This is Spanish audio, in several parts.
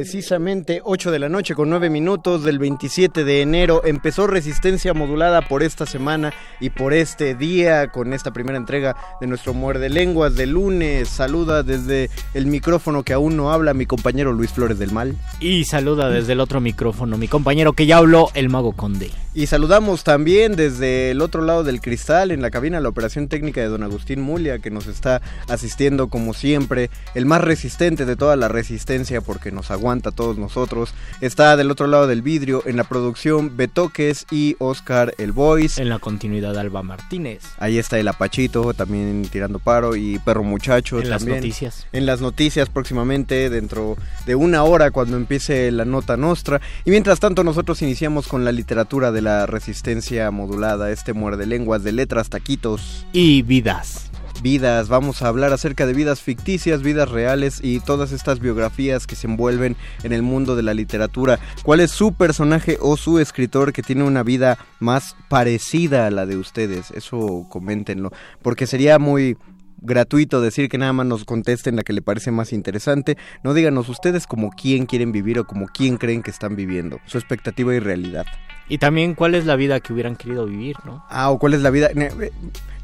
Precisamente 8 de la noche con 9 minutos del 27 de enero empezó resistencia modulada por esta semana y por este día con esta primera entrega de nuestro Muerde Lenguas de lunes. Saluda desde el micrófono que aún no habla mi compañero Luis Flores del Mal. Y saluda desde el otro micrófono mi compañero que ya habló, el Mago Conde. Y saludamos también desde el otro lado del cristal en la cabina la operación técnica de don Agustín Mulia que nos está asistiendo como siempre, el más resistente de toda la resistencia porque nos aguanta a todos nosotros. Está del otro lado del vidrio en la producción Betoques y Oscar El Voice. En la continuidad Alba Martínez. Ahí está el Apachito también tirando paro y Perro Muchacho en también. las noticias. En las noticias próximamente dentro de una hora cuando empiece la nota nostra. Y mientras tanto nosotros iniciamos con la literatura de la resistencia modulada, este muerde lenguas de letras, taquitos y vidas vidas, vamos a hablar acerca de vidas ficticias, vidas reales y todas estas biografías que se envuelven en el mundo de la literatura. ¿Cuál es su personaje o su escritor que tiene una vida más parecida a la de ustedes? Eso coméntenlo, porque sería muy gratuito decir que nada más nos contesten la que le parece más interesante. No díganos ustedes como quién quieren vivir o como quién creen que están viviendo, su expectativa y realidad. Y también cuál es la vida que hubieran querido vivir, ¿no? Ah, o cuál es la vida...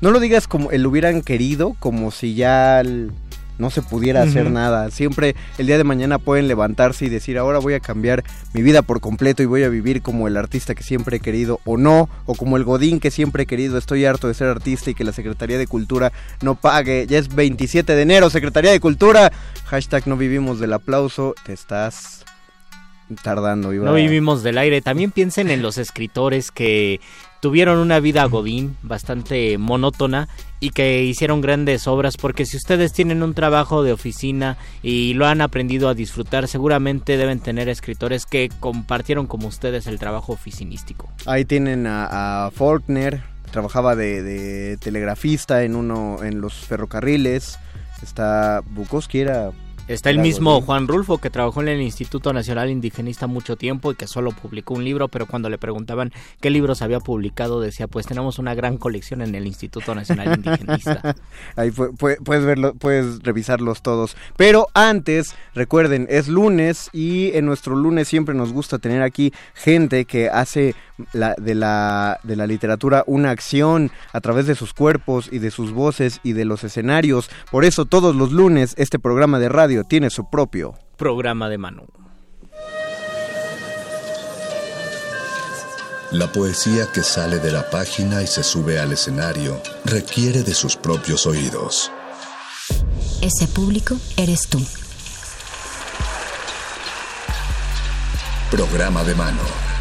No lo digas como el hubieran querido, como si ya no se pudiera hacer nada. Siempre el día de mañana pueden levantarse y decir, ahora voy a cambiar mi vida por completo y voy a vivir como el artista que siempre he querido o no, o como el godín que siempre he querido. Estoy harto de ser artista y que la Secretaría de Cultura no pague. Ya es 27 de enero, Secretaría de Cultura. Hashtag no vivimos del aplauso. Te estás tardando. No vivimos del aire. También piensen en los escritores que tuvieron una vida godín bastante monótona y que hicieron grandes obras porque si ustedes tienen un trabajo de oficina y lo han aprendido a disfrutar seguramente deben tener escritores que compartieron como ustedes el trabajo oficinístico ahí tienen a, Faulkner trabajaba de, de, telegrafista en uno en los ferrocarriles está Bukowski era Está el mismo Juan Rulfo que trabajó en el Instituto Nacional Indigenista mucho tiempo y que solo publicó un libro, pero cuando le preguntaban qué libros había publicado decía, pues tenemos una gran colección en el Instituto Nacional Indigenista. Ahí puedes verlo, puedes revisarlos todos. Pero antes, recuerden, es lunes y en nuestro lunes siempre nos gusta tener aquí gente que hace la, de, la, de la literatura una acción a través de sus cuerpos y de sus voces y de los escenarios. Por eso todos los lunes este programa de radio tiene su propio programa de mano. La poesía que sale de la página y se sube al escenario requiere de sus propios oídos. Ese público eres tú. Programa de mano.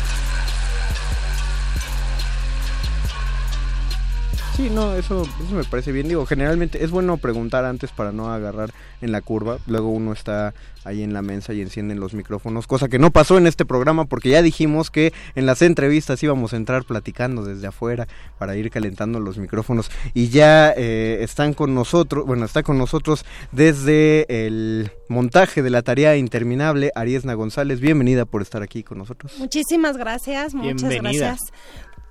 Sí, no, eso, eso me parece bien. Digo, generalmente es bueno preguntar antes para no agarrar en la curva. Luego uno está ahí en la mesa y encienden los micrófonos, cosa que no pasó en este programa porque ya dijimos que en las entrevistas íbamos a entrar platicando desde afuera para ir calentando los micrófonos y ya eh, están con nosotros, bueno, está con nosotros desde el montaje de la tarea interminable Ariesna González. Bienvenida por estar aquí con nosotros. Muchísimas gracias, muchas gracias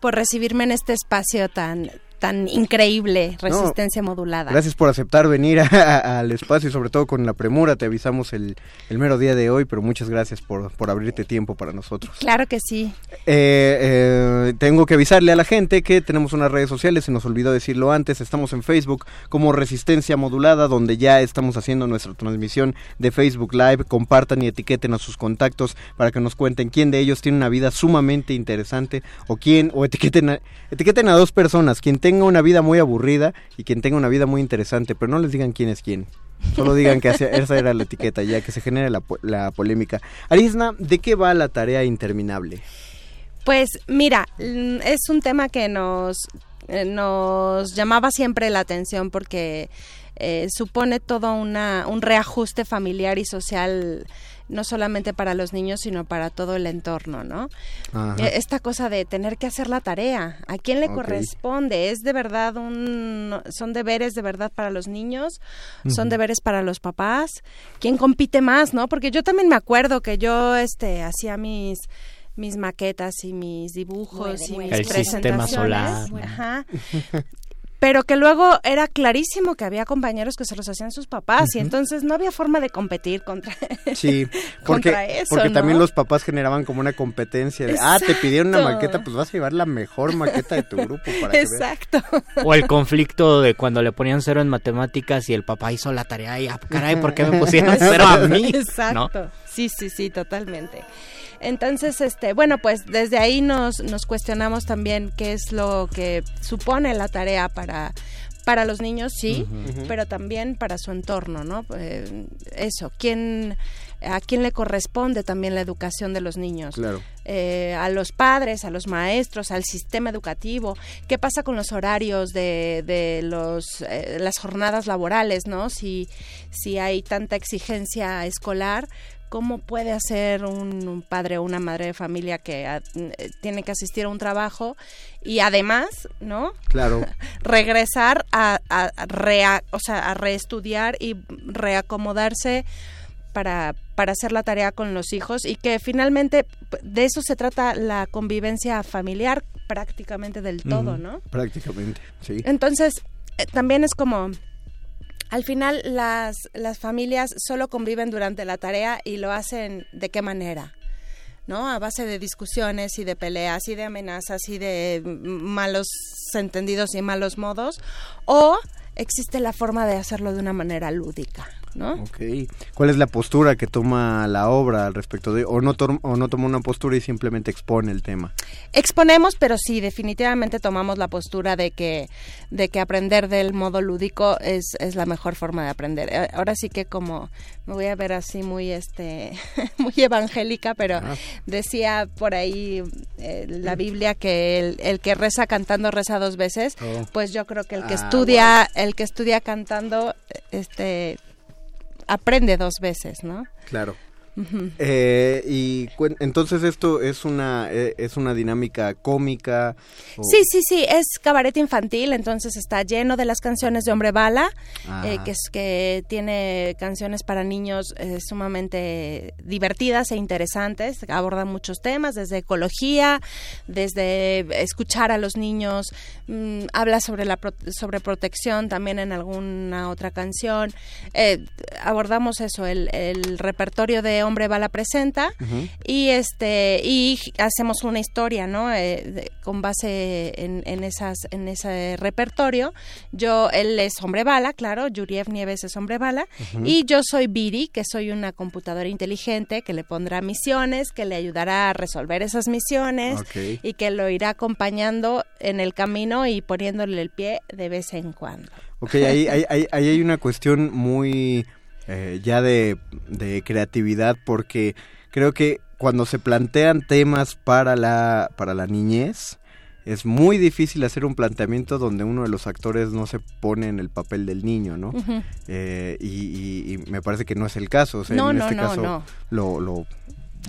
por recibirme en este espacio tan tan increíble resistencia modulada. Gracias por aceptar venir al espacio y sobre todo con la premura. Te avisamos el, el mero día de hoy, pero muchas gracias por, por abrirte tiempo para nosotros. Claro que sí. Eh, eh, tengo que avisarle a la gente que tenemos unas redes sociales, se nos olvidó decirlo antes, estamos en Facebook como Resistencia Modulada, donde ya estamos haciendo nuestra transmisión de Facebook Live. Compartan y etiqueten a sus contactos para que nos cuenten quién de ellos tiene una vida sumamente interesante o quién, o etiqueten a, etiqueten a dos personas, quien tenga una vida muy aburrida y quien tenga una vida muy interesante, pero no les digan quién es quién. Solo digan que esa era la etiqueta, ya que se genere la, la polémica. Arisna, ¿de qué va la tarea interminable? Pues mira, mm, es un tema que nos, eh, nos llamaba siempre la atención porque eh, supone todo una, un reajuste familiar y social no solamente para los niños, sino para todo el entorno, ¿no? Eh, esta cosa de tener que hacer la tarea, ¿a quién le corresponde? ¿Es de verdad un son deberes de verdad para los niños? ¿Son deberes para los papás? ¿Quién compite más, no? Porque yo también me acuerdo que yo este hacía mis mis maquetas y mis dibujos y mis el presentaciones. Sistema solar. Ajá. pero que luego era clarísimo que había compañeros que se los hacían sus papás y entonces no había forma de competir contra, sí, porque, porque también los papás generaban como una competencia de, ah, te pidieron una maqueta, pues vas a llevar la mejor maqueta de tu grupo para Exacto. O el conflicto de cuando le ponían cero en matemáticas y el papá hizo la tarea y, ah, caray, ¿por qué me pusieron cero a mí? Exacto. Sí, sí, sí, totalmente. Entonces, este, bueno, pues desde ahí nos, nos cuestionamos también qué es lo que supone la tarea para, para los niños, sí, pero también para su entorno, ¿no? Eh, eso, ¿quién, a quién le corresponde también la educación de los niños. Claro. Eh, a los padres, a los maestros, al sistema educativo. ¿Qué pasa con los horarios de, de los, eh, las jornadas laborales, no? Si, si hay tanta exigencia escolar, cómo puede hacer un, padre o una madre de familia que ah, eh, tiene que asistir a un trabajo y además, ¿no? Claro. Regresar a, a, o sea, a reestudiar y reacomodarse para, para hacer la tarea con los hijos y que finalmente de eso se trata la convivencia familiar prácticamente del todo, ¿no? Prácticamente, sí. Entonces, eh, también es como al final las, las familias solo conviven durante la tarea y lo hacen de qué manera. ¿no? A base de discusiones y de peleas y de amenazas y de malos entendidos y malos modos, o existe la forma de hacerlo de una manera lúdica, ¿no? Ok. ¿Cuál es la postura que toma la obra al respecto de, o no, o no toma una postura y simplemente expone el tema? Exponemos, pero sí, definitivamente tomamos la postura de que, de que aprender del modo lúdico es, es la mejor forma de aprender. Eh, ahora sí que como me voy a ver así muy, este, muy evangélica, pero ah. decía por ahí eh, la Biblia que el, el, que reza cantando reza dos veces, oh. pues yo creo que el que ah, estudia, el que estudia cantando, este aprende dos veces, ¿no? Claro. Eh, y entonces esto es una eh, es una dinámica cómica. Sí, sí, sí, es cabaret infantil, entonces está lleno de las canciones de Hombre Bala, eh, que es que tiene canciones para niños sumamente divertidas e interesantes, abordan muchos temas, desde ecología, desde escuchar a los niños, mm, habla sobre la sobre protección también en alguna otra canción. abordamos eso, el, el repertorio de Hombre Bala presenta y este y hacemos una historia, ¿no? Eh, con base en, esas en ese repertorio. Yo él es Hombre Bala, claro, Yuriev Nieves es Hombre Bala y yo soy Biri, que soy una computadora inteligente que le pondrá misiones, que le ayudará a resolver esas misiones y que lo irá acompañando en el camino y poniéndole el pie de vez en cuando. Ok, ahí, ahí, ahí hay una cuestión muy eh, ya de, creatividad porque creo que cuando se plantean temas para la, para la niñez, es muy difícil hacer un planteamiento donde uno de los actores no se pone en el papel del niño, ¿no? Eh, y, me parece que no es el caso. O sea, en este caso lo, lo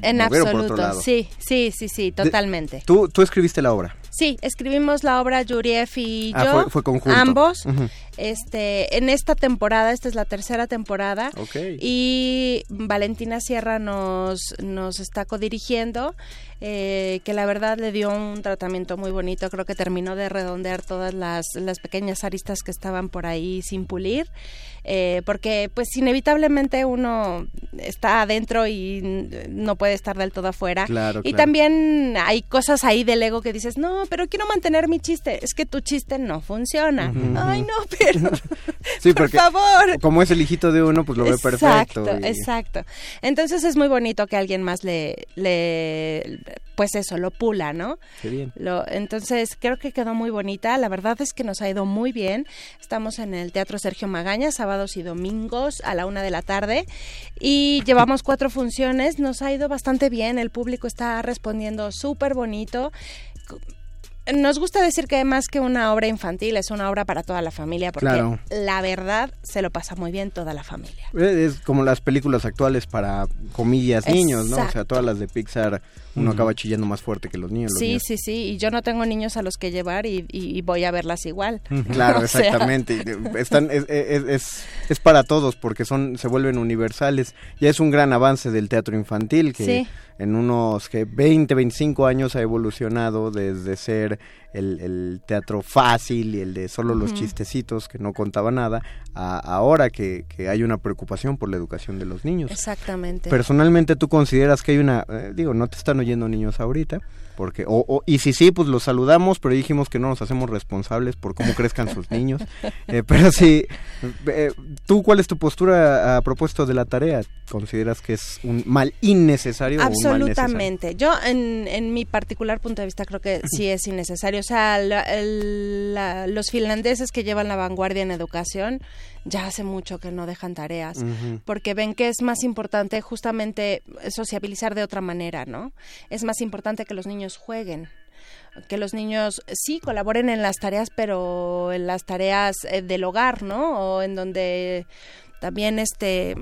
en absoluto, sí, sí, sí, sí, totalmente. ¿Tú, ¿Tú escribiste la obra? Sí, escribimos la obra Yuriev y ah, yo. fue, conjunto. Ambos. Este, en esta temporada, esta es la tercera temporada. Y Valentina Sierra nos, nos está codirigiendo. Eh, que la verdad le dio un tratamiento muy bonito. Creo que terminó de redondear todas las, las pequeñas aristas que estaban por ahí sin pulir. Eh, porque pues inevitablemente uno está adentro y no puede estar del todo afuera. y también hay cosas ahí del ego que dices, no, pero quiero mantener mi chiste. Es que tu chiste no funciona. Ay, no, pero... Sí, por porque favor. como es el hijito de uno, pues lo ve perfecto. Exacto, y- exacto. Entonces es muy bonito que alguien más le, le pues eso, lo pula, ¿no? Qué bien. Lo, entonces creo que quedó muy bonita. La verdad es que nos ha ido muy bien. Estamos en el Teatro Sergio Magaña, sábados y domingos a la una de la tarde. Y llevamos cuatro funciones. Nos ha ido bastante bien. El público está respondiendo súper bonito. Nos gusta decir que más que una obra infantil, es una obra para toda la familia, porque Claro. la verdad se lo pasa muy bien toda la familia. Eh, Es como las películas actuales para comillas niños, ¿no? O sea, todas las de Pixar, uno acaba chillando más fuerte que los niños. los Sí, niños- sí, sí, y yo no tengo niños a los que llevar y, y- y voy a verlas igual. Claro, exactamente. Están, es, es, es, es para todos porque son se vuelven universales. Ya es un gran avance del teatro infantil que Sí. en unos que 20, 25 años ha evolucionado desde ser el, el teatro fácil y el de solo los Ujú. chistecitos que no contaba nada a ahora que, que hay una preocupación por la educación de los niños. Exactamente. Personalmente, ¿tú consideras que hay una... eh, digo, no te están oyendo niños ahorita, porque... O, o- y si sí, pues los saludamos, pero dijimos que no nos hacemos responsables por cómo crezcan sus niños. Eh, pero sí, eh, ¿tú cuál es tu postura a propósito de la tarea? ¿Consideras que es un mal innecesario o un mal necesario? Absolutamente. Yo, en, en mi particular punto de vista, creo que sí es innecesario. O sea, la- la- los finlandeses que llevan la vanguardia en educación ya hace mucho que no dejan tareas. Porque ven que es más importante justamente sociabilizar de otra manera, ¿no? Es más importante que los niños jueguen. Que los niños sí colaboren en las tareas, pero en las tareas eh, del hogar, ¿no? O en donde también este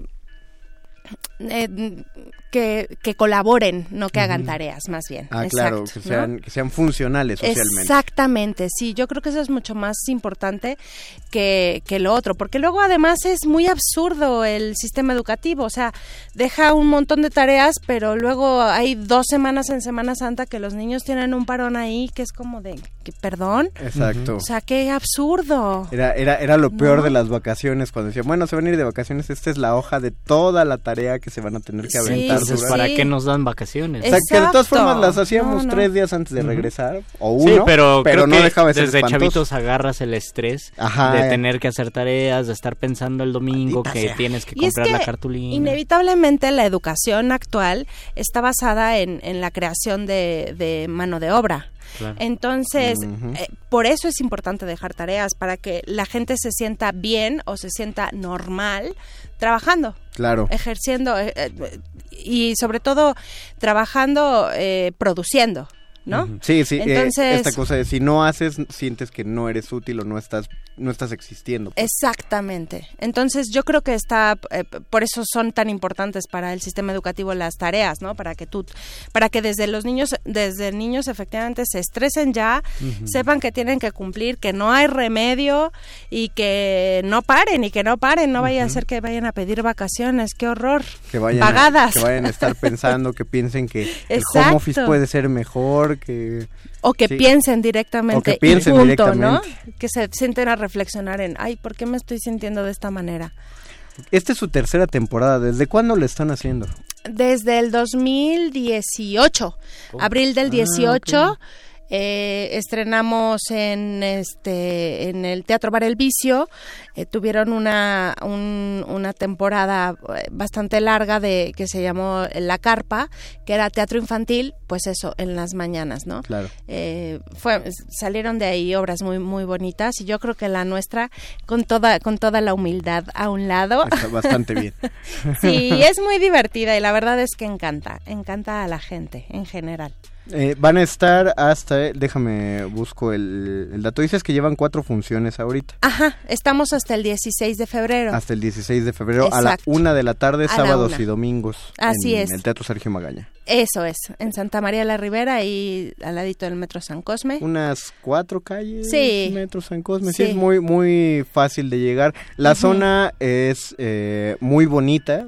eh, que, que colaboren, no que hagan tareas, más bien. Ah, claro, que ¿no? sean, que sean funcionales socialmente. Exactamente, sí, yo creo que eso es mucho más importante que, que lo otro, porque luego además es muy absurdo el sistema educativo, o sea, deja un montón de tareas, pero luego hay dos semanas en Semana Santa que los niños tienen un parón ahí que es como de, que, perdón, Exacto. o sea, qué absurdo. Era, era, era lo peor No. de las vacaciones cuando decían, bueno, se van a ir de vacaciones, esta es la hoja de toda la tarea que se van a tener que Sí, aventar. Entonces, ¿para sí. qué nos dan vacaciones? O sea, que de todas Exacto. formas las hacíamos No, no. tres días antes de regresar, o Sí, uno, pero, creo no que dejaba de ser desde espantoso. chavitos agarras el estrés Ajá, de eh. tener que hacer tareas, de estar pensando el domingo Maldita que sea. tienes que Y es comprar la que cartulina. Inevitablemente la educación actual está basada en, en la creación de, de mano de obra. Claro. Entonces, Ujú. eh, por eso es importante dejar tareas, para que la gente se sienta bien o se sienta normal trabajando, Claro. ejerciendo eh, eh, y sobre todo trabajando, eh, produciendo, ¿no? Sí, sí, eh, Entonces- esta cosa de si no haces, sientes que no eres útil o no estás, no estás existiendo. pues. Exactamente. Entonces yo creo que está, eh, por eso son tan importantes para el sistema educativo las tareas, ¿no? Para que tú, para que desde los niños, desde niños efectivamente se estresen ya, sepan que tienen que cumplir, que no hay remedio y que no paren y que no paren, no vaya a ser que vayan a pedir vacaciones, qué horror. que vayan, a, pagadas. que vayan a estar pensando, que piensen que el Exacto. home office puede ser mejor, que... O que Sí. piensen directamente. O que piensen punto, ¿no? Que se sienten a reflexionar en, ay, ¿por qué me estoy sintiendo de esta manera? Esta es su tercera temporada, ¿desde cuándo lo están haciendo? Desde el 2018, abril del Ah, 18, eh, estrenamos en este en el Teatro Bar El Vicio. eh, tuvieron una un- una temporada eh, bastante larga de que se llamó La Carpa, que era teatro infantil, pues eso en las mañanas, ¿no? Claro. Eh, fue, salieron de ahí obras muy muy bonitas y yo creo que la nuestra con toda con toda la humildad a un lado Está bastante bien. Sí, es muy divertida y la verdad es que encanta, encanta a la gente en general. Eh, van a estar hasta, déjame busco el, el dato, dices que llevan cuatro funciones ahorita, Ajá, estamos hasta el 16 de febrero. hasta el 16 de febrero a la una de la tarde, A sábados y domingos. Así en es. el Teatro Sergio Magaña. Eso es, en Santa María la Ribera y al ladito del Metro San Cosme. Unas cuatro calles, Sí. metros San Cosme, sí. Sí. es muy, muy fácil de llegar. La zona es eh, muy bonita,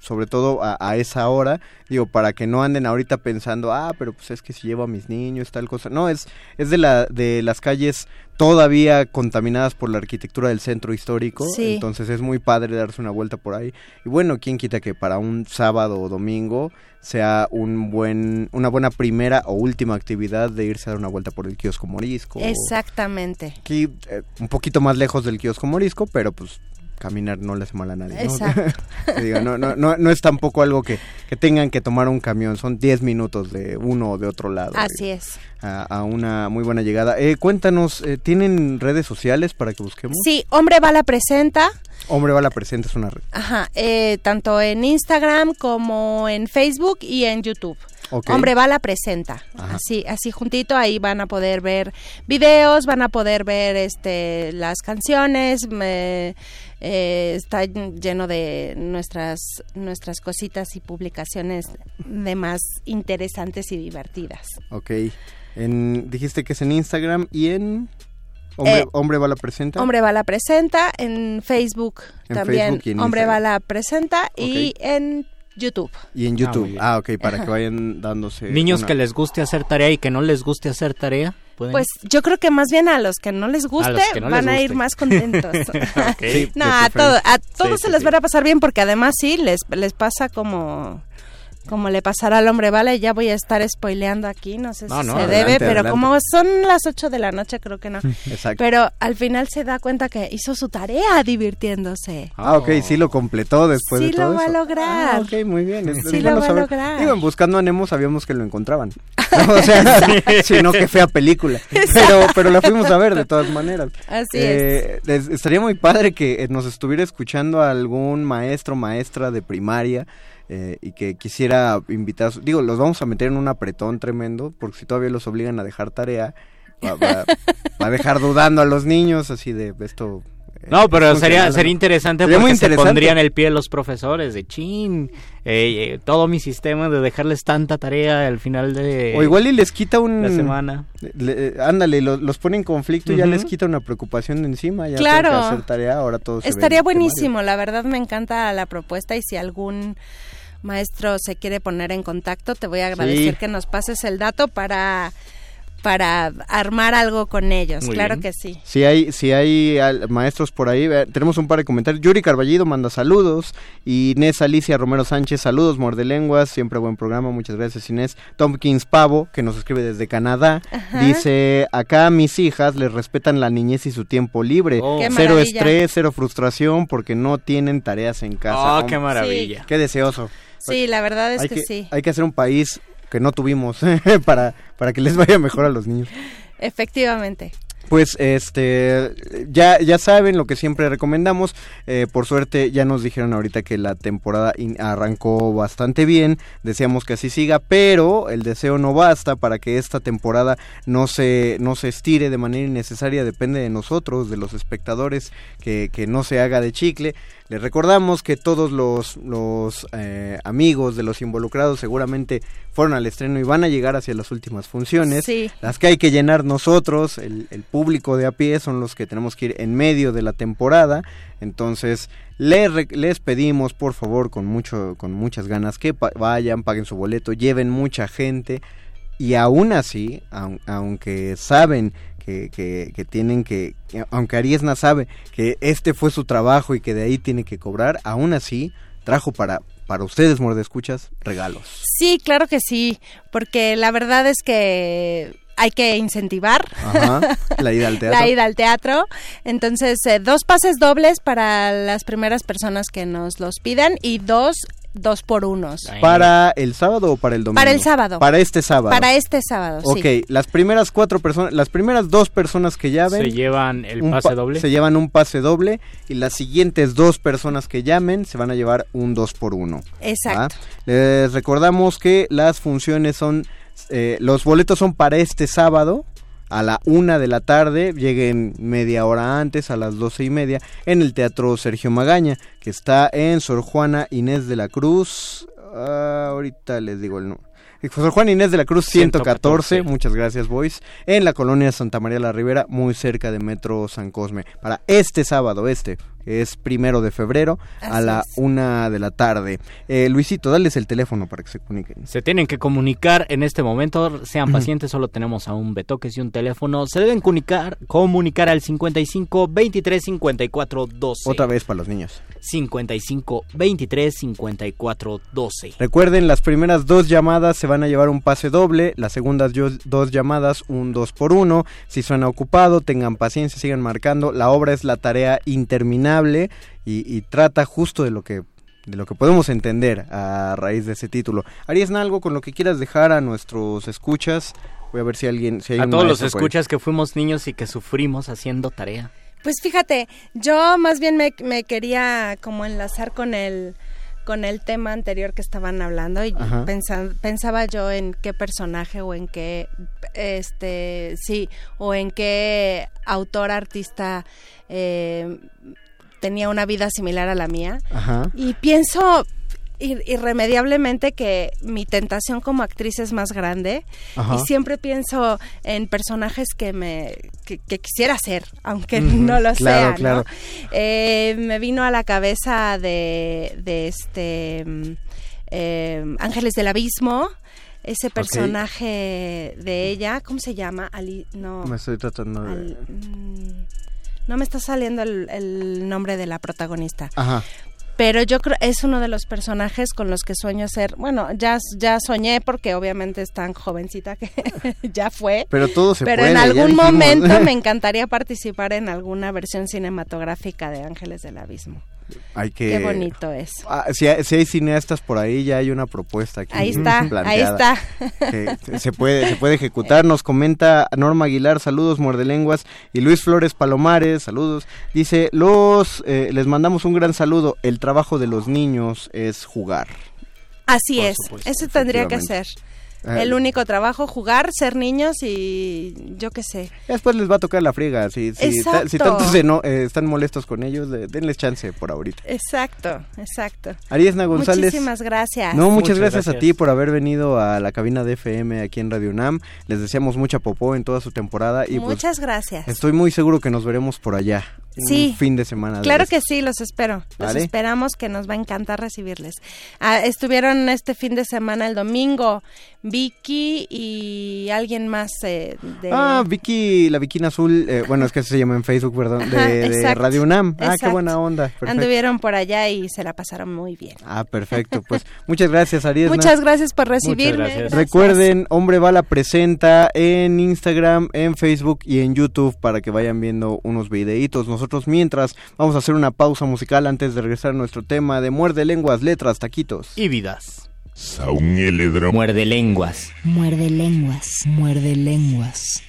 sobre todo a, a esa hora, digo, para que no anden ahorita pensando, ah, pero pues es que si llevo a mis niños, tal cosa. No, es, es de, la, de las calles todavía contaminadas por la arquitectura del centro histórico, Sí. entonces es muy padre darse una vuelta por ahí. Y bueno, quién quita que para un sábado o domingo sea un buen, una buena primera o última actividad de irse a dar una vuelta por el kiosco morisco. Exactamente. Aquí eh, un poquito más lejos del kiosco morisco, pero pues caminar no le hace mal a nadie. ¿no? Exacto. No, no, no, no es tampoco algo que, que tengan que tomar un camión, son 10 minutos de uno o de otro lado. Así es. A, a una muy buena llegada. Eh, cuéntanos, eh, ¿tienen redes sociales para que busquemos? Sí, Hombre Bala presenta. Hombre Bala Presente es una red. Ajá, eh, tanto en Instagram como en Facebook y en YouTube. Ok. Hombre Bala presenta. Ajá. Así, así juntito, ahí van a poder ver videos, van a poder ver este las canciones. me- eh, está lleno de nuestras nuestras cositas y publicaciones de más interesantes y divertidas. Ok. En, dijiste que es en Instagram y en... Hombre, Eh, Hombre Bala Presenta. Hombre Bala presenta en Facebook En también. Facebook y en Hombre Instagram. Bala presenta y en YouTube. Y en Ah, YouTube. bien. Ah, ok, para que vayan dándose... Niños una- que les guste hacer tarea y que no les guste hacer tarea. ¿pueden? Pues yo creo que más bien a los que no les guste no van les a ir más contentos. No, a, todo- a todos Sí, se sí, les sí. va a pasar bien porque además sí, les, les pasa como como le pasará al hombre, vale, ya voy a estar spoileando aquí, no sé No, si no, se adelante, debe, pero adelante. como son las 8 de la noche creo que no. Exacto. Pero al final se da cuenta que hizo su tarea divirtiéndose. Ah, ok, sí lo completó después Sí de todo lo va a lograr. Ah, ok, muy bien. Sí lo va a lograr. Digo, en Buscando a Nemo sabíamos que lo encontraban. No, o sea, sino que fea película. Pero, pero la fuimos a ver de todas maneras. Así Eh, es. Estaría muy padre que eh, nos estuviera escuchando algún maestro, maestra de primaria. Eh, y que quisiera invitar, digo, los vamos a meter en un apretón tremendo, porque si todavía los obligan a dejar tarea, va, va- va a dejar dudando a los niños, así de esto. eh, No, pero sería sería interesante Sería porque muy se pondrían el pie los profesores de chin, eh, eh, todo mi sistema de dejarles tanta tarea al final de O igual y les quita un... la semana. Le- eh, ándale, lo- los pone en conflicto y ya les quita una preocupación de encima, ya Claro. que hacer tarea, ahora todo se ve Estaría buenísimo, la verdad me encanta la propuesta y si algún maestro se quiere poner en contacto, te voy a agradecer Sí. que nos pases el dato para para armar algo con ellos. Muy claro bien. que sí. Si hay, si hay maestros por ahí, tenemos un par de comentarios. Yuri Carballido manda saludos. Inés Alicia Romero Sánchez, saludos, muerde lenguas. Siempre buen programa, muchas gracias Inés. Tompkins Pavo, que nos escribe desde Canadá, dice, acá mis hijas les respetan la niñez y su tiempo libre. Oh. Qué Cero estrés, cero frustración porque no tienen tareas en casa. Oh, qué maravilla. Qué deseoso. Sí, la verdad es que, que, sí. hay que hacer un país que no tuvimos para, para que les vaya mejor a los niños. Efectivamente. Pues este ya ya saben lo que siempre recomendamos. Eh, por suerte ya nos dijeron ahorita que la temporada arrancó bastante bien. Deseamos que así siga, pero el deseo no basta para que esta temporada no se no se estire de manera innecesaria. Depende de nosotros, de los espectadores, que, que no se haga de chicle. Les recordamos que todos los, los eh, amigos de los involucrados seguramente fueron al estreno y van a llegar hacia las últimas funciones. Sí. Las que hay que llenar nosotros, el, el público de a pie, son los que tenemos que ir en medio de la temporada. Entonces, les, les pedimos, por favor, con, mucho, con muchas ganas, que pa- vayan, paguen su boleto, lleven mucha gente. Y aún así, aun- aunque saben que, que- que tienen que, que- aunque Ariesna sabe que este fue su trabajo y que de ahí tiene que cobrar, aún así trajo para, para ustedes, mordescuchas, regalos. Sí, claro que sí, porque la verdad es que hay que incentivar Ajá, la ida al teatro. la ida al teatro. Entonces, eh, dos pases dobles para las primeras personas que nos los pidan y dos dos por unos. ¿Para el sábado o para el domingo? Para el sábado. Para este sábado. Para este sábado, Ok, sí. las primeras cuatro personas, las primeras dos personas que llamen... se llevan el un pase pa- doble. Se llevan un pase doble y las siguientes dos personas que llamen se van a llevar un dos por uno. Exacto. ¿va? Les recordamos que las funciones son, eh, los boletos son para este sábado a la una de la tarde, lleguen media hora antes, a las doce y media, en el Teatro Sergio Magaña, que está en Sor Juana Inés de la Cruz. ah, ahorita les digo el número. Sor Juan Inés de la Cruz 114, 114. muchas gracias Boys, en la colonia Santa María la Ribera, muy cerca de Metro San Cosme, para este sábado, este, es primero de febrero a la es. una de la tarde. Eh, Luisito, dales el teléfono para que se comuniquen. Se tienen que comunicar en este momento, sean pacientes, solo tenemos a un betoques y un teléfono. Se deben comunicar, comunicar al 55 23 54 12. Otra vez para los niños. 55 23 54 12. Recuerden, las primeras dos llamadas se van a llevar un pase doble, las segundas yo- dos llamadas un 2 por 1 Si suena ocupado, tengan paciencia, sigan marcando. La obra es la tarea interminable y, y trata justo de lo que de lo que podemos entender a raíz de ese título. ¿Harías algo con lo que quieras dejar a nuestros escuchas? Voy a ver si alguien... Si hay A todos los escuchas que fuimos niños y que sufrimos haciendo tarea. Pues fíjate, yo más bien me, me quería como enlazar con el con el tema anterior que estaban hablando y Ajá. pensa- pensaba yo en qué personaje o en qué este sí o en qué autor artista eh, tenía una vida similar a la mía Ajá. y pienso ir- irremediablemente que mi tentación como actriz es más grande Ajá. y siempre pienso en personajes que me que, que quisiera ser aunque no lo claro, sea ¿no? claro. Eh, me vino a la cabeza de, de este mm, eh, Ángeles del Abismo ese personaje de ella cómo se llama Ali no Me estoy tratando de... Al- mm, no me está saliendo el, el nombre de la protagonista Ajá. pero yo creo es uno de los personajes con los que sueño ser bueno ya ya soñé porque obviamente es tan jovencita que ya fue Pero todo se pero puede. en algún momento me encantaría participar en alguna versión cinematográfica de Ángeles del Abismo Hay que... qué bonito es. Ah, si, hay, si hay cineastas por ahí, ya hay una propuesta aquí. ahí está ahí planteada. está. que se puede se puede ejecutar. Nos comenta Norma Aguilar saludos muerdelenguas. Y Luis Flores Palomares saludos. Dice los eh, les mandamos un gran saludo. El trabajo de los niños es jugar así Por es supuesto, eso tendría que ser Ah, el único trabajo jugar ser niños y yo qué sé. Después les va a tocar la friega si si, ta- si tanto se no, eh, están molestos con ellos de- denles chance por ahorita. Exacto exacto. Ariesna González. Muchísimas gracias. No, muchas, Muchas gracias, a ti por haber venido a la cabina de FM aquí en Radio UNAM. Les deseamos mucha popó en toda su temporada y pues muchas gracias. estoy muy seguro que nos veremos por allá. Un Sí. fin de semana. de Claro que sí, los espero. Los esperamos que nos va a encantar recibirles. Ah, estuvieron este fin de semana el domingo Vicky y alguien más eh, de Ah, Vicky, la Viquina Azul, eh, bueno, es que se llama en Facebook, perdón, de, Ajá, de exacto, Radio UNAM. Ah, qué buena onda. Perfecto. anduvieron por allá y se la pasaron muy bien. Ah, perfecto. Pues muchas gracias, Ariesna. Muchas gracias por recibirme. gracias. Recuerden, Hombre Bala presenta en Instagram, en Facebook y en YouTube para que vayan viendo unos videitos. Nosotros mientras vamos a hacer una pausa musical antes de regresar a nuestro tema de muerde lenguas, letras, taquitos. Y vidas. Saúl Muerde lenguas. Muerde lenguas. Muerde lenguas.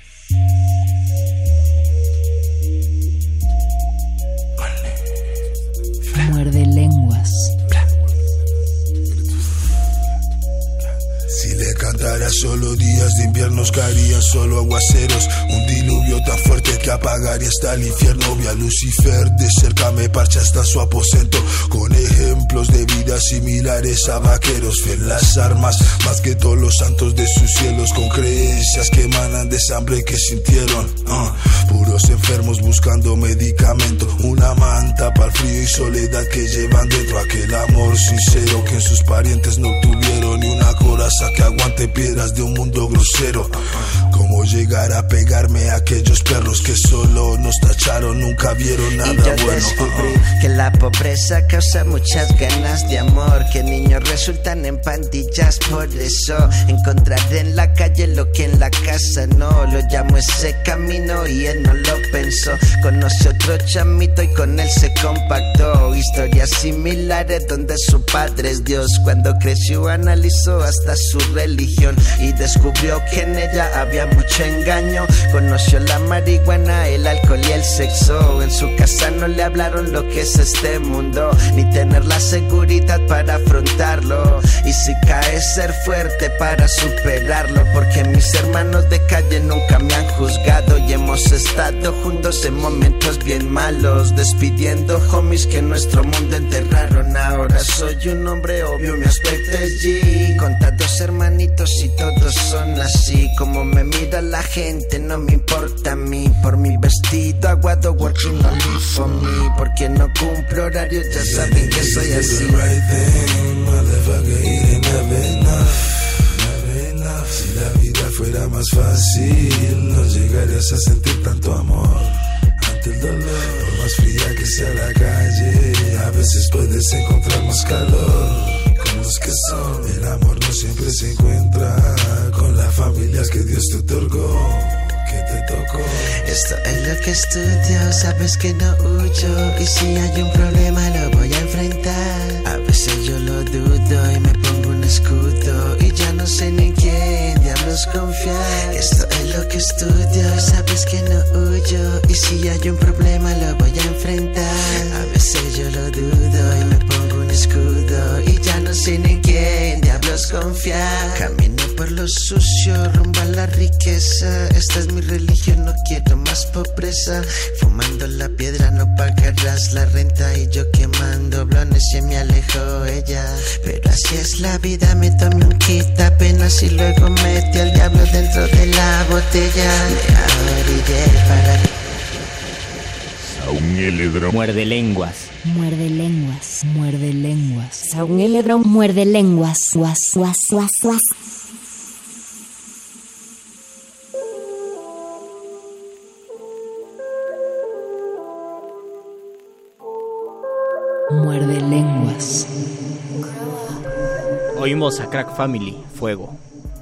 Muerde lenguas. Solo días de inviernos caerían solo aguaceros. Un diluvio tan fuerte que apagaría hasta el infierno. Vi Lucifer de cerca me parcha hasta su aposento. Con ejemplos de vidas similares a vaqueros Fe en las armas más que todos los santos de sus cielos. Con creencias que emanan de hambre que sintieron ah, Puros enfermos buscando medicamento. Una manta para el frío y soledad que llevan dentro. Aquel amor sincero que en sus parientes no tuvieron. Ni una coraza que aguante piedras de un mundo grosero. Cómo llegar a pegarme a aquellos perros que solo nos tacharon Nunca vieron Y nada yo bueno. descubrí que la pobreza causa muchas ganas de amor, que niños resultan en pandillas, por eso encontrar en la calle lo que en la casa no, lo llamo ese camino y él no lo pensó, conoce otro chamito y con él se compactó, historias similares donde su padre es Dios, cuando creció analizó hasta su religión y descubrió que en ella había mucho engaño, conoció la marihuana, el alcohol y el sexo, en su casa no le hablaron lo que es este mundo, ni tener la seguridad para afrontarlo. Y si cae, ser fuerte para superarlo. Porque mis hermanos de calle nunca me han juzgado. Y hemos estado juntos en momentos bien malos. Despidiendo homies que nuestro mundo enterraron. Ahora soy un hombre obvio, mi aspecto es G. Con hermanitos y todos son así. Como me mira la gente, no me importa a mí. Por mi vestido, aguado working only for me. Porque no cumplo horario, ya saben que soy así. Fuera más fácil, no llegarías a sentir tanto amor. Ante el dolor, por más fría que sea la calle, a veces puedes encontrar más calor. Con los que son, el amor no siempre se encuentra con las familias que Dios te otorgó. Que te tocó. Esto es lo que estudio, sabes que no huyo. Y si hay un problema, lo voy a enfrentar. A veces yo lo dudo y me pongo un escudo. Y ya no sé ni en confiar. Esto es lo que estudio, sabes que no huyo. Y si hay un problema, lo voy a enfrentar. A veces yo lo dudo y me pongo escudo. Y ya no sé ni en quién diablos confiar. Camino por lo sucio, rumbo a la riqueza. Esta es mi religión, no quiero más pobreza. Fumando la piedra no pagarás la renta. Y yo quemando blones se me alejó ella. Pero así es la vida, me tomé un kit apenas y luego metí al diablo dentro de la botella. Me para Saúl Eledro. Muerde lenguas. Muerde lenguas, muerde lenguas. Saúl Eledro muerde lenguas. Guas, guas, guas, guas. Muerde lenguas. Oímos a Crack Family, Fuego.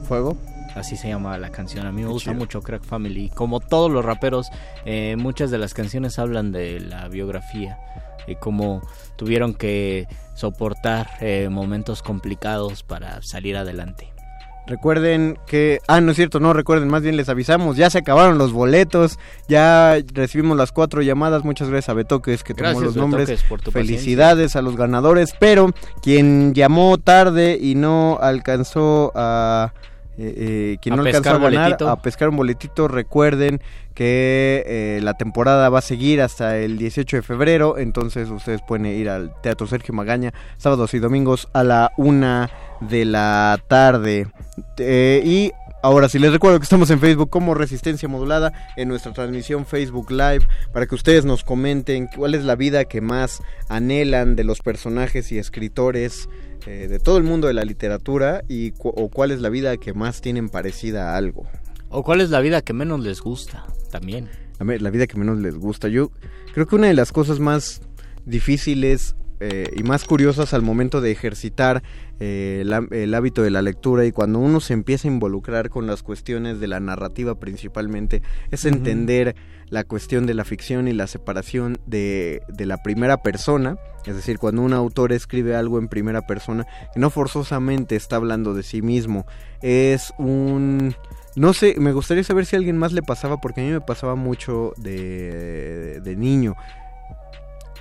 ¿Fuego? Así se llama la canción. A mí me gusta mucho Crack Family. Como todos los raperos, eh, muchas de las canciones hablan de la biografía y cómo tuvieron que soportar eh, momentos complicados para salir adelante. Recuerden que... Ah, no es cierto, no recuerden, más bien les avisamos, ya se acabaron los boletos, ya recibimos las cuatro llamadas, muchas gracias a Betoques que tomó Gracias, los nombres, Betoques, por tu felicidades a los ganadores, pero quien llamó tarde y no alcanzó a... eh, eh, quien A no alcanzó a ganar, boletito. a pescar un boletito, recuerden que eh, la temporada va a seguir hasta el 18 de febrero, entonces ustedes pueden ir al Teatro Sergio Magaña sábados y domingos a la una de la tarde. Eh, y ahora sí les recuerdo que estamos en Facebook como Resistencia Modulada en nuestra transmisión Facebook Live para que ustedes nos comenten cuál es la vida que más anhelan de los personajes y escritores eh, de todo el mundo de la literatura y cu- o cuál es la vida que más tienen parecida a algo. ¿O cuál es la vida que menos les gusta? También. A ver, la vida que menos les gusta. Yo creo que una de las cosas más difíciles eh, y más curiosas al momento de ejercitar eh, el, há- el hábito de la lectura y cuando uno se empieza a involucrar con las cuestiones de la narrativa principalmente es entender la cuestión de la ficción y la separación de, de la primera persona, es decir, cuando un autor escribe algo en primera persona, que no forzosamente está hablando de sí mismo, es un... No sé, me gustaría saber si a alguien más le pasaba, porque a mí me pasaba mucho de, de niño.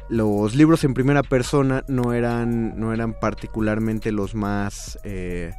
Los libros en primera persona no eran, no eran particularmente los más, eh,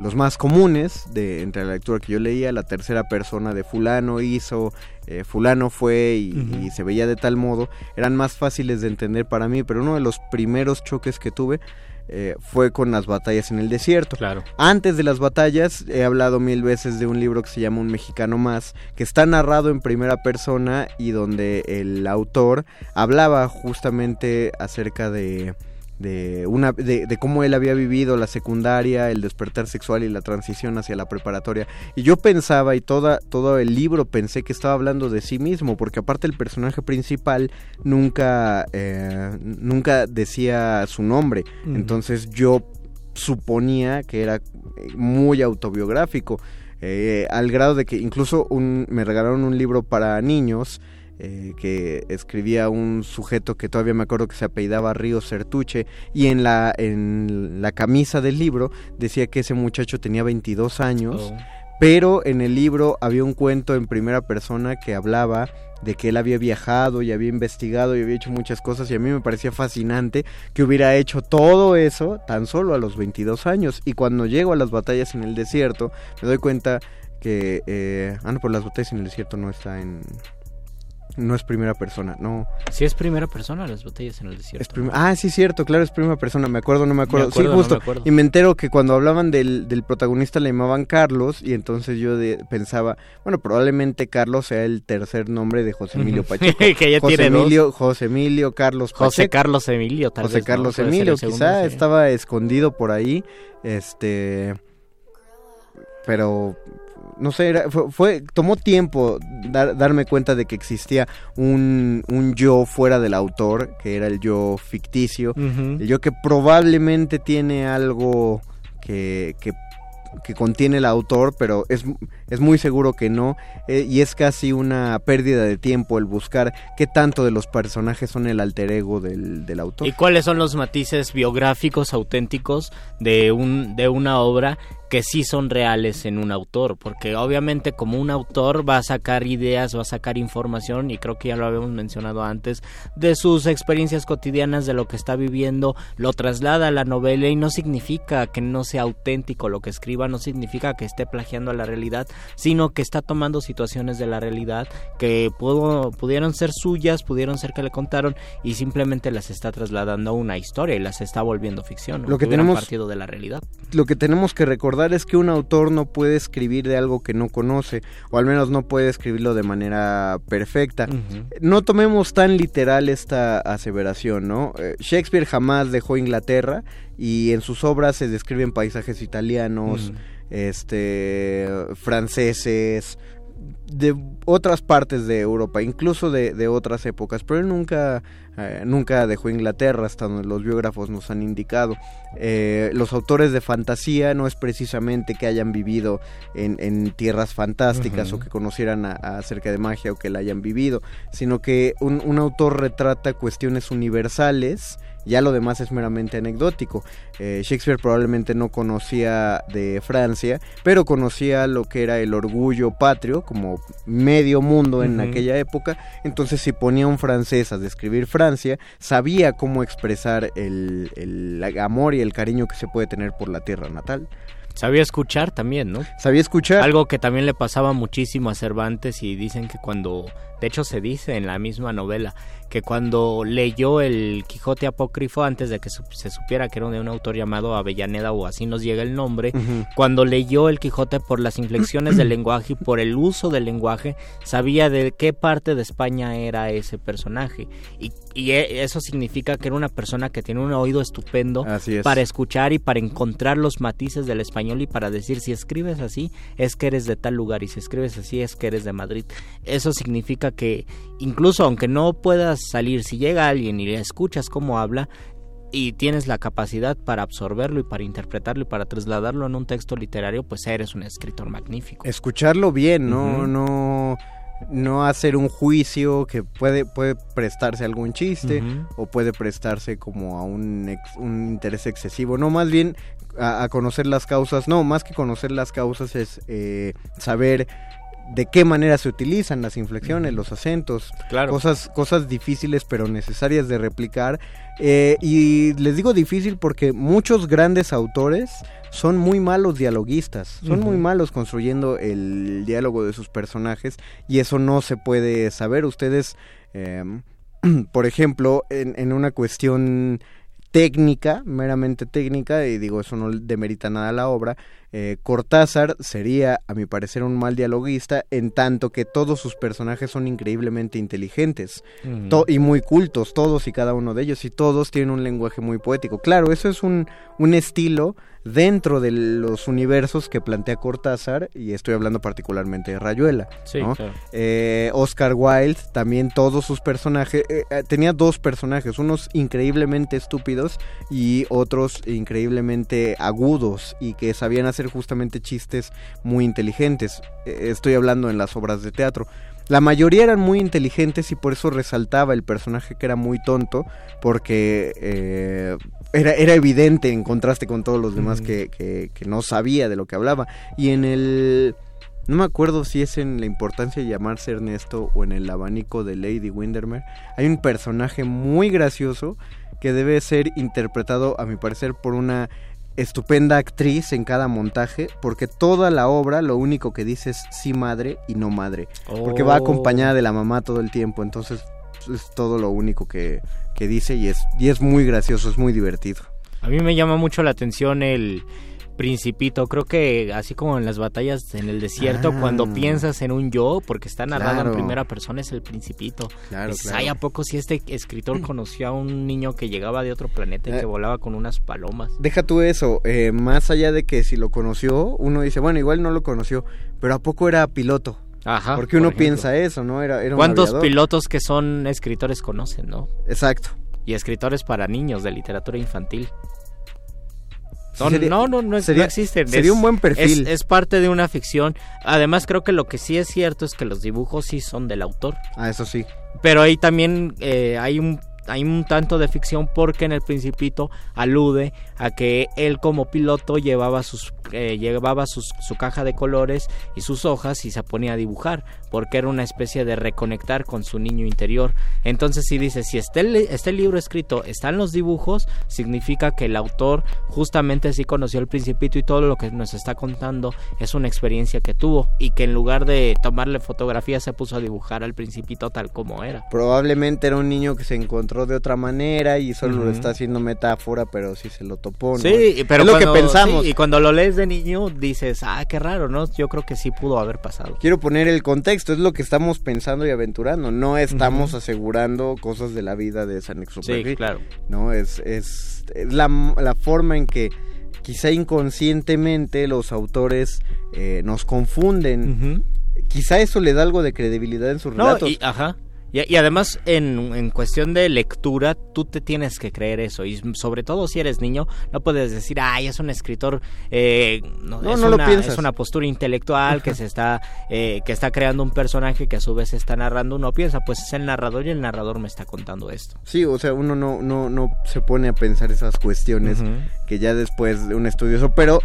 los más comunes de entre la lectura que yo leía. La tercera persona de fulano hizo, eh, fulano fue y, y se veía de tal modo. Eran más fáciles de entender para mí, pero uno de los primeros choques que tuve eh, fue con las batallas en el desierto. Claro. Antes de las batallas he hablado mil veces de un libro que se llama Un mexicano más, que está narrado en primera persona y donde el autor hablaba justamente acerca de de una de, de cómo él había vivido la secundaria, el despertar sexual y la transición hacia la preparatoria. Y yo pensaba y toda todo el libro pensé que estaba hablando de sí mismo, porque aparte el personaje principal nunca eh, nunca decía su nombre. Entonces yo suponía que era eh, muy autobiográfico, eh, al grado de que incluso un, me regalaron un libro para niños eh, que escribía un sujeto que todavía me acuerdo que se apellidaba Río Sertuche y en la, en la camisa del libro decía que ese muchacho tenía 22 años. Oh. Pero en el libro había un cuento en primera persona que hablaba de que él había viajado y había investigado y había hecho muchas cosas y a mí me parecía fascinante que hubiera hecho todo eso tan solo a los 22 años y cuando llego a las batallas en el desierto me doy cuenta que... Eh, ah, no, pero las batallas en el desierto no está en... No es primera persona, no. Sí es primera persona las botellas en el desierto. Es ah, sí, cierto, claro, es primera persona, me acuerdo, no me acuerdo. acuerdo, sí, no justo. me acuerdo. Y me entero que cuando hablaban del, del protagonista le llamaban Carlos y entonces yo de- pensaba, bueno, probablemente Carlos sea el tercer nombre de José Emilio. Pacheco. Que ya José tiene dos. Emilio, José Emilio Carlos Pacheco. José Carlos Emilio, tal José. Carlos Emilio, segundo, quizá sí. estaba escondido por ahí, este, pero no sé, era- fue, fue- tomó tiempo dar- darme cuenta de que existía un, un yo fuera del autor, que era el yo ficticio, el yo que probablemente tiene algo que, que que contiene el autor, pero es, es muy seguro que no, eh, y es casi una pérdida de tiempo el buscar qué tanto de los personajes son el alter ego del, del autor. ¿Y cuáles son los matices biográficos auténticos de un de una obra que sí son reales en un autor? Porque obviamente como un autor va a sacar ideas, va a sacar información y creo que ya lo habíamos mencionado antes de sus experiencias cotidianas, de lo que está viviendo, lo traslada a la novela y no significa que no sea auténtico lo que escriba, no significa que esté plagiando a la realidad, sino que está tomando situaciones de la realidad que pudo- pudieron ser suyas, pudieron ser que le contaron y simplemente las está trasladando a una historia y las está volviendo ficción. Lo que tenemos- partido de la realidad. Lo que tenemos que recordar es que un autor no puede escribir de algo que no conoce, o al menos no puede escribirlo de manera perfecta. No tomemos tan literal esta aseveración, ¿no? Eh, Shakespeare jamás dejó Inglaterra y en sus obras se describen paisajes italianos, Ujú. Este, franceses, de otras partes de Europa, incluso de, de otras épocas, pero él nunca, eh, nunca dejó Inglaterra, hasta donde los biógrafos nos han indicado. Eh, los autores de fantasía no es precisamente que hayan vivido en, en tierras fantásticas o que conocieran a- a acerca de magia o que la hayan vivido, sino que un, un autor retrata cuestiones universales ya lo demás es meramente anecdótico. Eh, Shakespeare probablemente no conocía de Francia, pero conocía lo que era el orgullo patrio, como medio mundo en aquella época. Entonces, si ponía un francés a describir Francia, sabía cómo expresar el, el amor y el cariño que se puede tener por la tierra natal. Sabía escuchar también, ¿no? Sabía escuchar. Algo que también le pasaba muchísimo a Cervantes y dicen que cuando, de hecho se dice en la misma novela, que cuando leyó el Quijote apócrifo antes de que se supiera que era de un autor llamado Avellaneda o así nos llega el nombre, cuando leyó el Quijote por las inflexiones del lenguaje y por el uso del lenguaje, sabía de qué parte de España era ese personaje. Y, y e- eso significa que era una persona que tiene un oído estupendo es. para escuchar y para encontrar los matices del español y para decir si escribes así es que eres de tal lugar y si escribes así es que eres de Madrid. Eso significa que incluso aunque no puedas salir, si llega alguien y le escuchas cómo habla y tienes la capacidad para absorberlo y para interpretarlo y para trasladarlo en un texto literario, pues eres un escritor magnífico. escucharlo bien, no, no, no hacer un juicio que puede, puede prestarse a algún chiste o puede prestarse como a un, ex- un interés excesivo, no, más bien a, a conocer las causas, no, más que conocer las causas es eh, saber de qué manera se utilizan las inflexiones, los acentos, Claro. cosas, cosas difíciles pero necesarias de replicar. Eh, y les digo difícil porque muchos grandes autores son muy malos dialoguistas, son muy malos construyendo el diálogo de sus personajes y eso no se puede saber. Ustedes, eh, por ejemplo, en, en una cuestión técnica, meramente técnica, y digo, eso no demerita nada a la obra, eh, Cortázar sería, a mi parecer, un mal dialoguista, en tanto que todos sus personajes son increíblemente inteligentes y muy cultos, todos y cada uno de ellos, y todos tienen un lenguaje muy poético. Claro, eso es un, un estilo dentro de los universos que plantea Cortázar, y estoy hablando particularmente de Rayuela. Sí, ¿no? claro. Eh, Oscar Wilde, también todos sus personajes, eh, eh, tenía dos personajes, unos increíblemente estúpidos y otros increíblemente agudos y que sabían hacer justamente chistes muy inteligentes. Eh, estoy hablando en las obras de teatro. La mayoría eran muy inteligentes y por eso resaltaba el personaje que era muy tonto, porque eh, era, era evidente en contraste con todos los demás que, que- que no sabía de lo que hablaba. Y en el... No me acuerdo si es en la importancia de llamarse Ernesto o en el abanico de Lady Windermere. Hay un personaje muy gracioso que debe ser interpretado, a mi parecer, por una estupenda actriz en cada montaje, porque toda la obra lo único que dice es sí madre y no madre, porque va Oh. acompañada de la mamá todo el tiempo, entonces es todo lo único que, que dice y es, y es muy gracioso, es muy divertido. A mí me llama mucho la atención el principito. Creo que así como en las batallas en el desierto, Ah. cuando piensas en un yo, porque está narrado Claro. en primera persona, es el principito. Claro, Dices, claro. "Ay, ¿a poco si este escritor conoció a un niño que llegaba de otro planeta y Eh. que volaba con unas palomas? Deja tú eso, eh, más allá de que si lo conoció, uno dice, bueno, igual no lo conoció, pero ¿a poco era piloto? Ajá. Porque uno por piensa eso, ¿no? Era, era un ¿Cuántos aviador. pilotos que son escritores conocen, no? Exacto. Y escritores para niños de literatura infantil. Son- sería- no, no, no, es- sería- no existen. sería Es- un buen perfil. Es, es parte de una ficción. Además, creo que lo que sí es cierto es que los dibujos sí son del autor. Ah, eso sí. Pero ahí también eh, hay un hay un tanto de ficción porque en el Principito alude a que él como piloto llevaba sus eh, llevaba sus- su caja de colores y sus hojas y se ponía a dibujar porque era una especie de reconectar con su niño interior. Entonces si dice si está el libro escrito, están los dibujos, significa que el autor justamente sí conoció el Principito y todo lo que nos está contando es una experiencia que tuvo y que en lugar de tomarle fotografías se puso a dibujar al Principito tal como era. Probablemente era un niño que se encontró de otra manera y solo lo Ujú. está haciendo metáfora, pero sí se lo topó, ¿no? Sí, pero es lo que pensamos. sí, y cuando lo lees de niño dices, ah, qué raro, ¿no? Yo creo que sí pudo haber pasado. Quiero poner el contexto, es lo que estamos pensando y aventurando, no estamos asegurando cosas de la vida de San Exupéry. Sí, claro. No, es, es, es la, la forma en que quizá inconscientemente los autores eh, nos confunden. Quizá eso le da algo de credibilidad en sus No, relatos. y, ajá. Y, y además, en, en cuestión de lectura, tú te tienes que creer eso. Y sobre todo si eres niño, no puedes decir, ay, es un escritor. eh, no, No, es, no lo una, piensas. es una postura intelectual que se está eh, que está creando un personaje que a su vez está narrando. Uno piensa, pues es el narrador y el narrador me está contando esto. Sí, o sea, uno no, no, no se pone a pensar esas cuestiones que ya después de un estudioso, pero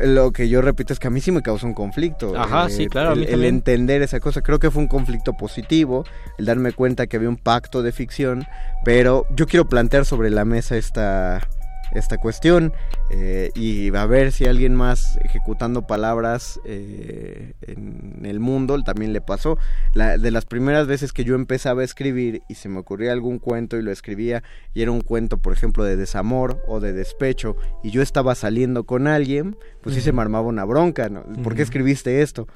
lo que yo repito es que a mí sí me causó un conflicto. Ajá, sí, claro, a El, entender esa cosa, creo que fue un conflicto positivo, el darme cuenta que había un pacto de ficción, pero yo quiero plantear sobre la mesa esta, esta cuestión eh, y a ver si alguien más ejecutando palabras eh, en el mundo también le pasó. La, de las primeras veces que yo empezaba a escribir y se me ocurría algún cuento y lo escribía y era un cuento, por ejemplo, de desamor o de despecho y yo estaba saliendo con alguien, pues sí se me armaba una bronca, ¿no? ¿Por qué escribiste esto?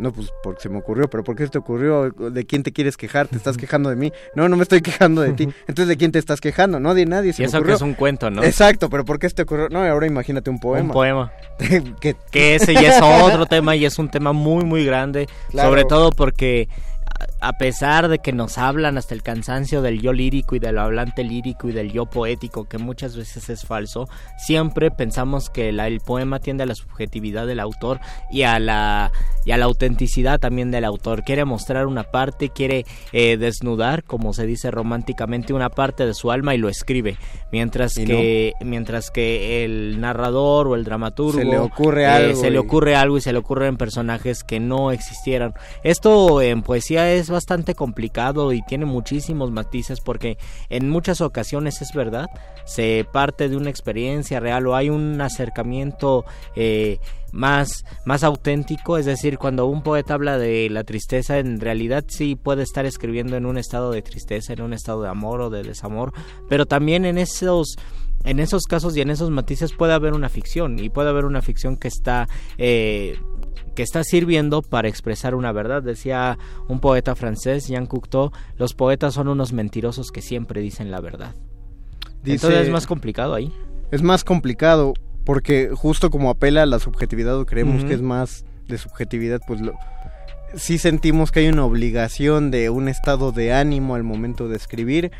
No, pues porque se me ocurrió, pero ¿por qué se te ocurrió? ¿De quién te quieres quejar? ¿Te estás quejando de mí? No, no me estoy quejando de ti. Entonces, ¿de quién te estás quejando? No, de nadie. Se Y me eso que es un cuento, ¿no? Exacto, pero ¿por qué se te ocurrió? No, ahora imagínate un poema. Un poema. que, Que ese ya es otro tema y es un tema muy, muy grande. Claro. Sobre todo porque a pesar de que nos hablan hasta el cansancio del yo lírico y del hablante lírico y del yo poético, que muchas veces es falso, siempre pensamos que la- el poema tiende a la subjetividad del autor y a la, y a la autenticidad también del autor. Quiere mostrar una parte, quiere eh, desnudar, como se dice románticamente, una parte de su alma y lo escribe. Mientras que, mientras que el narrador o el dramaturgo Se le ocurre eh, algo se le ocurre algo y se le ocurren personajes que no existieran. Esto en poesía es bastante complicado y tiene muchísimos matices porque en muchas ocasiones es verdad, se parte de una experiencia real o hay un acercamiento eh, más, más auténtico, es decir, cuando un poeta habla de la tristeza, en realidad sí puede estar escribiendo en un estado de tristeza, en un estado de amor o de desamor, pero también en esos en esos casos y en esos matices puede haber una ficción y puede haber una ficción que está eh, que está sirviendo para expresar una verdad. Decía un poeta francés, Jean Cocteau, los poetas son unos mentirosos que siempre dicen la verdad. Dice- Entonces es más complicado ahí. Es más complicado porque justo como apela a la subjetividad o creemos Ujú. que es más de subjetividad, pues lo, sí sentimos que hay una obligación de un estado de ánimo al momento de escribir.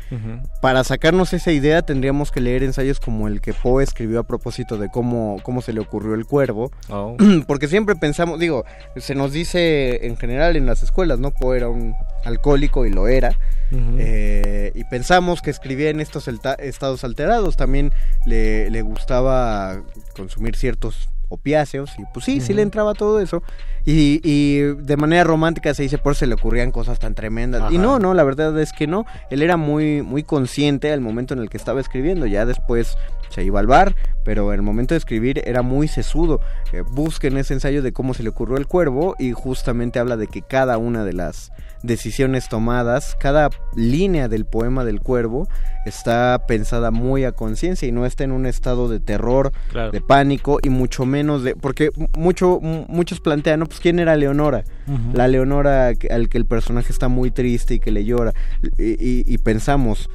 Para sacarnos esa idea tendríamos que leer ensayos como el que Poe escribió a propósito de cómo, cómo se le ocurrió el cuervo. Oh. Porque siempre pensamos, digo, se nos dice en general en las escuelas, ¿no? Poe era un alcohólico y lo era. Eh, y pensamos que escribía en estos estados alterados. También le, le gustaba consumir ciertos opiáceos y pues sí, sí le entraba todo eso. Y, y de manera romántica se dice por eso se le ocurrían cosas tan tremendas. Y no, no, la verdad es que no. Él era muy, muy consciente al momento en el que estaba escribiendo. Ya después se iba al bar, pero en el momento de escribir era muy sesudo. Eh, busquen ese ensayo de cómo se le ocurrió el cuervo y justamente habla de que cada una de las decisiones tomadas, cada línea del poema del cuervo está pensada muy a conciencia y no está en un estado de terror, Claro. de pánico y mucho menos de porque mucho muchos plantean, ¿no? pues quién era Leonora, la Leonora al que el personaje está muy triste y que le llora y, y- y pensamos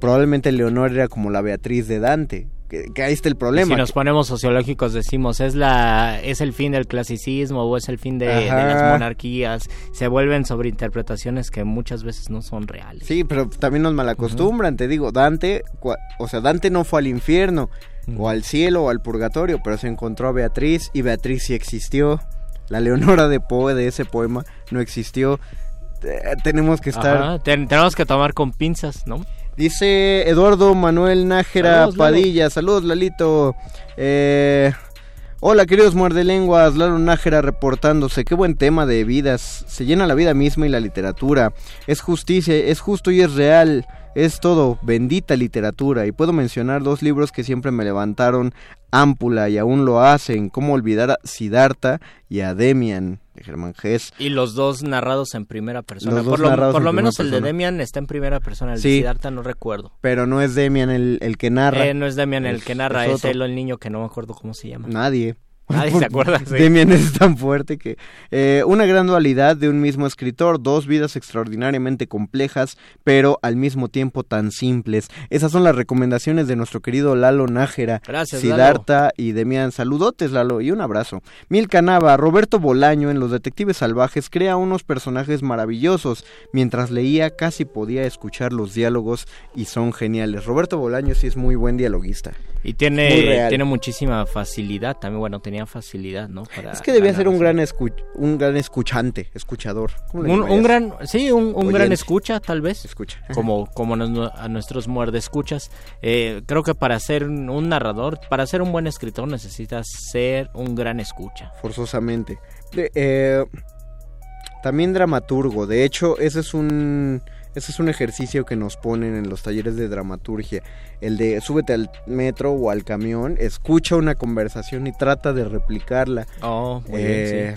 probablemente Leonora era como la Beatriz de Dante, que, que ahí está el problema. Si nos ponemos sociológicos decimos, ¿es la es el fin del clasicismo o es el fin de, las monarquías? Se vuelven sobreinterpretaciones que muchas veces no son reales. Sí, pero también nos malacostumbran, te digo, Dante, o sea, Dante no fue al infierno, o al cielo, o al purgatorio, pero se encontró a Beatriz, y Beatriz sí existió. La Leonora de Poe de ese poema no existió. Eh, tenemos que estar... Ajá, ten- tenemos que tomar con pinzas, ¿no? Dice Eduardo Manuel Nájera Saludos, Lalo. Padilla, saludos Lalito. Eh, hola queridos muerdelenguas, Lalo Nájera reportándose, qué buen tema de vidas, se llena la vida misma y la literatura, es justicia, es justo y es real, es todo, bendita literatura, y puedo mencionar dos libros que siempre me levantaron ámpula y aún lo hacen, cómo olvidar a Siddhartha y a Demian de Germán Gess. Y los dos narrados en primera persona. Los por lo, por menos el de. Demian está en primera persona, el Sí. de Siddhartha no recuerdo. Pero no es Demian el, el que narra. Eh, no es Demian el que narra, es es, él el niño que no me acuerdo cómo se llama. Nadie. Nadie se acuerda, sí. Demian es tan fuerte que... eh, una gran dualidad de un mismo escritor, dos vidas extraordinariamente complejas, pero al mismo tiempo tan simples. Esas son las recomendaciones de nuestro querido Lalo Nájera. Gracias, Siddhartha y Demian. Saludotes, Lalo, y un abrazo. Mil Canava, Roberto Bolaño en Los Detectives Salvajes crea unos personajes maravillosos. Mientras leía casi podía escuchar los diálogos y son geniales. Roberto Bolaño sí es muy buen dialoguista. Y tiene, tiene muchísima facilidad también, bueno, tenía facilidad, ¿no? Para Es que debía ser un gran, escu- un gran escuchante, escuchador. ¿Cómo le Un, un gran, sí, un, un gran escucha, tal vez. Escucha. Como, como nos- a nuestros muerdescuchas. Eh, creo que para ser un, narrador, para ser un buen escritor, necesitas ser un gran escucha. Forzosamente. Eh, también dramaturgo. De hecho, ese es un... Ese es un ejercicio que nos ponen en los talleres de dramaturgia. El de súbete al metro o al camión, escucha una conversación y trata de replicarla. Oh, muy Eh,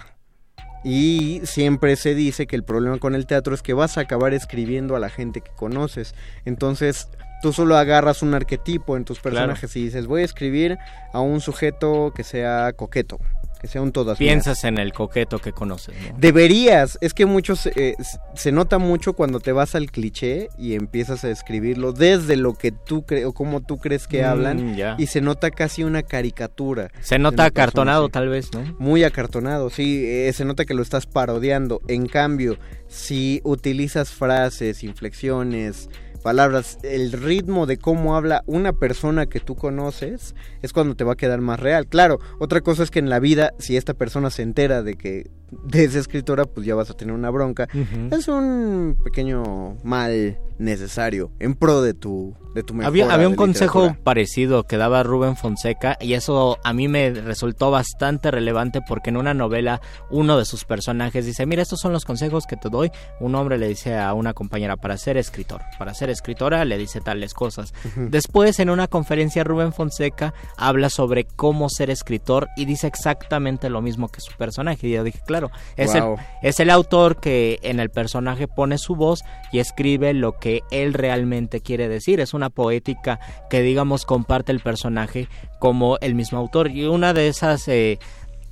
Y siempre se dice que el problema con el teatro es que vas a acabar escribiendo a la gente que conoces. Entonces, tú solo agarras un arquetipo en tus personajes y dices, voy a escribir a un sujeto que sea coqueto, que sea un todas mías". Piensas en el coqueto que conoces, ¿no? Deberías, es que muchos eh, se nota mucho cuando te vas al cliché y empiezas a escribirlo desde lo que tú crees o como tú crees que Mm, hablan ya. y se nota casi una caricatura. Se nota persona acartonado, tal vez, ¿no? Muy acartonado, sí, eh, se nota que lo estás parodiando. En cambio, si utilizas frases, inflexiones, palabras, el ritmo de cómo habla una persona que tú conoces, es cuando te va a quedar más real. Claro, otra cosa es que en la vida, si esta persona se entera de que de esa escritora, pues ya vas a tener una bronca. Es un pequeño mal necesario en pro de tu de tu mejora Había, había un consejo literatura. parecido que daba Rubén Fonseca y eso a mí me resultó bastante relevante porque en una novela uno de sus personajes dice, mira, estos son los consejos que te doy. Un hombre le dice a una compañera para ser escritor, para ser escritora le dice tales cosas. Después en una conferencia Rubén Fonseca habla sobre cómo ser escritor y dice exactamente lo mismo que su personaje. Y yo dije, claro, es, Wow. el, es el autor que en el personaje pone su voz y escribe lo que él realmente quiere decir. Es una poética que, digamos, comparte el personaje como el mismo autor. Y una de esas... eh,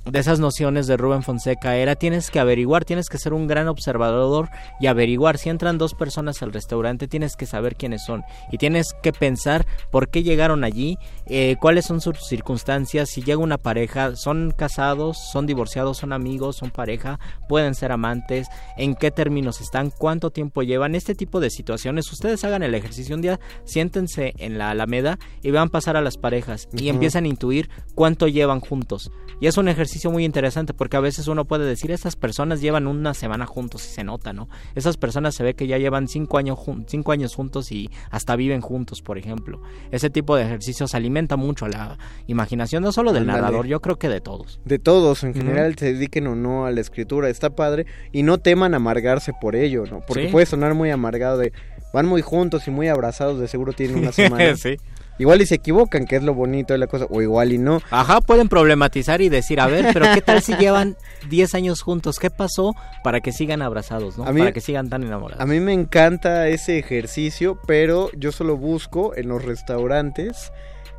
de esas nociones de Rubén Fonseca era tienes que averiguar, tienes que ser un gran observador y averiguar. Si entran dos personas al restaurante tienes que saber quiénes son y tienes que pensar por qué llegaron allí, eh, cuáles son sus circunstancias, si llega una pareja, son casados, son divorciados, son amigos, son pareja, pueden ser amantes, en qué términos están, cuánto tiempo llevan, este tipo de situaciones, ustedes hagan el ejercicio. Un día, siéntense en la Alameda y vean pasar a las parejas y empiezan a intuir cuánto llevan juntos. Y es un ejercicio muy interesante porque a veces uno puede decir, estas personas llevan una semana juntos y se nota, ¿no? Esas personas se ve que ya llevan cinco años, cinco años juntos y hasta viven juntos, por ejemplo. Ese tipo de ejercicios alimenta mucho la imaginación, no solo del narrador, yo creo que de todos. De todos, en general, se dediquen o no a la escritura, está padre. Y no teman amargarse por ello, ¿no? Porque Sí. puede sonar muy amargado de... Van muy juntos y muy abrazados, de seguro tienen una semana. Sí. Igual y se equivocan, que es lo bonito de la cosa, o igual y no. Ajá, pueden problematizar y decir, a ver, pero ¿qué tal si llevan 10 años juntos? ¿Qué pasó para que sigan abrazados, no? A mí- para que sigan tan enamorados. A mí me encanta ese ejercicio, pero yo solo busco en los restaurantes.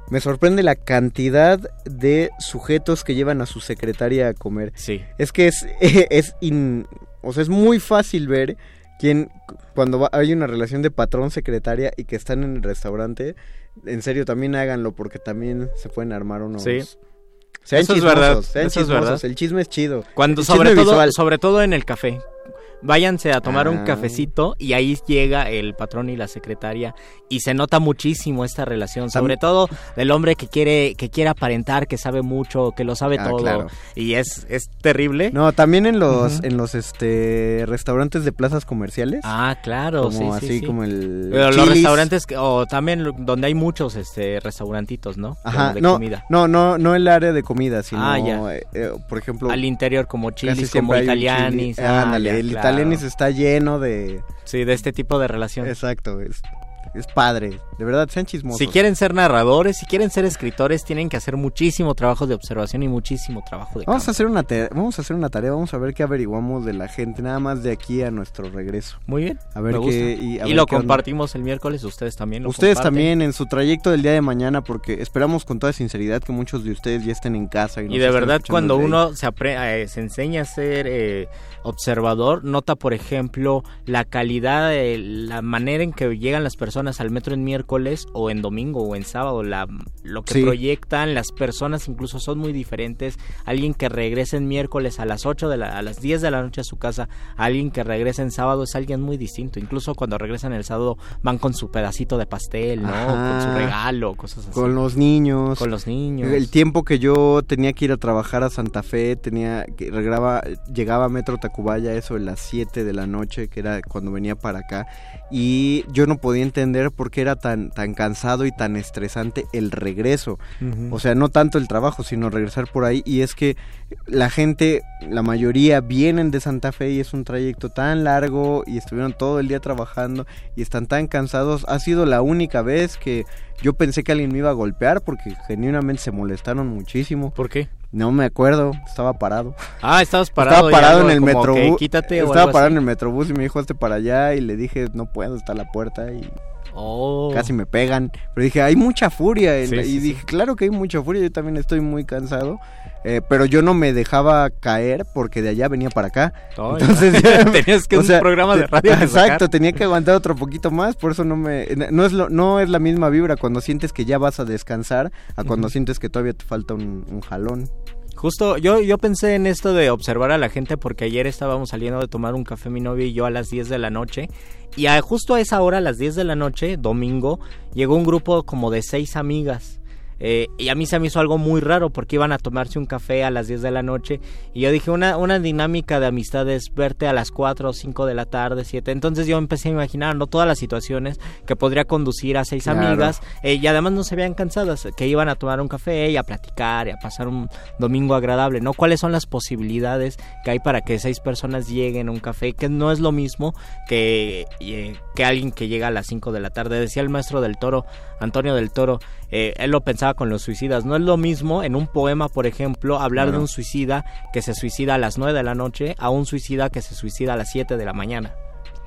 Me sorprende la cantidad de sujetos que llevan a su secretaria a comer. Sí. Es que es, es, in- o sea, es muy fácil ver quién, cuando va- hay una relación de patrón-secretaria y que están en el restaurante, en serio también háganlo porque también se pueden armar unos... Sí. Sean Eso es verdad, sean eso es verdad. el chisme es chido. Cuando El sobre chisme todo, visual. sobre todo en el café. Váyanse a tomar un Ah. cafecito y ahí llega el patrón y la secretaria y se nota muchísimo esta relación, sobre todo del hombre que quiere que quiere aparentar que sabe mucho, que lo sabe Ah, todo claro. y es es terrible. No, también en los en los este restaurantes de plazas comerciales. Ah, claro, como sí, sí, así sí. como el Pero los restaurantes que- o también donde hay muchos este restaurantitos, ¿no? Ajá, de no, comida. no, no, no el área de comida, sino, Ah, ya. eh, eh, por ejemplo, Al interior como chilis, como italianis. chili. Ah, Ándale, ya, el claro. Italianis está lleno de, Sí, de este tipo de relación. exacto, es, es padre, de verdad, sean chismosos. Si quieren ser narradores, si quieren ser escritores, tienen que hacer muchísimo trabajo de observación y muchísimo trabajo de Vamos campo. a hacer una tarea, vamos a hacer una tarea, vamos a ver qué averiguamos de la gente, nada más de aquí a nuestro regreso. Muy bien. A ver qué y, a Y ver lo qué onda. compartimos el miércoles, ustedes también lo Ustedes comparten. también en su trayecto del día de mañana, porque esperamos con toda sinceridad que muchos de ustedes ya estén en casa. Y, de verdad, cuando uno se, eh, se enseña a ser eh, observador, nota, por ejemplo, la calidad, eh, la manera en que llegan las personas al metro en miércoles o en domingo o en sábado, la, lo que Sí. proyectan, las personas incluso son muy diferentes. Alguien que regresa en miércoles a las 8 de la, a las 10 de la noche a su casa, alguien que regresa en sábado es alguien muy distinto. Incluso cuando regresan el sábado van con su pedacito de pastel, ¿no? Ajá. Con su regalo, cosas así. Con los niños. Con los niños. El tiempo que yo tenía que ir a trabajar a Santa Fe, tenía que regraba, llegaba a Metro Tacubaya eso de las 7 de la noche, que era cuando venía para acá, y yo no podía entender por qué era tan, tan cansado y tan estresante el regreso. O sea, no tanto el trabajo, sino regresar por ahí. Y es que la gente, la mayoría vienen de Santa Fe y es un trayecto tan largo y estuvieron todo el día trabajando y están tan cansados. Ha sido la única vez que yo pensé que alguien me iba a golpear porque genuinamente se molestaron muchísimo. ¿Por qué? No me acuerdo, estaba parado. Ah, estabas parado. estaba parado en el metrobús. Estaba parado así. en el metrobús y me dijo hazte para allá y le dije no puedo, está la puerta y Oh. casi me pegan. Pero dije, hay mucha furia. en Sí, la- sí, y sí. dije, claro que hay mucha furia, yo también estoy muy cansado. eh, pero yo no me dejaba caer porque de allá venía para acá. Entonces, Tenías que o un programa de radio Exacto, tenía que aguantar otro poquito más, por eso no me... No es, lo, no es la misma vibra cuando sientes que ya vas a descansar a cuando sientes que todavía te falta un, un jalón. Justo, yo, yo pensé en esto de observar a la gente porque ayer estábamos saliendo de tomar un café mi novia y yo a las 10 de la noche y a, justo a esa hora, a las 10 de la noche, domingo, llegó un grupo como de seis amigas. Eh, y a mí se me hizo algo muy raro porque iban a tomarse un café a las 10 de la noche y yo dije una, una dinámica de amistad es verte a las 4 o 5 de la tarde, 7. Entonces yo empecé a imaginar ¿no? todas las situaciones que podría conducir a seis Claro. amigas eh, y además no se veían cansadas, que iban a tomar un café y a platicar y a pasar un domingo agradable, ¿no? ¿Cuáles son las posibilidades que hay para que seis personas lleguen a un café? Que no es lo mismo que, eh, que alguien que llega a las 5 de la tarde. Decía el maestro del toro, Antonio del Toro, eh, él lo pensaba con los suicidas. No es lo mismo en un poema, por ejemplo, hablar de un suicida que se suicida a las 9 de la noche a un suicida que se suicida a las 7 de la mañana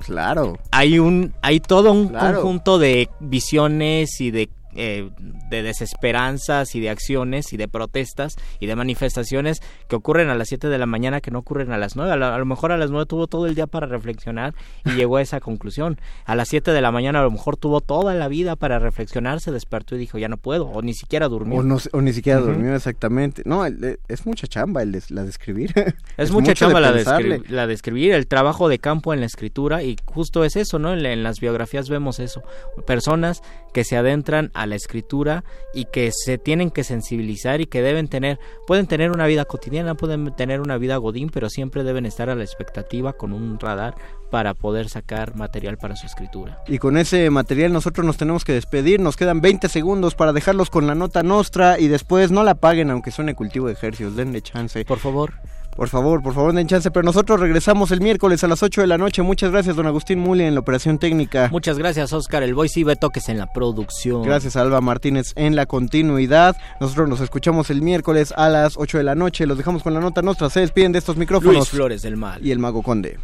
Claro. hay un hay todo un Claro. conjunto de visiones y de eh, de desesperanzas y de acciones y de protestas y de manifestaciones que ocurren a las 7 de la mañana que no ocurren a las 9. A, la- a lo mejor a las 9 tuvo todo el día para reflexionar y llegó a esa conclusión. A las 7 de la mañana a lo mejor tuvo toda la vida para reflexionar, se despertó y dijo ya no puedo o ni siquiera durmió. O, no, o ni siquiera durmió exactamente. No, de- es mucha chamba el de, la de escribir. Es, mucha de chamba la, de escribir, la de escribir, el trabajo de campo en la escritura y justo es eso, ¿no? En, en las biografías vemos eso. Personas que se adentran a la escritura y que se tienen que sensibilizar y que deben tener, pueden tener una vida cotidiana, pueden tener una vida godín, pero siempre deben estar a la expectativa con un radar para poder sacar material para su escritura. Y con ese material nosotros nos tenemos que despedir. Nos quedan 20 segundos para dejarlos con la nota nostra y después no la paguen aunque suene cultivo de ejercicios. Denle chance. Por favor. Por favor, por favor, den chance. Pero nosotros regresamos el miércoles a las 8 de la noche. Muchas gracias, don Agustín Muli, en la operación técnica. Muchas gracias, Oscar. El voice y Beto, que es en la producción. Gracias, Alba Martínez, en la continuidad. Nosotros nos escuchamos el miércoles a las 8 de la noche. Los dejamos con la nota nuestra. Se despiden de estos micrófonos. Luis Flores del Mal. Y el Mago Conde.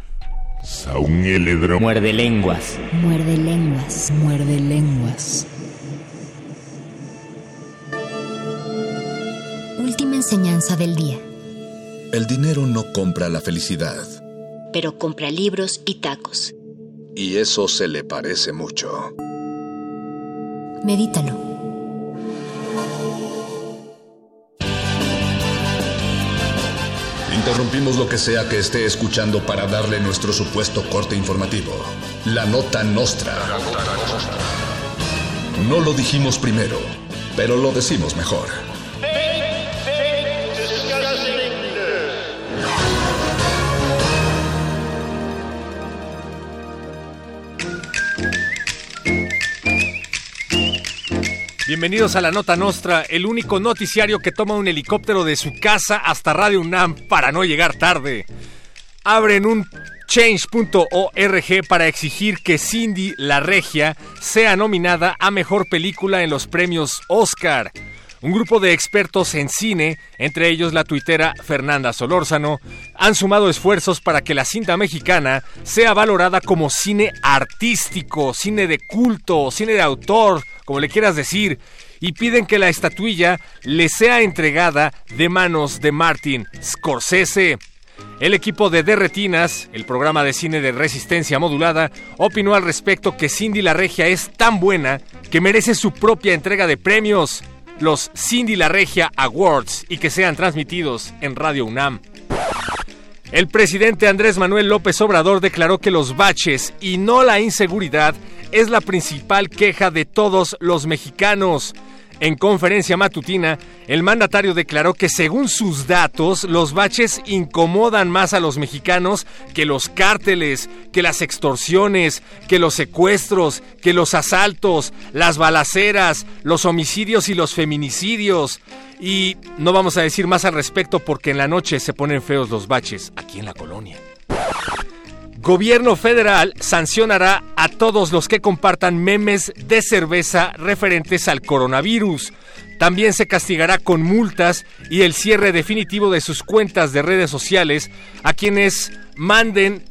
Muerde lenguas. Muerde lenguas. Muerde lenguas. Última enseñanza del día. El dinero no compra la felicidad. Pero compra libros y tacos. Y eso se le parece mucho. Medítalo. Interrumpimos lo que sea que esté escuchando para darle nuestro supuesto corte informativo. La nota nostra. No lo dijimos primero, pero lo decimos mejor. Bienvenidos a la Nota Nostra, el único noticiario que toma un helicóptero de su casa hasta Radio UNAM para no llegar tarde. Abren un change.org para exigir que Cindy la Regia sea nominada a Mejor Película en los premios Oscar. Un grupo de expertos en cine, entre ellos la tuitera Fernanda Solórzano, han sumado esfuerzos para que la cinta mexicana sea valorada como cine artístico, cine de culto, cine de autor, como le quieras decir, y piden que la estatuilla le sea entregada de manos de Martin Scorsese. El equipo de Derretinas, el programa de cine de resistencia modulada, opinó al respecto que Cindy la Regia es tan buena que merece su propia entrega de premios los Cindy La Regia Awards y que sean transmitidos en Radio UNAM. El presidente Andrés Manuel López Obrador declaró que los baches y no la inseguridad es la principal queja de todos los mexicanos. En conferencia matutina, el mandatario declaró que según sus datos, los baches incomodan más a los mexicanos que los cárteles, que las extorsiones, que los secuestros, que los asaltos, las balaceras, los homicidios y los feminicidios. Y no vamos a decir más al respecto porque en la noche se ponen feos los baches aquí en la colonia. Gobierno federal sancionará a todos los que compartan memes de cerveza referentes al coronavirus. También se castigará con multas y el cierre definitivo de sus cuentas de redes sociales a quienes manden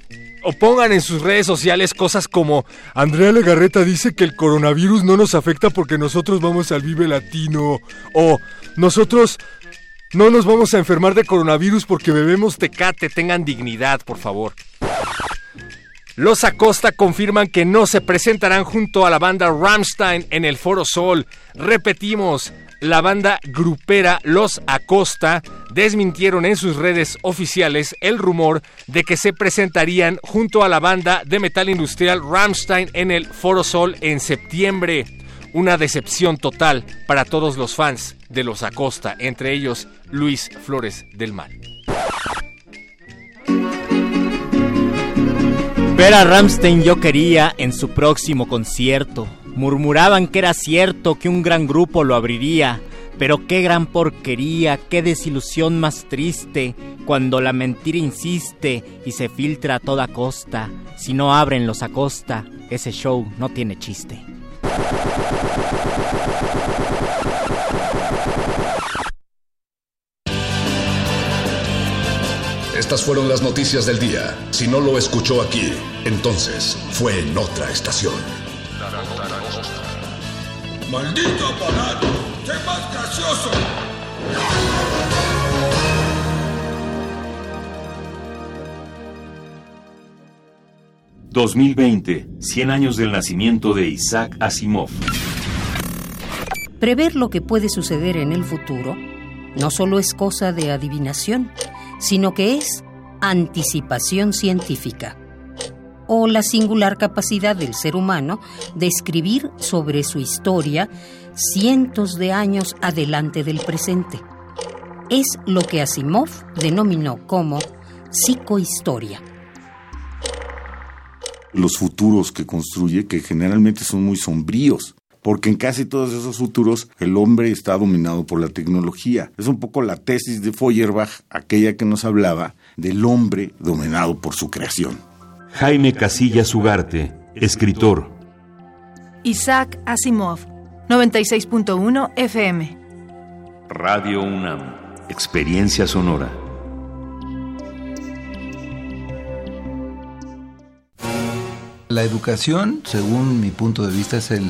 o pongan en sus redes sociales cosas como Andrea Legarreta dice que el coronavirus no nos afecta porque nosotros vamos al Vive Latino o nosotros no nos vamos a enfermar de coronavirus porque bebemos tecate, tengan dignidad, por favor. Los Acosta confirman que no se presentarán junto a la banda Ramstein en el Foro Sol. Repetimos, la banda grupera Los Acosta desmintieron en sus redes oficiales el rumor de que se presentarían junto a la banda de metal industrial Ramstein en el Foro Sol en septiembre. Una decepción total para todos los fans de Los Acosta, entre ellos Luis Flores del Mal. Ver a Ramstein yo quería en su próximo concierto. Murmuraban que era cierto que un gran grupo lo abriría, pero qué gran porquería, qué desilusión más triste, cuando la mentira insiste y se filtra a toda costa. Si no abren los acosta, ese show no tiene chiste. Estas fueron las noticias del día. Si no lo escuchó aquí, entonces fue en otra estación. ¡Maldito aparato! ¡Qué más gracioso! 2020, 100 años del nacimiento de Isaac Asimov. Prever lo que puede suceder en el futuro no solo es cosa de adivinación, sino que es anticipación científica o la singular capacidad del ser humano de escribir sobre su historia cientos de años adelante del presente. Es lo que Asimov denominó como psicohistoria. Los futuros que construye, que generalmente son muy sombríos, porque en casi todos esos futuros el hombre está dominado por la tecnología. Es un poco la tesis de Feuerbach, aquella que nos hablaba del hombre dominado por su creación. Jaime Casillas Ugarte, escritor. Isaac Asimov, 96.1 FM. Radio UNAM, experiencia sonora. La educación, según mi punto de vista, es el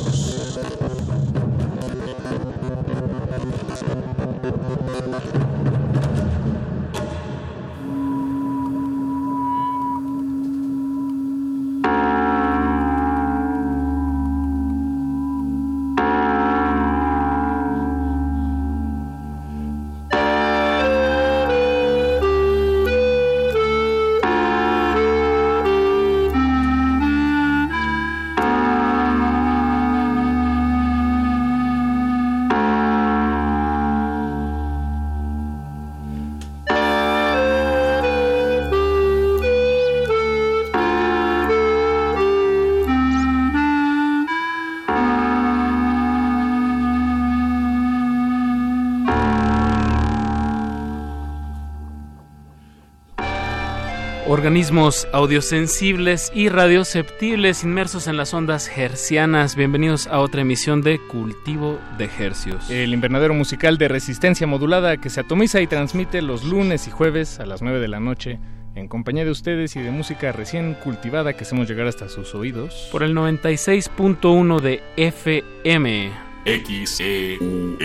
Organismos audiosensibles y radioceptibles inmersos en las ondas hercianas. Bienvenidos a otra emisión de Cultivo de Hercios. El invernadero musical de resistencia modulada que se atomiza y transmite los lunes y jueves a las 9 de la noche en compañía de ustedes y de música recién cultivada que hacemos llegar hasta sus oídos. Por el 96.1 de FM. XEUN.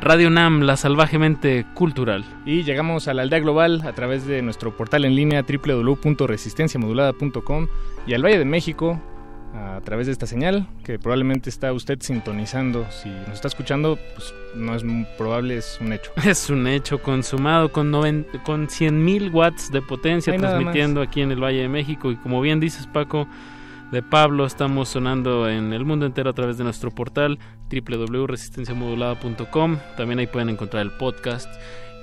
Radio NAM, la salvajemente cultural. Y llegamos a la aldea global a través de nuestro portal en línea www.resistenciamodulada.com y al Valle de México a través de esta señal que probablemente está usted sintonizando. Si nos está escuchando, pues no es probable, es un hecho. Es un hecho consumado con, con 100.000 watts de potencia transmitiendo aquí en el Valle de México y como bien dices Paco, de Pablo. Estamos sonando en el mundo entero a través de nuestro portal www.resistenciamodulada.com. También ahí pueden encontrar el podcast.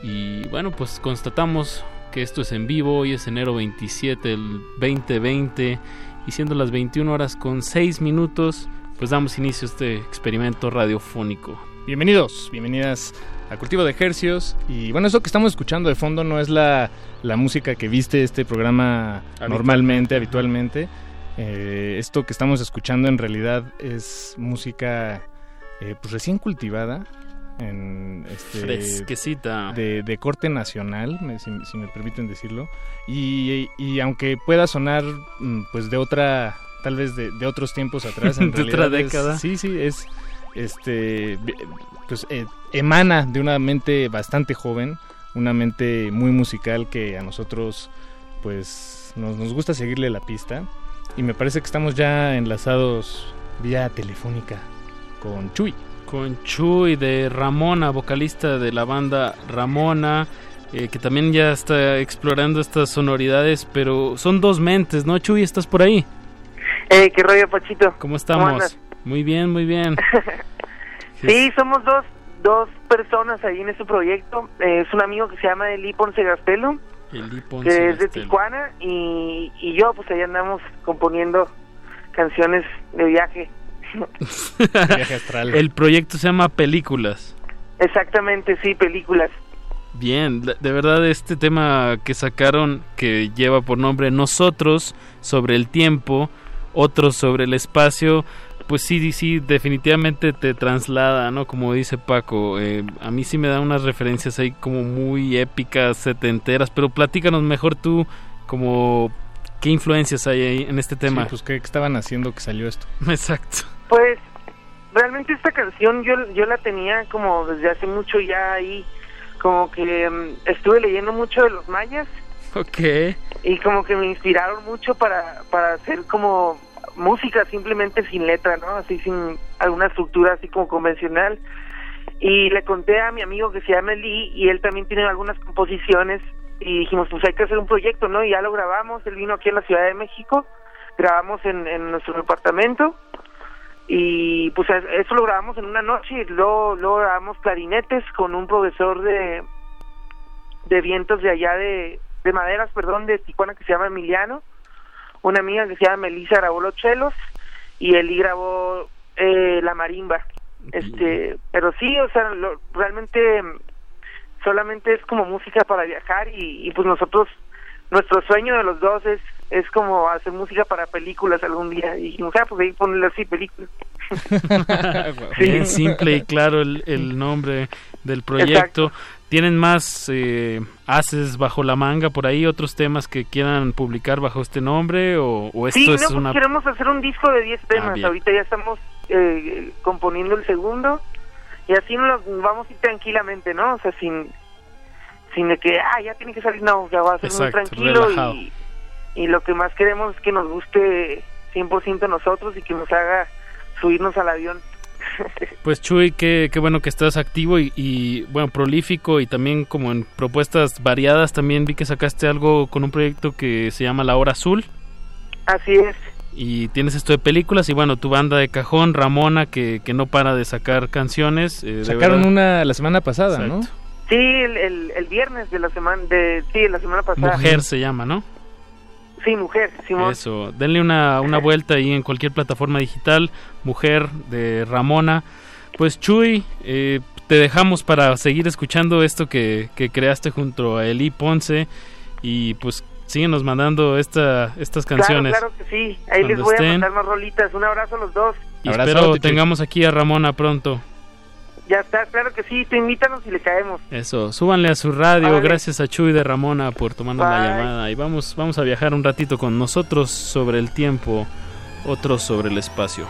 Y bueno, pues constatamos que esto es en vivo. Hoy es enero 27 del 2020. y siendo las 21 horas con 6 minutos, pues damos inicio a este experimento radiofónico. Bienvenidos, bienvenidas a Cultivo de Ejercios. Y bueno, eso que estamos escuchando de fondo no es la, la música que viste este programa normalmente, habitualmente. Eh, esto que estamos escuchando en realidad es música eh, pues recién cultivada. En este, Fresquecita. De, de corte nacional, si, si me permiten decirlo. Y, y aunque pueda sonar mm, pues de otra, tal vez de, de otros tiempos atrás, en De otra realidad es- década. sí, sí, es este pues eh, emana de una mente bastante joven, una mente muy musical que a nosotros pues nos, nos gusta seguirle la pista y me parece que estamos ya enlazados vía telefónica con Chuy. Con Chuy de Ramona, vocalista de la banda Ramona, eh, que también ya está explorando estas sonoridades, pero son dos mentes, ¿no? Chuy, ¿estás por ahí? Eh, ¿Qué rollo, Pachito? ¿Cómo estamos? muy bien, muy bien. Sí, somos dos, dos personas ahí en este proyecto. Eh, es un amigo que se llama Eli Ponce Gastelo, El que es de Tijuana, y, y yo, pues ahí andamos componiendo canciones de viaje. El proyecto se llama Películas. Exactamente, sí, películas. Bien, de de verdad este tema que sacaron que lleva por nombre Nosotros sobre el tiempo, otros sobre el espacio, pues sí, sí, definitivamente te traslada, ¿no? Como dice Paco, eh, a mí sí me da unas referencias ahí como muy épicas, setenteras, pero platícanos mejor tú como qué influencias hay ahí en este tema. Sí, pues ¿qué, qué estaban haciendo que salió esto? Exacto. Pues realmente esta canción yo, yo la tenía como desde hace mucho ya ahí, como que mm, estuve leyendo mucho de los mayas Ok. y como que me inspiraron mucho para, para hacer como música simplemente sin letra, ¿no? Así sin alguna estructura así como convencional. Y le conté a mi amigo que se llama Lee y él también tiene algunas composiciones y dijimos, pues hay que hacer un proyecto, ¿no? Y ya lo grabamos, él vino aquí a la Ciudad de México, grabamos en, en nuestro departamento y pues es- eso lo grabamos en una noche y luego, luego grabamos clarinetes con un profesor de, de vientos de allá de, de maderas, perdón, de Tijuana que se llama Emiliano, una amiga que se llama Melissa grabó los chelos y él grabó eh, la marimba. Este, pero sí, o sea, lo- realmente solamente es como música para viajar y, y pues nosotros nuestro sueño de los dos es es como hacer música para películas algún día y dijimos, ah, pues ahí ponerle así películas. Bien simple y claro el, el nombre del proyecto. ¿Tienen más eh, haces bajo la manga por ahí, otros temas que quieran publicar bajo este nombre? ¿O, o esto Sí, no, es pues una... queremos hacer un disco de 10 temas. bien. Ahorita ya estamos eh, componiendo el segundo y así nos vamos a ir tranquilamente, ¿no? O sea, sin sin de que, ah, ya tiene que salir, no, ya va a ser muy Exacto, tranquilo relajado. y, y lo que más queremos es que nos guste 100% a nosotros y que nos haga subirnos al avión. Pues Chuy, qué, qué bueno que estás activo y, y, bueno, prolífico y también como en propuestas variadas. También vi que sacaste algo con un proyecto que se llama La Hora Azul. Así es. Y tienes esto de películas y bueno, tu banda de cajón, Ramona, que, que no para de sacar canciones. eh, Sacaron una la semana pasada, ¿no? Sí, el, el, el viernes de la semana, de, sí, la semana pasada. Mujer se llama, ¿no? Sí, mujer, Simón. Eso, denle una, una vuelta ahí en cualquier plataforma digital, Mujer de Ramona. Pues Chuy, eh, te dejamos para seguir escuchando esto que, que creaste junto a Eli Ponce y pues síguenos mandando esta, estas canciones. Claro, claro que sí. Ahí les voy a mandar más rolitas. Un abrazo a los dos. Y espero tengamos aquí a Ramona pronto. Ya está, claro que sí. Te invítanos y le caemos. Eso, súbanle a su radio. Gracias a Chuy de Ramona por tomarnos la llamada. Y vamos, vamos a viajar un ratito con nosotros sobre el tiempo, otros sobre el espacio.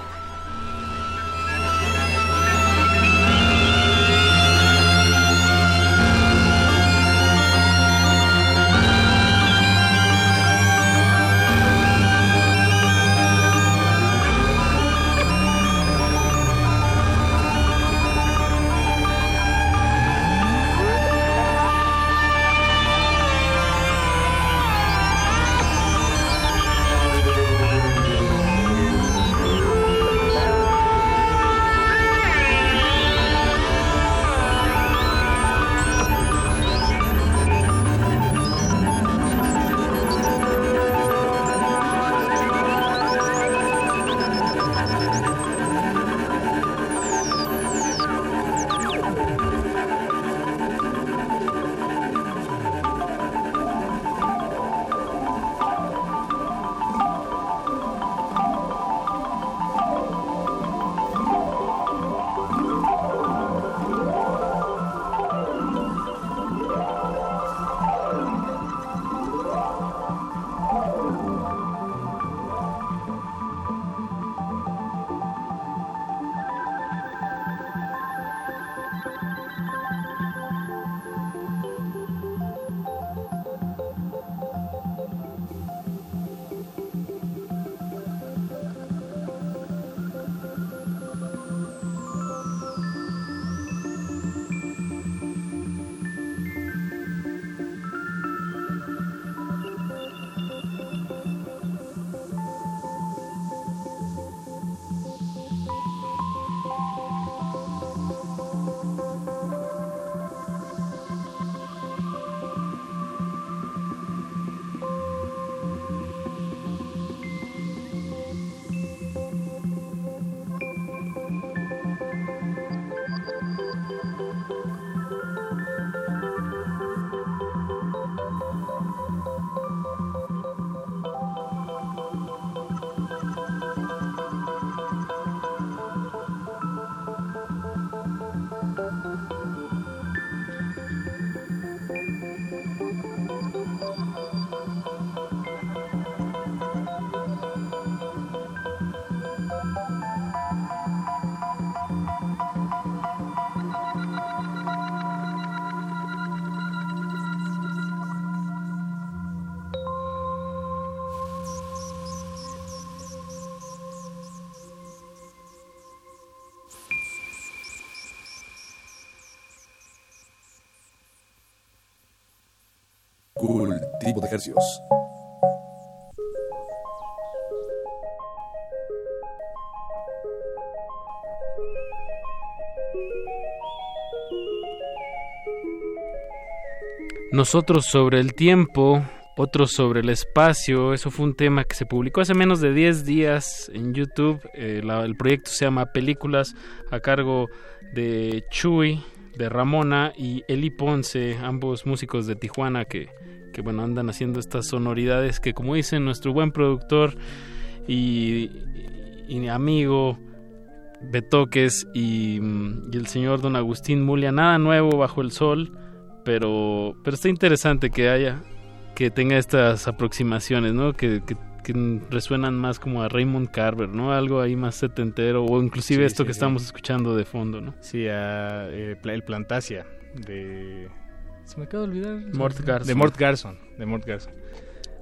Nosotros sobre el tiempo, otros sobre el espacio, eso fue un tema que se publicó hace menos de 10 días en YouTube. Eh, el proyecto se llama Películas a cargo de Chuy, de Ramona y Eli Ponce, ambos músicos de Tijuana que, que bueno, andan haciendo estas sonoridades que como dice nuestro buen productor y, y amigo Betoques y, mm, y el señor don Agustín Mulia, nada nuevo bajo el sol, pero, pero está interesante que haya, que tenga estas aproximaciones, ¿no? Que, que, que resuenan más como a Raymond Carver, ¿no? Algo ahí más setentero, o inclusive Sí, esto sí, que sí. estamos escuchando de fondo, ¿no? Sí, a eh, el Plantasia de... Se me acaba de olvidar. Mort Garson. De Mort Garson. De Mort Garson.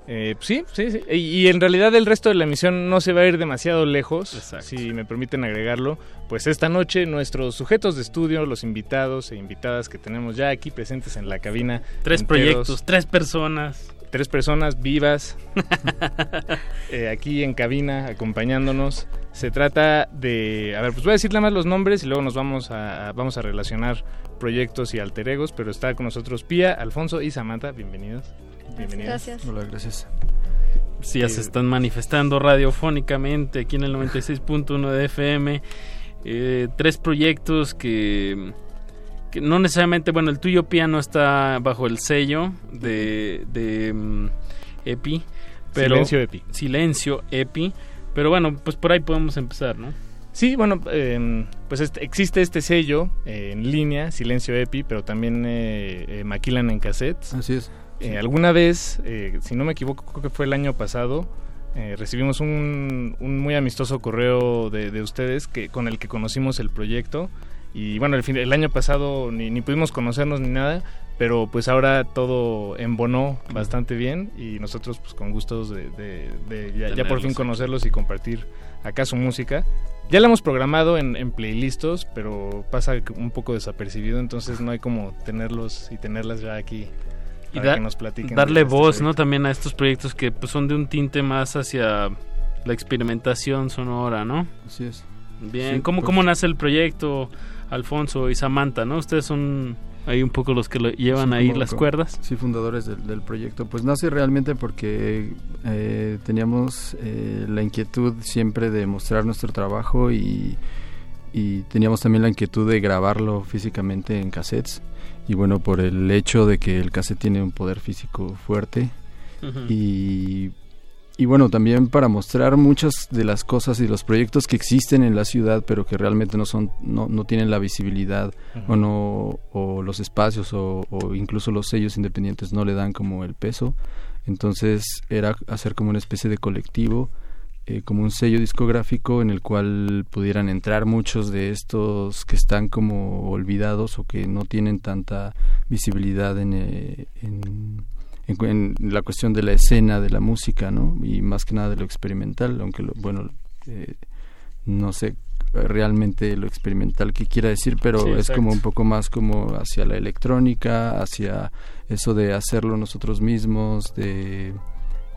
Eh, pues sí, sí, sí. Y, y en realidad el resto de la emisión no se va a ir demasiado lejos, si me permiten agregarlo. Pues esta noche nuestros sujetos de estudio, los invitados e invitadas que tenemos ya aquí presentes en la cabina. Tres enteros, proyectos, tres personas. Tres personas vivas eh, aquí en cabina acompañándonos. Se trata de, a ver, pues voy a decir nada más los nombres y luego nos vamos a, a- vamos a relacionar proyectos y alter egos, pero está con nosotros Pía, Alfonso y Samantha, bienvenidos. Bienvenidas. Gracias. Hola, gracias. Sí, ya se están manifestando radiofónicamente aquí en el 96.1 de FM. Eh, tres proyectos que, que no necesariamente, bueno, el tuyo piano está bajo el sello de, de mm, EPI. Pero, Silencio EPI. Silencio EPI. Pero bueno, pues por ahí podemos empezar, ¿no? Sí, bueno, eh, pues este- existe este sello eh, en línea, Silencio Epi, pero también eh, eh, maquilan en cassettes. Así es. Eh, alguna vez, eh, si no me equivoco, creo que fue el año pasado, eh, recibimos un, un muy amistoso correo de, de ustedes que con el que conocimos el proyecto. Y bueno, el, fin, el año pasado ni, ni pudimos conocernos ni nada, pero pues ahora todo embonó bastante bien y nosotros pues con gustos de, de- de ya, ya por fin conocerlos y compartir acá su música. Ya la hemos programado en, en playlistos, pero pasa un poco desapercibido, entonces no hay como tenerlos y tenerlas ya aquí y para da- que nos platiquen. darle este voz. ¿no? También a estos proyectos que pues, son de un tinte más hacia la experimentación sonora, ¿no? Así es. Bien, Sí, ¿Cómo, pues- ¿cómo nace el proyecto, Alfonso y Samantha, no? Ustedes son ahí un poco los que lo llevan Sí, ahí las cuerdas. Sí, fundadores del, del proyecto. Pues nace realmente porque eh, teníamos eh, la inquietud siempre de mostrar nuestro trabajo y, y teníamos también la inquietud de grabarlo físicamente en cassettes. Y bueno, por el hecho de que el cassette tiene un poder físico fuerte y, y bueno, también para mostrar muchas de las cosas y los proyectos que existen en la ciudad, pero que realmente no son, no, no tienen la visibilidad o no, o los espacios o, o incluso los sellos independientes no le dan como el peso. Entonces era hacer como una especie de colectivo, eh, como un sello discográfico en el cual pudieran entrar muchos de estos que están como olvidados o que no tienen tanta visibilidad en, eh, en, en- en la cuestión de la escena, de la música, ¿no? Y más que nada de lo experimental, aunque, lo, bueno, eh, no sé realmente lo experimental que quiera decir, pero Sí, es como un poco más como hacia la electrónica, hacia eso de hacerlo nosotros mismos, de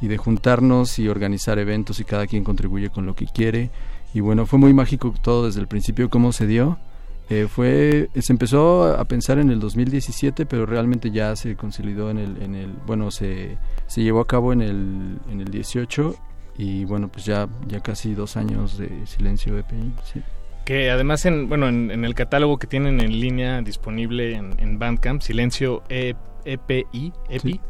y de juntarnos y organizar eventos y cada quien contribuye con lo que quiere. Y bueno fue muy mágico todo desde el principio cómo se dio Eh, fue se empezó a pensar en el 2017 pero realmente ya se consolidó en el en el bueno se se llevó a cabo en el en el 18 y bueno pues ya ya casi dos años de silencio EPI sí. Que además, en, bueno, en, en el catálogo que tienen en línea disponible en, en Bandcamp, silencio E- EPI, EPI, Sí.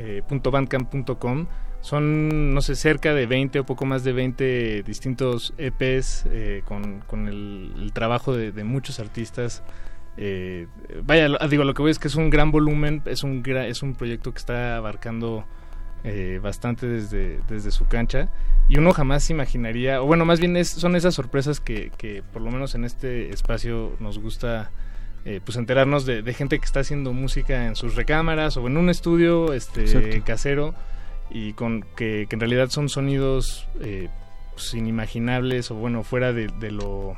eh, punto bandcamp.com, son, no sé, cerca de 20 o poco más de 20 distintos EPs eh, con, con el, el trabajo de, de muchos artistas. Eh, vaya, digo, lo que voy es que es un gran volumen, es un, gra- es un proyecto que está abarcando eh, bastante desde, desde su cancha y uno jamás se imaginaría, o bueno, más bien es, son esas sorpresas que, que por lo menos en este espacio nos gusta eh, pues enterarnos de, de gente que está haciendo música en sus recámaras o en un estudio este Exacto. casero y con que, que en realidad son sonidos eh, pues, inimaginables o bueno fuera de, de lo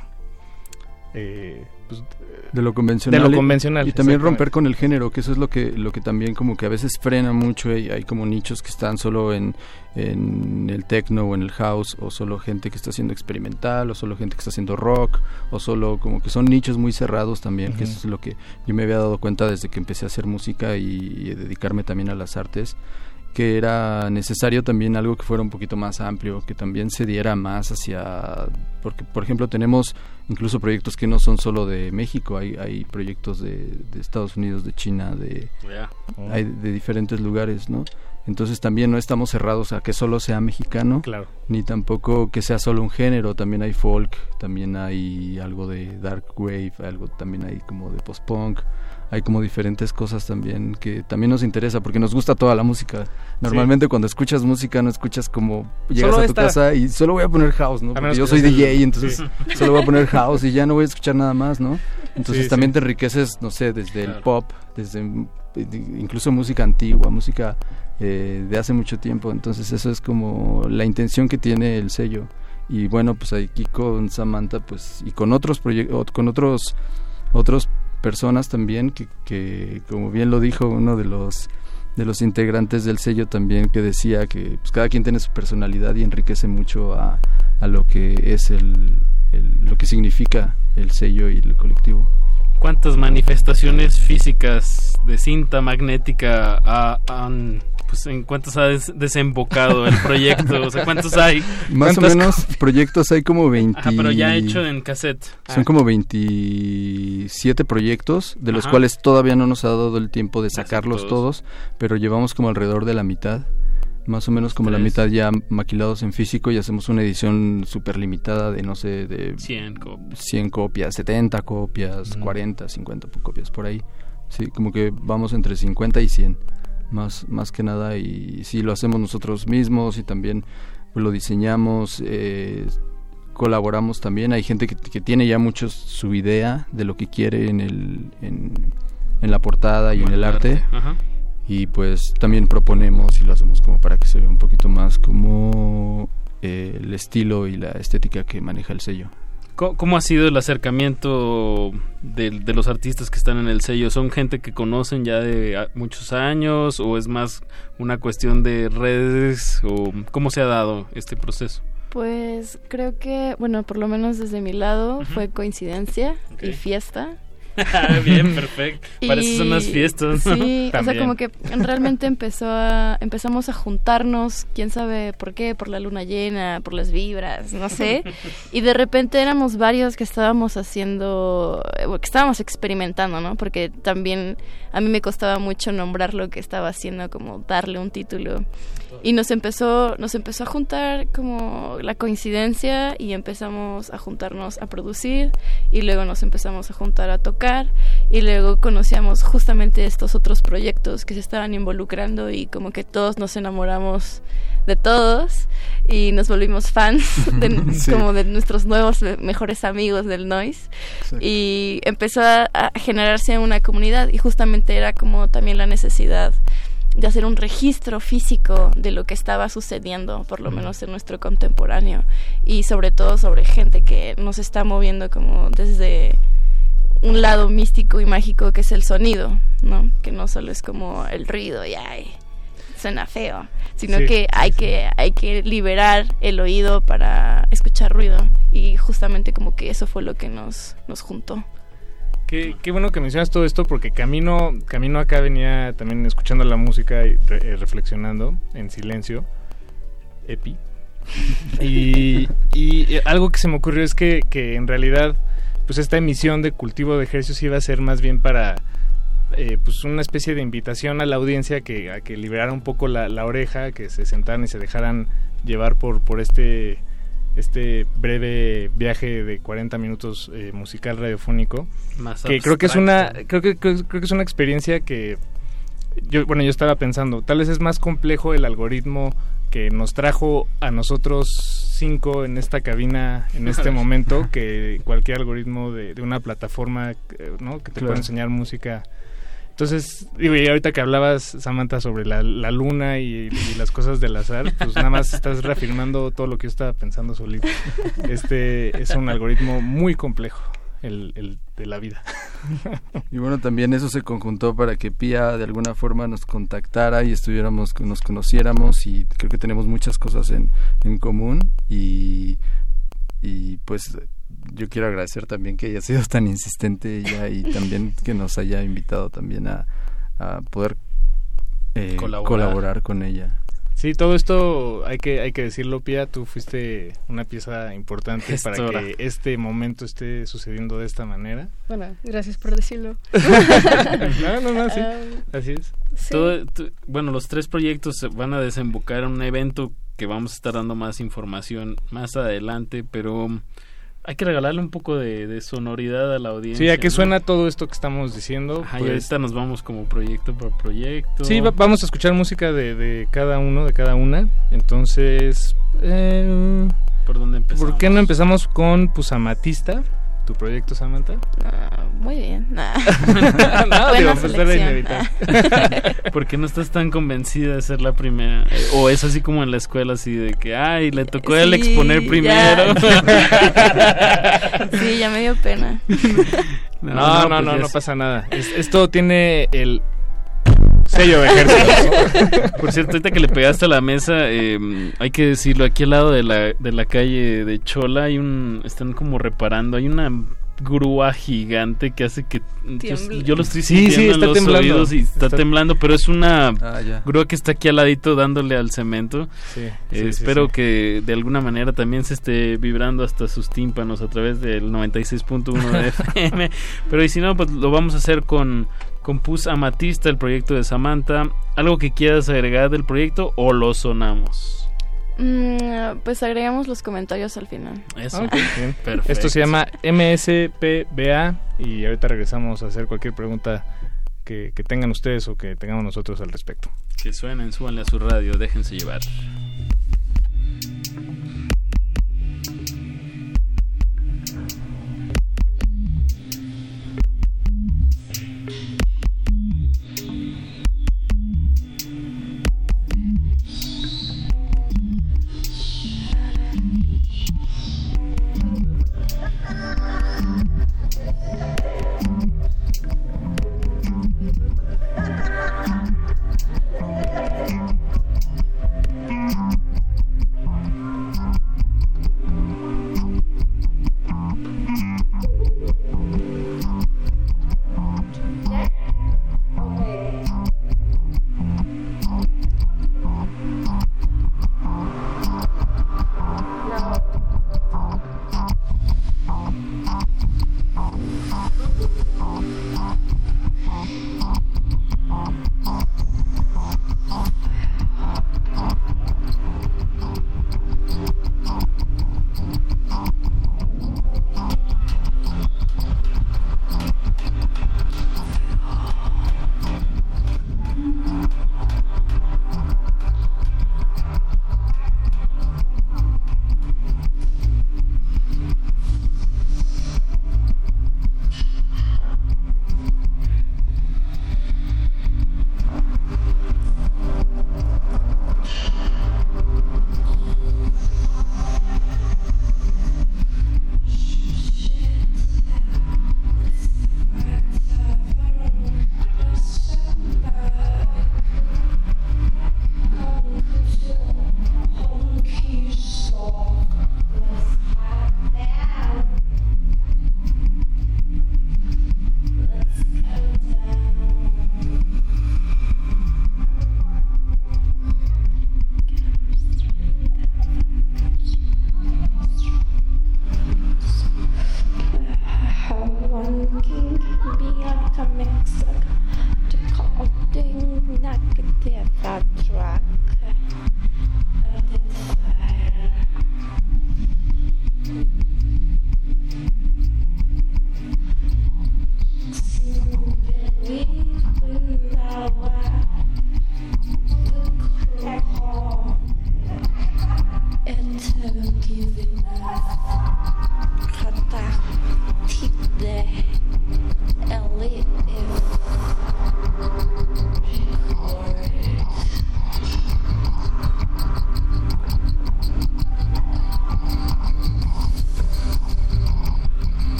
eh, pues, de lo convencional, de lo convencional y, también romper con el género que eso es lo que lo que también como que a veces frena mucho y hay como nichos que están solo en, en el techno o en el house o solo gente que está haciendo experimental o solo gente que está haciendo rock o solo como que son nichos muy cerrados también que eso es lo que yo me había dado cuenta desde que empecé a hacer música y dedicarme también a las artes que era necesario también algo que fuera un poquito más amplio, que también se diera más hacia, porque por ejemplo tenemos incluso proyectos que no son solo de México, hay, hay proyectos de, Estados Unidos, de China, de, hay de diferentes lugares, ¿no? Entonces también no estamos cerrados a que solo sea mexicano, claro. ni tampoco que sea solo un género, también hay folk, también hay algo de dark wave, algo también hay como de post-punk hay como diferentes cosas también que también nos interesa porque nos gusta toda la música. Normalmente cuando escuchas música no escuchas como llegas a tu casa y solo voy a poner house, ¿no? Porque yo soy DJ, entonces solo voy a poner house y ya no voy a escuchar nada más, ¿no? Entonces también te enriqueces, no sé, desde el pop, desde incluso música antigua, música eh, de hace mucho tiempo. Entonces eso es como la intención que tiene el sello. Y bueno, pues aquí con Samantha, pues y con otros proyectos, con otros otros personas también que, que, como bien lo dijo uno de los de los integrantes del sello también que decía que pues, cada quien tiene su personalidad y enriquece mucho a, a lo que es el, lo que significa el sello y el colectivo. ¿Cuántas manifestaciones físicas de cinta magnética han pues en cuántos ha desembocado el proyecto, o sea, cuántos hay. Más o menos proyectos hay como 20. Ajá, pero ya hecho en cassette. Son como 27 proyectos, de los cuales todavía no nos ha dado el tiempo de sacarlos todos. pero llevamos como alrededor de la mitad. Más o menos como la mitad ya maquilados en físico y hacemos una edición súper limitada de, no sé, de 100 copias, 100 copias 70 copias, 40, 50 copias por ahí. Sí, como que vamos entre 50 y 100 más, más que nada y si lo hacemos nosotros mismos y también lo diseñamos, eh, colaboramos también. Hay gente que, tiene ya mucho su idea de lo que quiere en, el, en, la portada y en el arte. Y pues también proponemos y lo hacemos como para que se vea un poquito más como eh, el estilo y la estética que maneja el sello. ¿Cómo ha sido el acercamiento de, los artistas que están en el sello? ¿Son gente que conocen ya de muchos años o es más una cuestión de redes o cómo se ha dado este proceso? Pues creo que, bueno, por lo menos desde mi lado fue coincidencia y fiesta. Bien, perfecto. Para eso son las fiestas. Sí, o sea, como que realmente empezó a, empezamos a juntarnos, quién sabe por qué, por la luna llena, por las vibras, no sé. Y de repente éramos varios que estábamos haciendo, eh, que estábamos experimentando, ¿no? Porque también a mí me costaba mucho nombrar lo que estaba haciendo, como darle un título. Y nos empezó, nos empezó a juntar como la coincidencia y empezamos a juntarnos a producir y luego nos empezamos a juntar a tocar y luego conocíamos justamente estos otros proyectos que se estaban involucrando y como que todos nos enamoramos de todos y nos volvimos fans como de nuestros nuevos mejores amigos del noise y empezó a, generarse una comunidad y justamente era como también la necesidad de hacer un registro físico de lo que estaba sucediendo, por lo menos en nuestro contemporáneo, y sobre todo sobre gente que nos está moviendo como desde un lado místico y mágico que es el sonido, ¿no? Que no solo es como el ruido y ay, suena feo, sino que hay que hay que liberar el oído para escuchar ruido y justamente como que eso fue lo que nos nos juntó. Qué, qué bueno que mencionas todo esto porque camino camino acá venía también escuchando la música y eh, reflexionando en silencio. Epi. y, y, algo que se me ocurrió es que, que en realidad pues esta emisión de cultivo de ejercicios iba a ser más bien para eh, pues una especie de invitación a la audiencia que a que liberara un poco la, oreja, que se sentaran y se dejaran llevar por por este este breve viaje de 40 minutos eh, musical radiofónico que creo que es una creo que creo, que es una experiencia que yo bueno yo estaba pensando tal vez es más complejo el algoritmo que nos trajo a nosotros cinco en esta cabina en este momento que cualquier algoritmo de, una plataforma eh, ¿no? que te pueda enseñar música. Entonces, y ahorita que hablabas, Samantha, sobre la, luna y, las cosas del azar, pues nada más estás reafirmando todo lo que yo estaba pensando solito. Este es un algoritmo muy complejo. el, el de la vida. y bueno, también eso se conjuntó para que Pía de alguna forma nos contactara y estuviéramos, nos conociéramos y creo que tenemos muchas cosas en, en común y, y pues yo quiero agradecer también que haya sido tan insistente ella y también que nos haya invitado también a, a poder eh, colaborar con ella. Sí, todo esto hay que hay que decirlo, Pia, tú fuiste una pieza importante para que este momento esté sucediendo de esta manera. Bueno, gracias por decirlo. no, no, no, sí, ah, así es. bueno, los tres proyectos van a desembocar en un evento que vamos a estar dando más información más adelante, pero hay que regalarle un poco de, sonoridad a la audiencia. Sí, ¿a qué suena todo esto que estamos diciendo? Ajá, y pues ahorita nos vamos como proyecto por proyecto. Sí, vamos a escuchar música de, de, cada uno, de cada una. Entonces, eh, ¿por dónde empezamos? ¿Por qué no empezamos con Pusamatista? Tu proyecto, Samantha? Ah, muy bien. no, digo, pues era inevitable. ¿Por qué no estás tan convencida de ser la primera? O es así como en la escuela, así de que, ay, le tocó el exponer primero. sí, ya me dio pena. No, no, no, pues no, pasa nada. esto tiene el sello de ejército. Por cierto, ahorita que le pegaste a la mesa, eh, hay que decirlo, aquí al lado de la, de la calle de Chola hay un, están como reparando, hay una grúa gigante que hace que yo, lo estoy sintiendo en los oídos y está, temblando, pero es una ah, grúa que está aquí al ladito dándole al cemento. Eh, espero que de alguna manera también se esté vibrando hasta sus tímpanos a través del 96.1 de FM, pero y si no, pues lo vamos a hacer con Compus Amatista, el proyecto de Samantha. ¿Algo que quieras agregar del proyecto o lo sonamos? Mm, pues agregamos los comentarios al final. Eso. Perfecto. Esto se llama MSPBA y ahorita regresamos a hacer cualquier pregunta que, que tengan ustedes o que tengamos nosotros al respecto. Que suenen, súbanle a su radio, déjense llevar.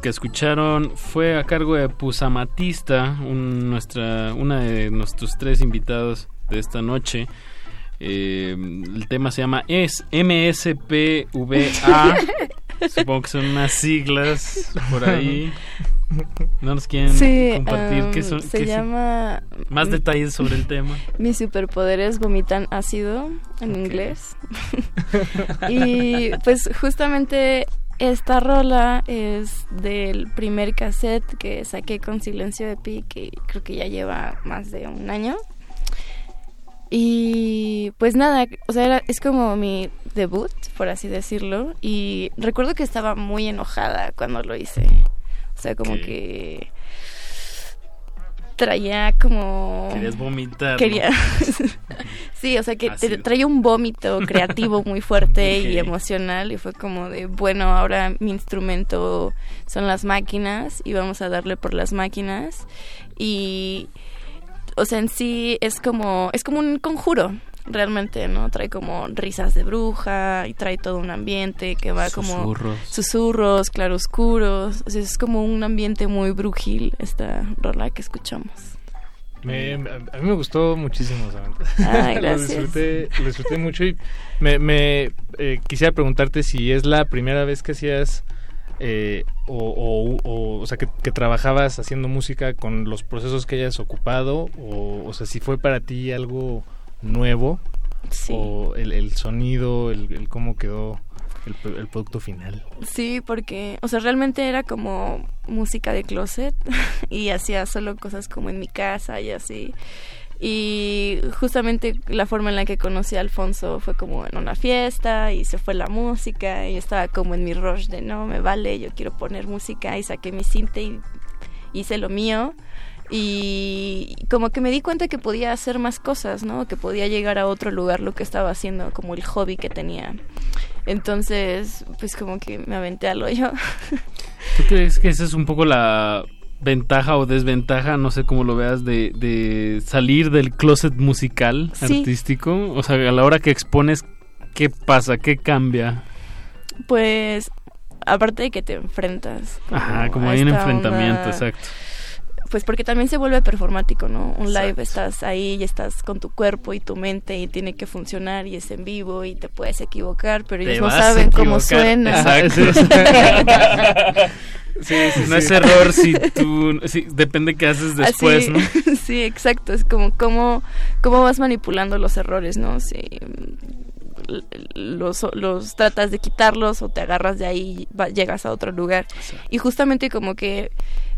Que escucharon fue a cargo de Pusamatista, un, nuestra, una de nuestros tres invitados de esta noche. Eh, el tema se llama es MSPVA. Supongo que son unas siglas por ahí. ¿No nos quieren compartir um, qué son? Se qué llama... Más detalles sobre el tema. Mis superpoderes vomitan ácido en inglés. y pues justamente esta rola es del primer cassette que saqué con Silencio de Pi, que creo que ya lleva más de un año. Y pues nada, o sea, era- es como mi debut, por así decirlo. Y recuerdo que estaba muy enojada cuando lo hice. O sea, como que traía como... Querías vomitar. ¿no? Quería... sí, o sea, que te- traía un vómito creativo muy fuerte y emocional. Y fue como de, bueno, ahora mi instrumento son las máquinas y vamos a darle por las máquinas. Y o sea, en sí es como, es como un conjuro, realmente, ¿no? Trae como risas de bruja y trae todo un ambiente que va como... Susurros. Susurros, claroscuros. O sea, es como un ambiente muy brujil esta rola que escuchamos. Me- a mí me gustó muchísimo, Samantha. Ay, lo, gracias. disfruté, lo disfruté mucho y me, me, eh, quisiera preguntarte si es la primera vez que hacías eh, o, o, o, o sea, que, que trabajabas haciendo música con los procesos que hayas ocupado o, o sea, si fue para ti algo nuevo o el, el sonido, el, el cómo quedó el, pro- el producto final. Sí, porque, o sea, realmente era como música de closet y hacía solo cosas como en mi casa y así. Y justamente la forma en la que conocí a Alfonso fue como en una fiesta y se fue la música y estaba como en mi rush de no, me vale, yo quiero poner música y saqué mi cinte y hice lo mío y como que me di cuenta que podía hacer más cosas, ¿no? Que podía llegar a otro lugar lo que estaba haciendo, como el hobby que tenía. Entonces, pues como que me aventé al hoyo. ¿Tú crees que esa es un poco la ventaja o desventaja, no sé cómo lo veas, de, de salir del closet musical Sí. artístico? O sea, a la hora que expones, ¿qué pasa? ¿Qué cambia? Pues, aparte de que te enfrentas. Ajá, como hay un enfrentamiento, onda- exacto. Pues porque también se vuelve performático, ¿no? Un live Exacto. estás ahí y estás con tu cuerpo y tu mente y tiene que funcionar y es en vivo y te puedes equivocar, pero Te ellos no saben cómo suena. Exacto. Sí, sí, no es error si tú... sí, depende qué haces después, Así- ¿no? sí, exacto. Es como cómo, cómo vas manipulando los errores, ¿no? Si los, los tratas de quitarlos o te agarras de ahí y va- llegas a otro lugar. Y justamente como que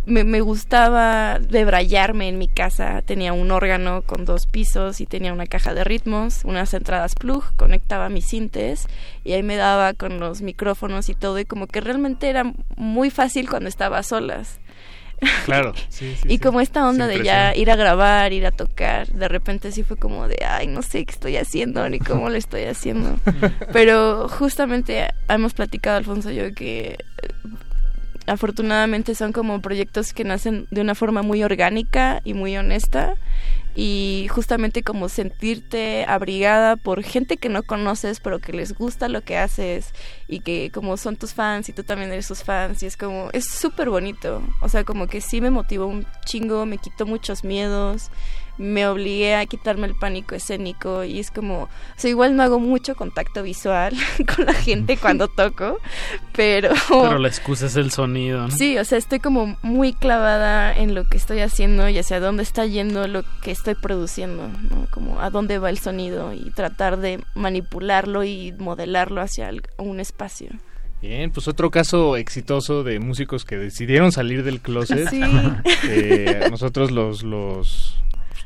me, me gustaba debrayarme en mi casa. Tenía un órgano con dos pisos y tenía una caja de ritmos, unas entradas plug, conectaba mis sintes y ahí me daba con los micrófonos y todo. Y como que realmente era muy fácil cuando estaba a solas. Claro, sí, sí, y sí. como esta onda de ya ir a grabar, ir a tocar, de repente sí fue como de, ay, no sé qué estoy haciendo ni cómo lo estoy haciendo. Pero justamente hemos platicado, Alfonso y yo, que afortunadamente son como proyectos que nacen de una forma muy orgánica y muy honesta. Y justamente como sentirte abrigada por gente que no conoces pero que les gusta lo que haces y que como son tus fans y tú también eres sus fans y es como es súper bonito. O sea como que sí me motivó un chingo me quitó muchos miedos me obligué a quitarme el pánico escénico y es como, o sea, igual no hago mucho contacto visual con la gente cuando toco, pero... Pero la excusa es el sonido, ¿no? Sí, o sea, estoy como muy clavada en lo que estoy haciendo y hacia dónde está yendo lo que estoy produciendo, ¿no? Como a dónde va el sonido y tratar de manipularlo y modelarlo hacia el- un espacio. Bien, pues otro caso exitoso de músicos que decidieron salir del closet. Sí. Eh, nosotros los, los,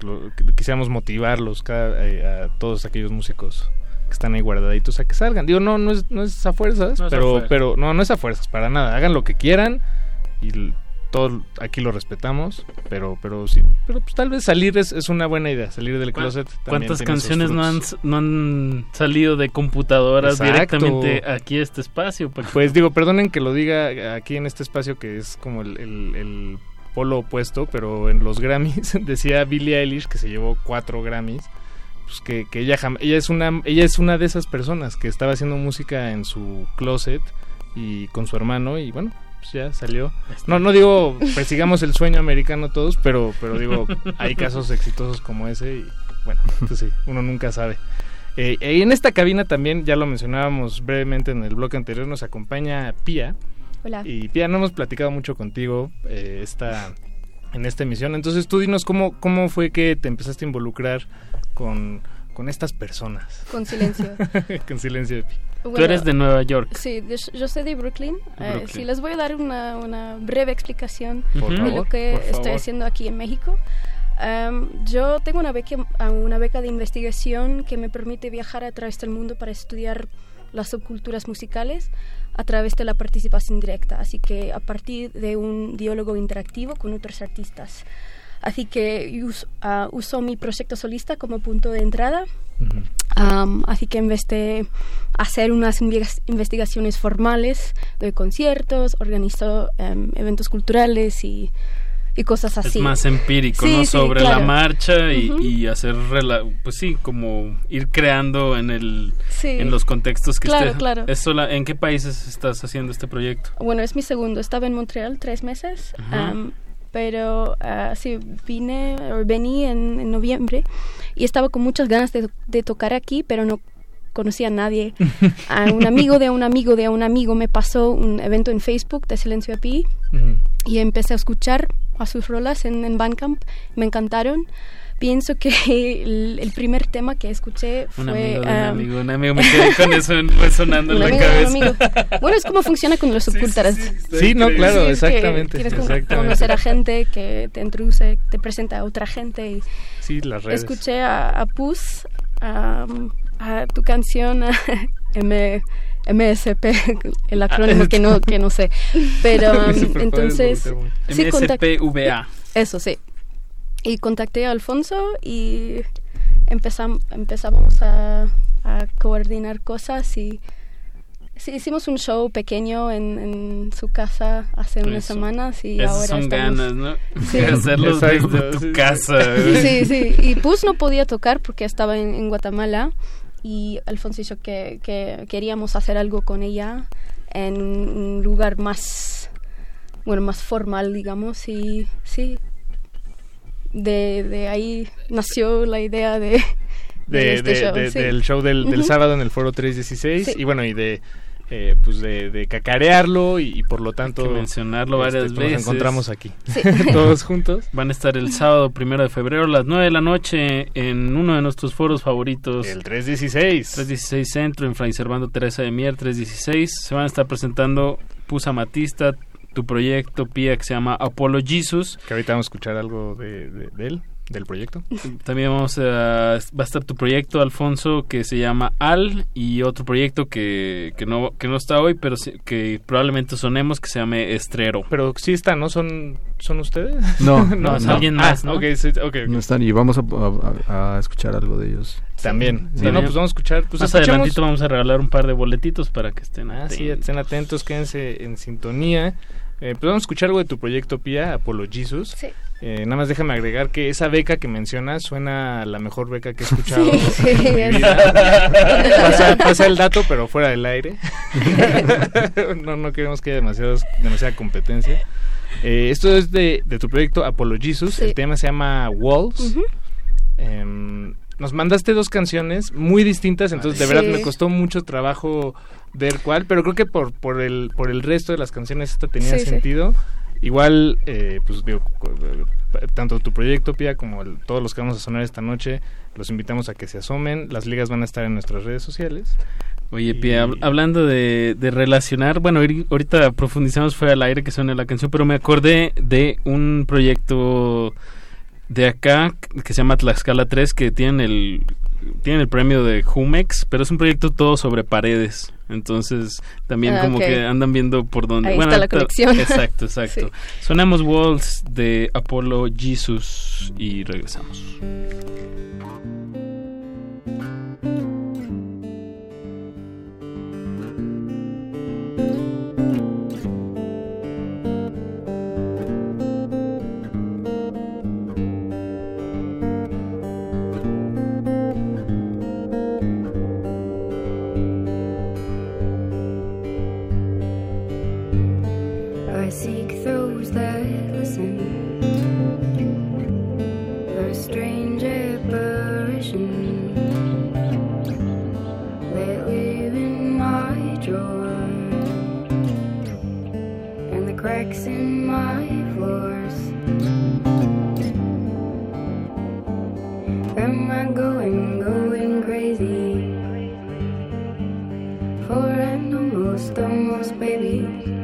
lo- quisiéramos motivarlos cada- eh, a todos aquellos músicos que están ahí guardaditos a que salgan. Digo, no, no es, no es a fuerzas, No es a pero, pero no, no es a fuerzas, para nada. Hagan lo que quieran y todo aquí lo respetamos, pero pero sí, pero pues tal vez salir es, es una buena idea, salir del closet. ¿Cuántas canciones no han, no han salido de computadoras directamente aquí a este espacio? Pues digo, perdonen que lo diga aquí en este espacio que es como el, el polo opuesto, pero en los Grammys decía Billie Eilish que se llevó cuatro Grammys pues que, que ella ella es una ella es una de esas personas que estaba haciendo música en su closet y con su hermano y bueno pues ya salió. No no digo persigamos el sueño americano todos pero pero digo hay casos exitosos como ese y bueno pues sí uno nunca sabe. Eh, en esta cabina también ya lo mencionábamos brevemente en el bloque anterior nos acompaña Pía Hola. y Pía no hemos platicado mucho contigo eh, esta en esta emisión entonces tú dinos cómo cómo fue que te empezaste a involucrar con, con estas personas. Con silencio. con silencio. Tú eres de Nueva York. Sí, yo soy de Brooklyn. Eh, sí, les voy a dar una, una breve explicación por de lo que estoy haciendo aquí en México. yo tengo una beca, una beca de investigación que me permite viajar a través del mundo para estudiar las subculturas musicales a través de la participación directa, así que a partir de un diálogo interactivo con otros artistas. Así que uh, uso mi proyecto solista como punto de entrada. así que en vez de hacer unas investigaciones formales de conciertos, organizo em, eventos culturales y, y, cosas así. Es más empírico, ¿no? Sobre la marcha y, hacer, pues sí, como ir creando en el en los contextos que claro, Claro. ¿En qué países estás haciendo este proyecto? Bueno, es mi segundo. Estaba en Montreal tres meses pero uh, sí, vine, vení en, noviembre y estaba con muchas ganas de, de tocar aquí, pero no conocía a nadie. A un amigo de un amigo de un amigo me pasó un evento en Facebook de Silencio API y empecé a escuchar a sus rolas en, en Bandcamp, me encantaron pienso que el, primer tema que escuché fue... Un amigo, un amigo, un amigo, me quedé con eso resonando en la cabeza. Bueno, es como funciona con los subculturas. Sí, no, claro, exactamente. Tienes que conocer a gente que te introduce, te presenta a otra gente. Y sí, las redes. Escuché a, a Pus, a, tu canción, M... MSP, el acrónimo que no que no sé, pero entonces sí, MSPVA. Eso sí, y contacté a Alfonso y empezamos, empezábamos a, a coordinar cosas y sí, hicimos un show pequeño en, en su casa hace unas semanas y ahora son estamos... ganas, ¿no? Sí. Hacerlo desde tu casa. Sí, sí, y Pus no podía tocar porque estaba en, en Guatemala y Alfonso y yo que, que queríamos hacer algo con ella en un lugar más bueno más formal digamos y sí de, de ahí nació la idea de, de, este show, del show del, del sábado en el foro 316 y bueno y de eh, pues de, cacarearlo y, por lo tanto mencionarlo este, varias veces nos encontramos aquí. Todos juntos. Van a estar el sábado primero de febrero a las 9 de la noche en uno de nuestros foros favoritos. El 316 316 Centro en Fray Servando Teresa de Mier 316 se van a estar presentando Pusa Matista tu proyecto, Pia, que se llama Apollo Jesus. Que ahorita vamos a escuchar algo de, de, él, del proyecto. También vamos a, va a estar tu proyecto, Alfonso, que se llama Al, y otro proyecto que, que, no, que no está hoy, pero que probablemente sonemos, que se llame Estrero. Pero sí está, ¿no? ¿Son, son ustedes? No, no, es alguien más, ¿no? Okay, okay, No están, y vamos a, a, escuchar algo de ellos. También. Sí, no, pues vamos a escuchar. Pues Más adelantito vamos a regalar un par de boletitos para que estén atentos. Ah, sí, estén atentos, quédense en sintonía. Eh, pues vamos a escuchar algo de tu proyecto, Pia, Apolo Jesus. Sí. Eh, nada más déjame agregar que esa beca que mencionas suena a la mejor beca que he escuchado sí, en mi vida. Pasa, el dato, pero fuera del aire. no, no queremos que haya demasiada competencia. Eh, esto es de, de, tu proyecto Apolo Jesus. El tema se llama Walls. Em, nos mandaste dos canciones muy distintas, entonces de verdad me costó mucho trabajo ver cuál, pero creo que por, por, el, por el resto de las canciones esta tenía sentido. Igual, eh, pues digo, tanto tu proyecto, Pia, como todos los que vamos a sonar esta noche, los invitamos a que se asomen. Las ligas van a estar en nuestras redes sociales. Oye, Pia, hablando de, de, relacionar, bueno, ahorita profundizamos fuera al aire que suena la canción, pero me acordé de un proyecto de acá que se llama Tlaxcala 3 que tiene el tiene el premio de Jumex, pero es un proyecto todo sobre paredes. Entonces, también Ah, como que andan viendo por dónde. Ahí está la conexión. Exacto, exacto. Sí. Sonamos Walls de Apollo Jesus y regresamos. I cracks in my floors. Am I going, going crazy? For an almost, almost baby.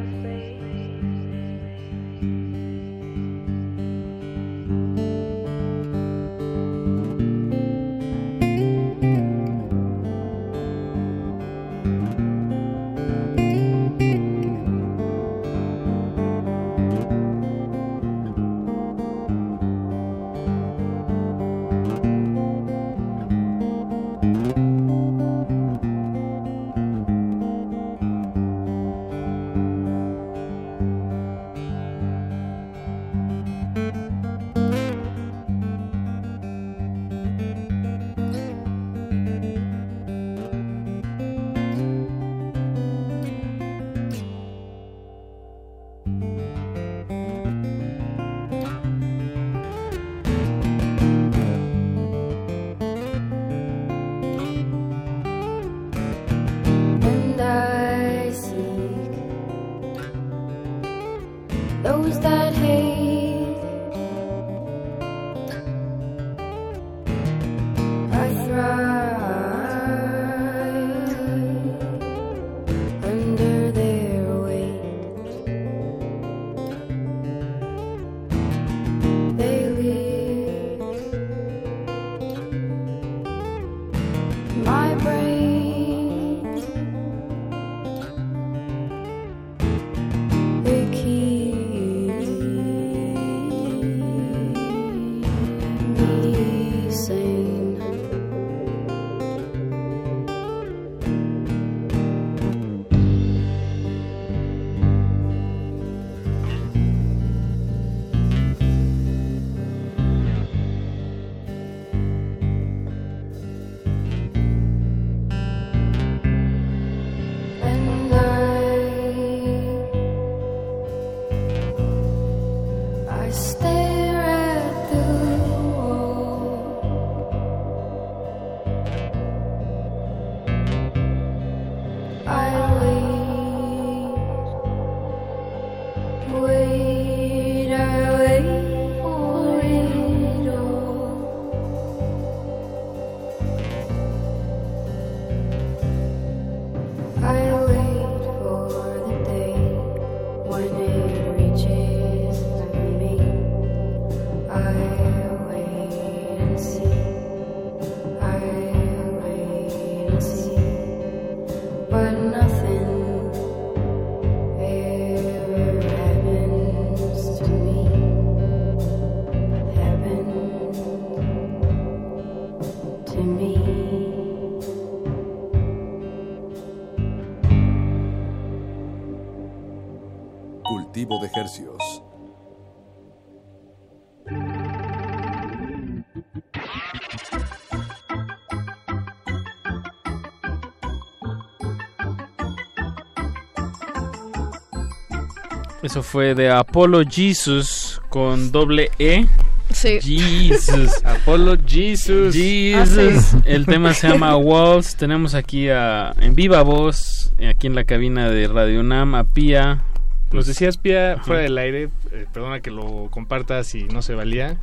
Eso fue de Apollo Jesus con doble E. Sí. Jesus. Apollo Jesus. Jesus. Ah, sí. El tema se llama Walls. Tenemos aquí a, en viva voz, aquí en la cabina de Radio Nam, a Pía. Nos decías, Pía, Ajá. fuera del aire, eh, perdona que lo compartas y no se valía,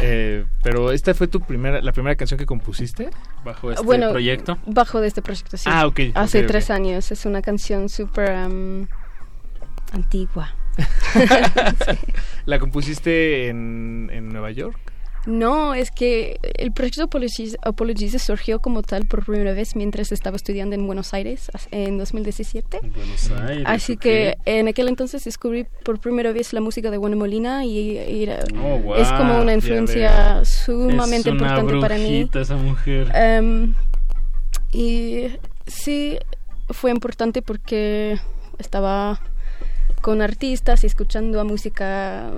eh, pero esta fue tu primera, la primera canción que compusiste bajo este bueno, proyecto. Bajo de este proyecto, sí. Ah, ok, Hace tres años. Es una canción súper antigua. ¿La compusiste en, en Nueva York? No, es que el proyecto Apologies, surgió como tal por primera vez mientras estaba estudiando en Buenos Aires en 2017. En Buenos Aires. Así que en aquel entonces descubrí por primera vez la música de Juan Molina y, oh, es como una influencia sumamente importante para mí. esa mujer. Um, y sí, fue importante porque estaba con artistas y escuchando a música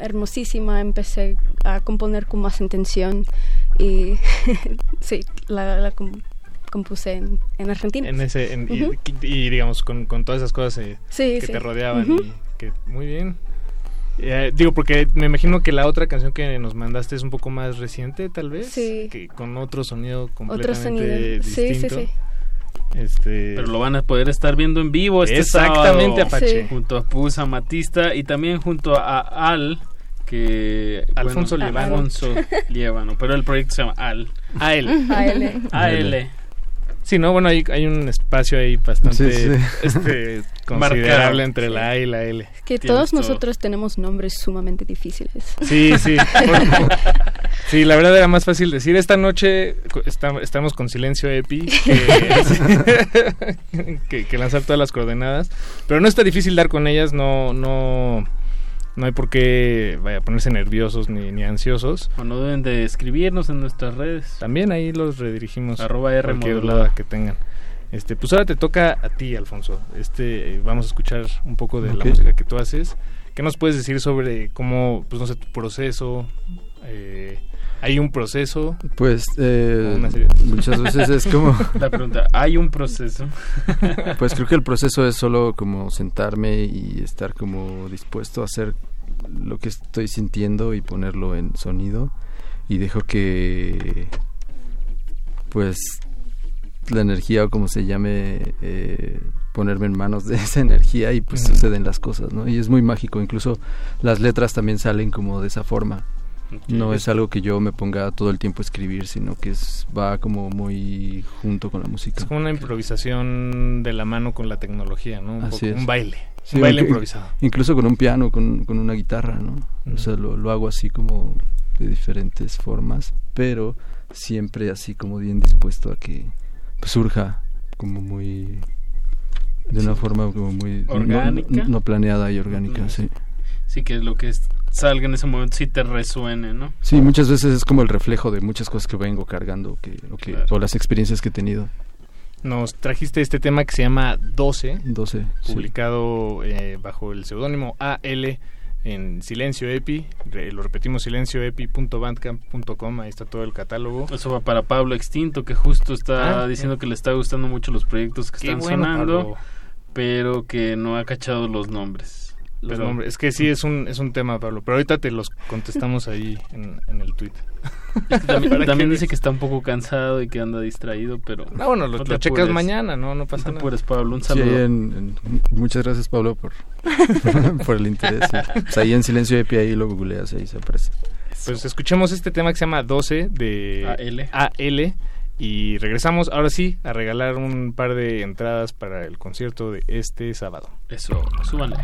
hermosísima empecé a componer con más intención y sí, la, compuse en, Argentina. En ese, y, digamos, con, todas esas cosas eh, que te rodeaban. y que, muy bien. Eh, digo, porque me imagino que la otra canción que nos mandaste es un poco más reciente, tal vez. Sí. Que con otro sonido completamente otro sonido. distinto. Sí, sí, sí. Este... Pero lo van a poder estar viendo en vivo este Exactamente, Apache. Junto a Pus Amatista y también junto a Al, que... Alfonso bueno, Alfonso Lievano, pero el proyecto se llama Al. AL. AL. AL. Sí, no, bueno, hay, hay un espacio ahí bastante Este, considerable entre la A y la L. Que todos nosotros tenemos nombres sumamente difíciles. Sí, sí. sí, la verdad era más fácil decir, esta noche estamos con Silencio Epi, que, que, lanzar todas las coordenadas, pero no está difícil dar con ellas, no, no no hay por qué vaya, ponerse nerviosos ni, ni ansiosos. O no deben de escribirnos en nuestras redes. También ahí los redirigimos. Arroba R duda que tengan. Este, pues ahora te toca a ti, Alfonso. Este, vamos a escuchar un poco de la música que tú haces. ¿Qué nos puedes decir sobre cómo, pues no sé, tu proceso? Eh, ¿Hay un proceso? Pues eh, muchas veces es como... La pregunta, ¿hay un proceso? Pues creo que el proceso es solo como sentarme y estar como dispuesto a hacer lo que estoy sintiendo y ponerlo en sonido y dejo que pues la energía o como se llame eh, ponerme en manos de esa energía y pues suceden las cosas, ¿no? Y es muy mágico, incluso las letras también salen como de esa forma. No es algo que yo me ponga todo el tiempo a escribir, sino que es, va como muy junto con la música. Es como una improvisación de la mano con la tecnología, ¿no? Un, Así un baile. un baile improvisado. Incluso con un piano, con, con una guitarra, ¿no? O sea, lo, lo hago así como de diferentes formas, pero siempre así como bien dispuesto a que pues, surja como muy de una forma como muy orgánica no, planeada y orgánica sí sí que es lo que es salga en ese momento sí te resuene, ¿no? Sí, muchas veces es como el reflejo de muchas cosas que vengo cargando que, o, que, o las experiencias que he tenido. Nos trajiste este tema que se llama 12, 12 publicado eh, bajo el seudónimo AL en Silencio Epi, lo repetimos silencioepi.bandcamp.com, ahí está todo el catálogo. Eso va para Pablo Extinto, que justo está ah, diciendo que le está gustando mucho los proyectos que están sonando, pero que no ha cachado los nombres es que sí es un, es un tema, Pablo. Pero ahorita te los contestamos ahí en, el tweet. también, dice que está un poco cansado y que anda distraído, pero... Ah, bueno, lo, checas mañana, ¿no? No pasa nada. Pablo. Un saludo. muchas gracias, Pablo, por, por el interés. Pues ahí en silencio de pie, ahí lo googleas, ahí se aparece. Pues escuchemos este tema que se llama 12 de AL. AL y regresamos ahora sí a regalar un par de entradas para el concierto de este sábado. Eso, súbanle.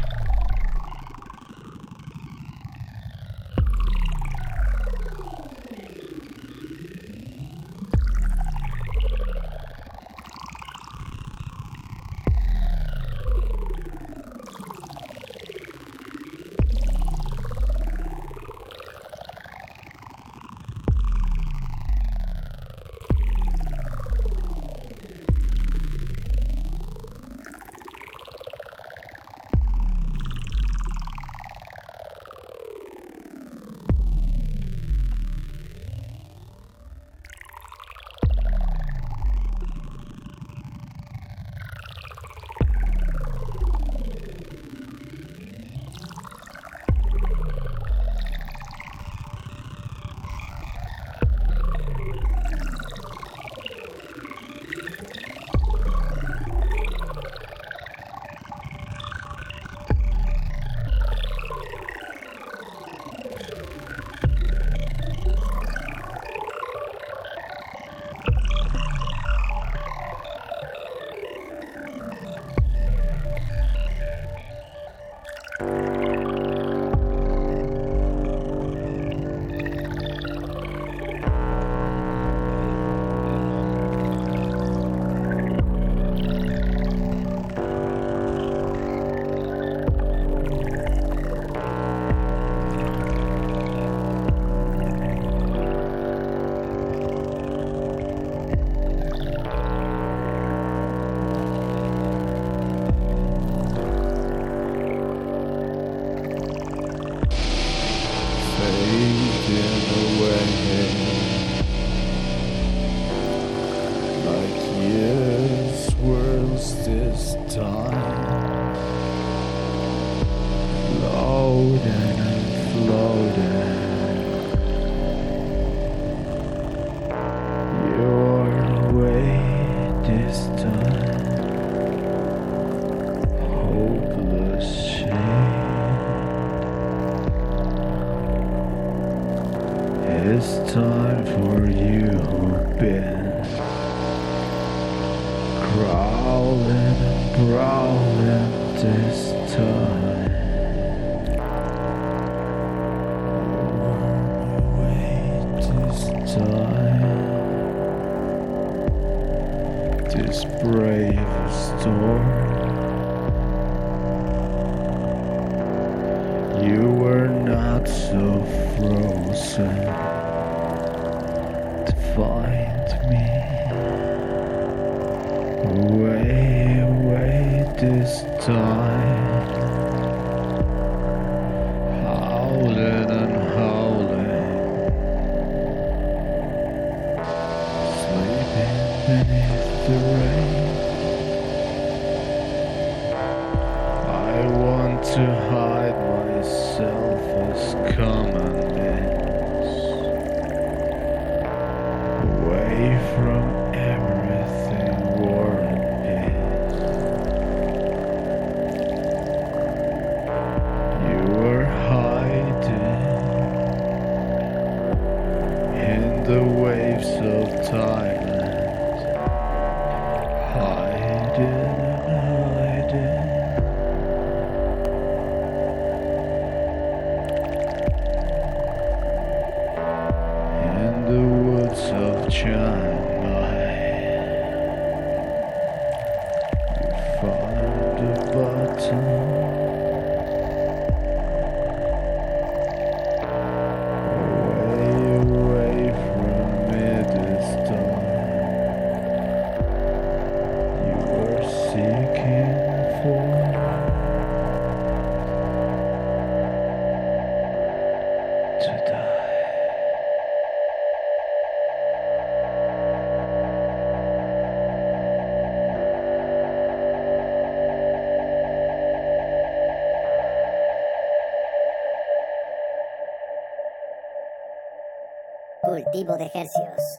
De hercios.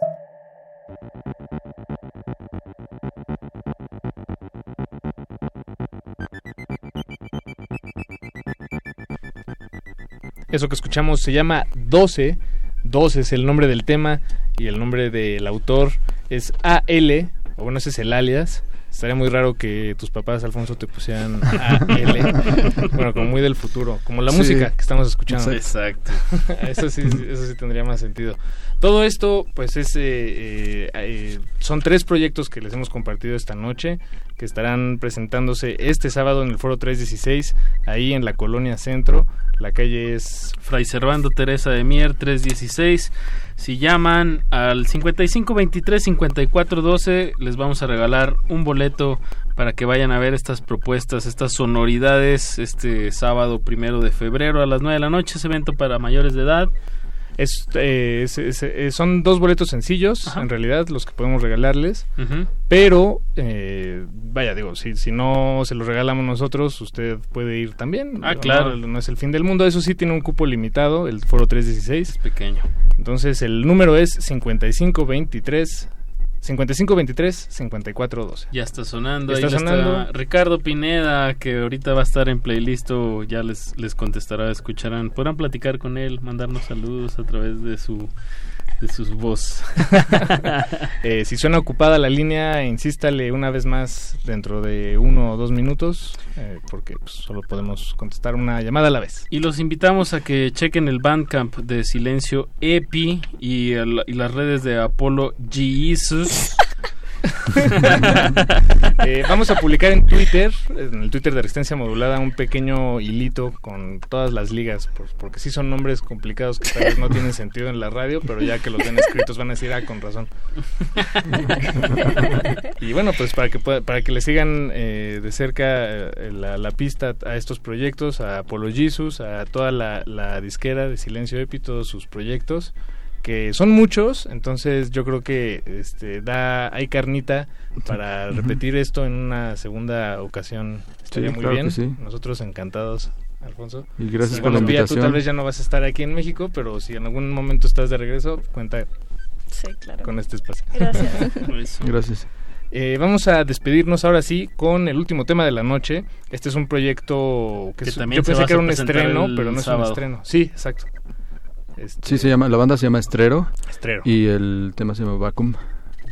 Eso que escuchamos se llama 12. 12 es el nombre del tema y el nombre del autor es AL, o bueno, ese es el alias. Estaría muy raro que tus papás, Alfonso, te pusieran AL. bueno, como muy del futuro, como la Sí. música que estamos escuchando. Exacto. eso, sí, eso sí tendría más sentido. Todo esto, pues, es, eh, eh, eh, son tres proyectos que les hemos compartido esta noche, que estarán presentándose este sábado en el Foro 316, ahí en la Colonia Centro. La calle es Fray Servando Teresa de Mier 316. Si llaman al 5523-5412, les vamos a regalar un boleto para que vayan a ver estas propuestas, estas sonoridades este sábado primero de febrero a las 9 de la noche. Es evento para mayores de edad. Es, eh, es- es- eh, son dos boletos sencillos, en realidad, los que podemos regalarles. Pero, eh, vaya, digo, si, si no se los regalamos nosotros, usted puede ir también. Ah, claro. No, es el fin del mundo. Eso sí, tiene un cupo limitado, el foro 316. pequeño. Entonces, el número es 5523 5523 5412. Ya está sonando. Ya ahí está lo sonando. Ricardo Pineda, que ahorita va a estar en playlist ya les, les contestará, escucharán. Podrán platicar con él, mandarnos saludos a través de su de sus voz. Eh, si suena ocupada la línea, insístale una vez más dentro de uno o dos minutos, eh, porque pues, solo podemos contestar una llamada a la vez. Y los invitamos a que chequen el Bandcamp de Silencio EPI y, el- y las redes de Apolo Jesus. Eh, vamos a publicar en Twitter, en el Twitter de Resistencia Modulada, un pequeño hilito con todas las ligas, por- porque sí son nombres complicados que tal vez no tienen sentido en la radio, pero ya que los ven escritos van a decir, ah, con razón. y bueno, pues para que para que le sigan eh, de cerca eh, la, pista a estos proyectos, a Apolo Jesus, a toda la, la disquera de Silencio Epi, todos sus proyectos. Que son muchos, entonces yo creo que este, da, hay carnita para repetir esto en una segunda ocasión. Estaría muy bien. Nosotros encantados Alfonso. Y gracias por la invitación. Tú tal vez ya no vas a estar aquí en México, pero si en algún momento estás de regreso, cuenta con este espacio. Gracias. gracias. Eh, vamos a despedirnos ahora sí con el último tema de la noche. Este es un proyecto que, también yo pensé que era un estreno, pero no es un estreno. Sí, exacto. Este... Sí, se llama, la banda se llama Estrero. Estrero. Y el tema se llama Vacuum.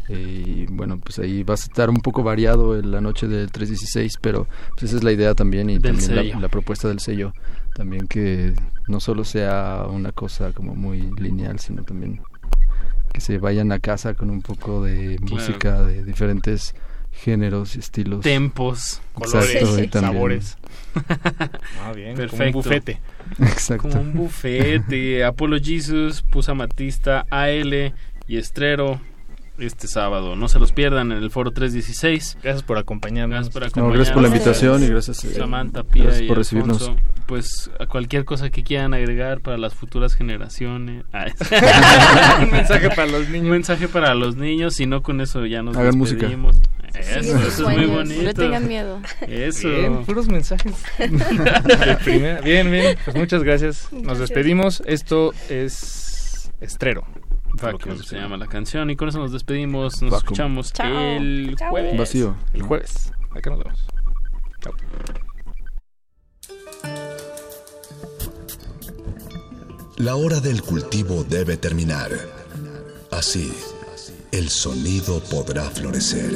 Y bueno, pues ahí va a estar un poco variado en la noche del 316, pero pues esa es la idea también y también la, propuesta del sello. También que no solo sea una cosa como muy lineal, sino también que se vayan a casa con un poco de música de diferentes géneros y estilos. Tempos, colores, sabores. ah, bien, Perfecto. Como un bufete. Exacto. Como un bufete. Apolo Jesus, Pusa Matista, AL y Estrero este sábado. No se los pierdan en el foro 316. Gracias por acompañarnos. Gracias por, acompañarnos. gracias por la invitación y gracias, eh, Samantha, Pia gracias por recibirnos. Pues a cualquier cosa que quieran agregar para las futuras generaciones. un mensaje para los niños. Un mensaje para los niños. Si no, con eso ya nos Hagan despedimos. música. Eso, eso es muy bonito. No tengan miedo. Eso. Bien, puros mensajes. Bien, bien. Pues muchas gracias. Nos despedimos. Esto es Estrero. Vacuum se llama la canción. Y con eso nos despedimos. Nos escuchamos el jueves. Vacío. El jueves. Acá nos vemos. Chao. La hora del cultivo debe terminar. Así, el sonido podrá florecer.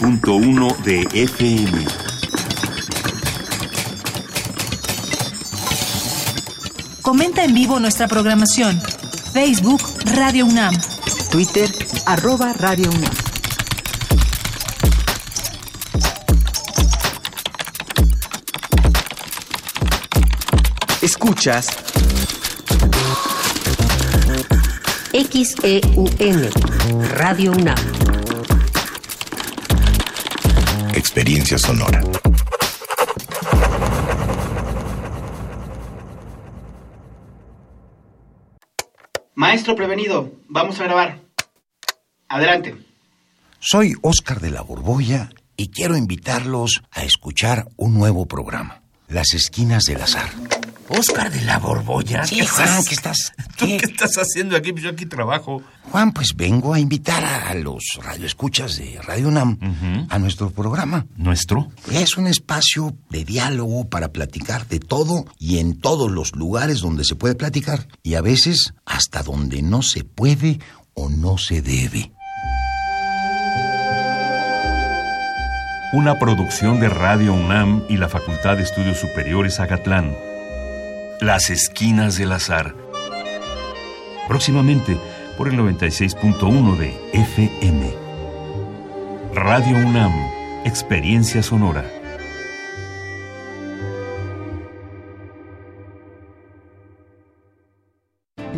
Punto de FM. Comenta en vivo nuestra programación. Facebook Radio UNAM. Twitter arroba Radio UNAM. Escuchas XEUN Radio UNAM. Experiencia sonora. Maestro prevenido, vamos a grabar. Adelante. Soy Óscar de la Borbolla y quiero invitarlos a escuchar un nuevo programa, Las Esquinas del Azar. Oscar de la Borbolla. Sí, Juan, ¿qué estás? ¿Qué? estás haciendo aquí? Pues yo aquí trabajo. Juan, pues vengo a invitar a los radioescuchas de Radio UNAM a nuestro programa. ¿Nuestro? Es un espacio de diálogo para platicar de todo y en todos los lugares donde se puede platicar. Y a veces hasta donde no se puede o no se debe. Una producción de Radio UNAM y la Facultad de Estudios Superiores Agatlán. Las Esquinas del Azar. Próximamente por el 96.1 de FM. Radio UNAM, Experiencia Sonora.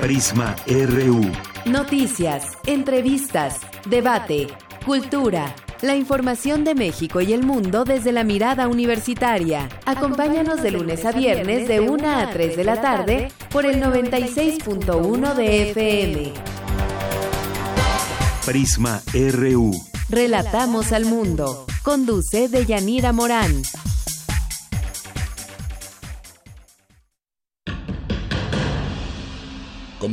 Prisma RU. Noticias, entrevistas, debate, cultura. La información de México y el mundo desde la mirada universitaria. Acompáñanos de lunes a viernes de 1 a 3 de la tarde por el 96.1 de FM. Prisma RU. Relatamos al mundo. Conduce Deyanira Morán.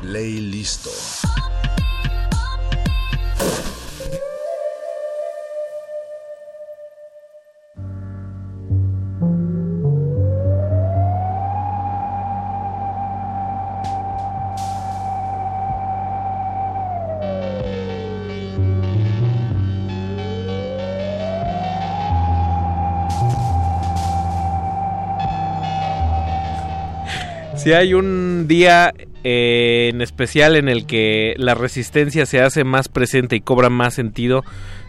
Play listo. Si hay un día en especial en el que la resistencia se hace más presente y cobra más sentido,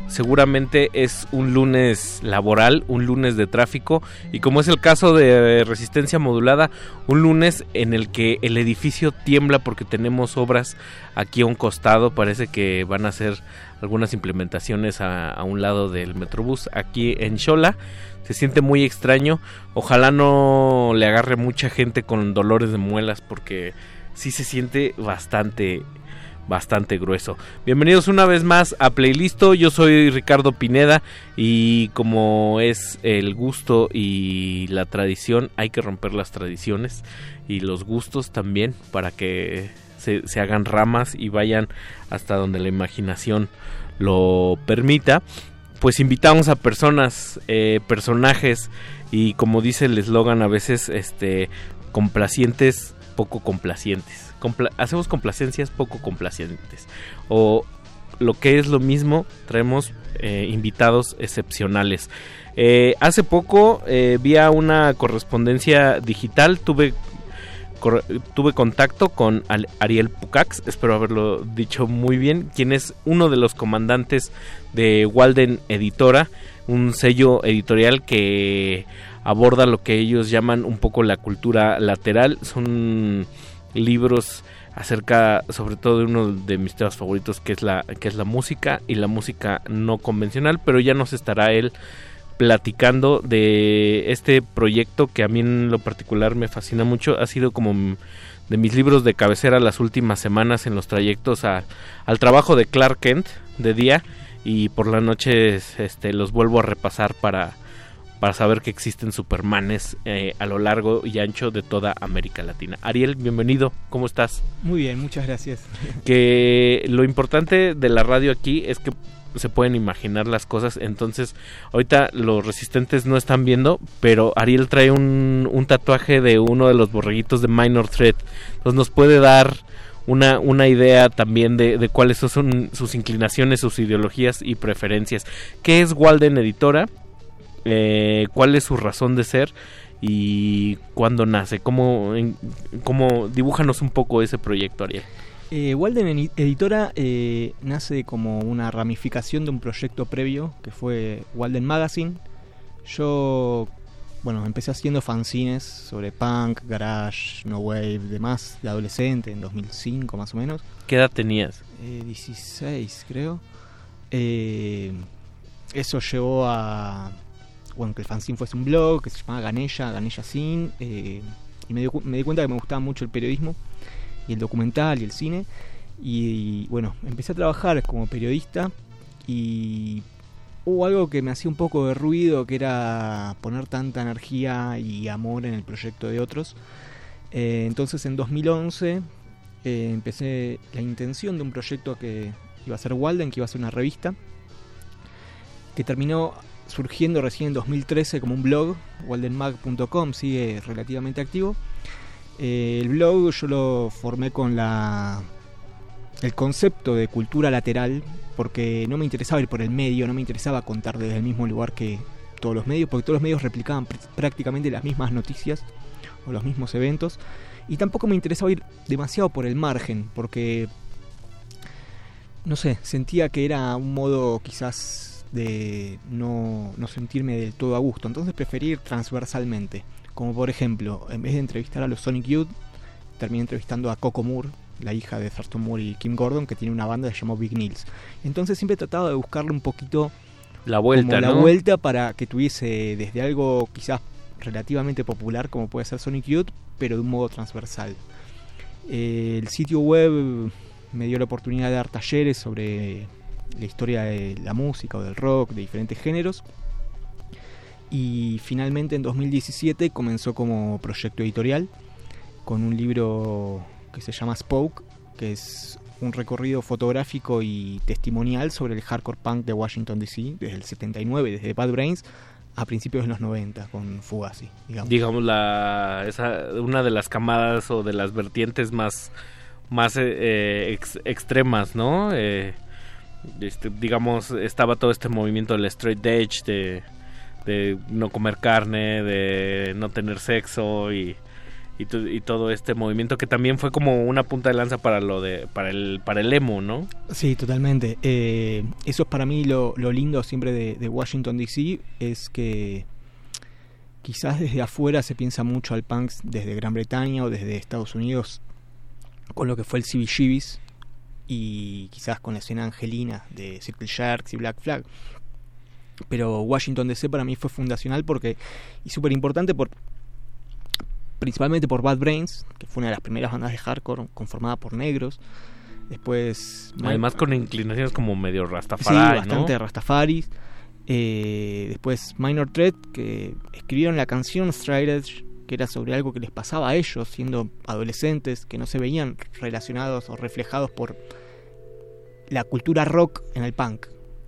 seguramente es un lunes laboral, un lunes de tráfico y como es el caso de resistencia modulada, un lunes en el que el edificio tiembla porque tenemos obras aquí a un costado, parece que van a hacer algunas implementaciones a, a un lado del Metrobús aquí en Xola. Se siente muy extraño. Ojalá no le agarre mucha gente con dolores de muelas porque sí se siente bastante bastante grueso. Bienvenidos una vez más a Playlisto. Yo soy Ricardo Pineda y como es el gusto y la tradición, hay que romper las tradiciones y los gustos también para que se, se hagan ramas y vayan hasta donde la imaginación lo permita. Pues invitamos a personas, eh, personajes y como dice el eslogan a veces, este, complacientes, poco complacientes. Compla hacemos complacencias poco complacientes. O lo que es lo mismo, traemos eh, invitados excepcionales. Eh, hace poco eh, vía una correspondencia digital, tuve tuve contacto con Ariel Pucax, espero haberlo dicho muy bien, quien es uno de los comandantes de Walden Editora, un sello editorial que aborda lo que ellos llaman un poco la cultura lateral. Son libros acerca sobre todo de uno de mis temas favoritos que es la que es la música y la música no convencional, pero ya nos estará él platicando de este proyecto que a mí en lo particular me fascina mucho. Ha sido como de mis libros de cabecera las últimas semanas en los trayectos al trabajo de Clark Kent de día y por la noche este, los vuelvo a repasar para, para saber que existen Supermanes eh, a lo largo y ancho de toda América Latina. Ariel, bienvenido, ¿cómo estás? Muy bien, muchas gracias. Que lo importante de la radio aquí es que se pueden imaginar las cosas. Entonces, ahorita los resistentes no están viendo, pero Ariel trae un, un tatuaje de uno de los borreguitos de Minor Threat. Entonces nos puede dar una, una idea también de, de cuáles son sus inclinaciones, sus ideologías y preferencias. ¿Qué es Walden Editora? Eh, ¿Cuál es su razón de ser? ¿Y cuándo nace? ¿Cómo, en, cómo dibújanos un poco ese proyecto, Ariel? Eh, Walden Editora eh, nace como una ramificación de un proyecto previo que fue Walden Magazine. Yo, bueno, empecé haciendo fanzines sobre punk, garage, no wave, demás, de adolescente, en 2005 más o menos. ¿Qué edad tenías? Eh, 16, creo. Eso llevó a, bueno, que el fanzine fuese un blog que se llamaba Ganella, Ganella Sin, eh, y me di, me di cuenta que me gustaba mucho el periodismo y el documental y el cine. Y, bueno, empecé a trabajar como periodista y hubo algo que me hacía un poco de ruido, que era poner tanta energía y amor en el proyecto de otros. Eh, entonces en 2011 eh, empecé la intención de un proyecto que iba a ser Walden, que iba a ser una revista, que terminó surgiendo recién en 2013 como un blog, waldenmag.com, sigue relativamente activo. Eh, el blog yo lo formé con la el concepto de cultura lateral porque no me interesaba ir por el medio, no me interesaba contar desde el mismo lugar que todos los medios, porque todos los medios replicaban pr prácticamente las mismas noticias o los mismos eventos y tampoco me interesaba ir demasiado por el margen porque no sé, sentía que era un modo quizás de no, no sentirme del todo a gusto, entonces preferí ir transversalmente. Como por ejemplo, en vez de entrevistar a los Sonic Youth, terminé entrevistando a Coco Moore, la hija de Thurston Moore y Kim Gordon, que tiene una banda que se llamó Big Nils. Entonces siempre he tratado de buscarle un poquito la vuelta, la ¿no? vuelta para que tuviese desde algo quizás relativamente popular como puede ser Sonic Youth, pero de un modo transversal. Eh, el sitio web me dio la oportunidad de dar talleres sobre la historia de la música o del rock, de diferentes géneros y finalmente en 2017 comenzó como proyecto editorial con un libro que se llama Spoke, que es un recorrido fotográfico y testimonial sobre el hardcore punk de Washington DC desde el 79, desde Bad Brains a principios de los 90 con Fugazi, digamos. Digamos la esa una de las camadas o de las vertientes más más eh, ex, extremas, ¿no? Eh, este, digamos estaba todo este movimiento del straight edge de no comer carne, de no tener sexo y, todo este movimiento que también fue como una punta de lanza para lo de para el para el emo, ¿no? Sí, totalmente. Eh, eso es para mí lo, lo lindo siempre de, de, Washington DC es que quizás desde afuera se piensa mucho al punk desde Gran Bretaña o desde Estados Unidos con lo que fue el CBGBs y quizás con la escena angelina de Circle Sharks y Black Flag. Pero Washington DC para mí fue fundacional porque y súper importante por principalmente por Bad Brains que fue una de las primeras bandas de hardcore conformada por negros. Después además Mike, con inclinaciones como medio rastafari sí, bastante ¿no? rastafaris eh, después Minor Threat que escribieron la canción Straight Edge que era sobre algo que les pasaba a ellos siendo adolescentes que no se veían relacionados o reflejados por la cultura rock en el punk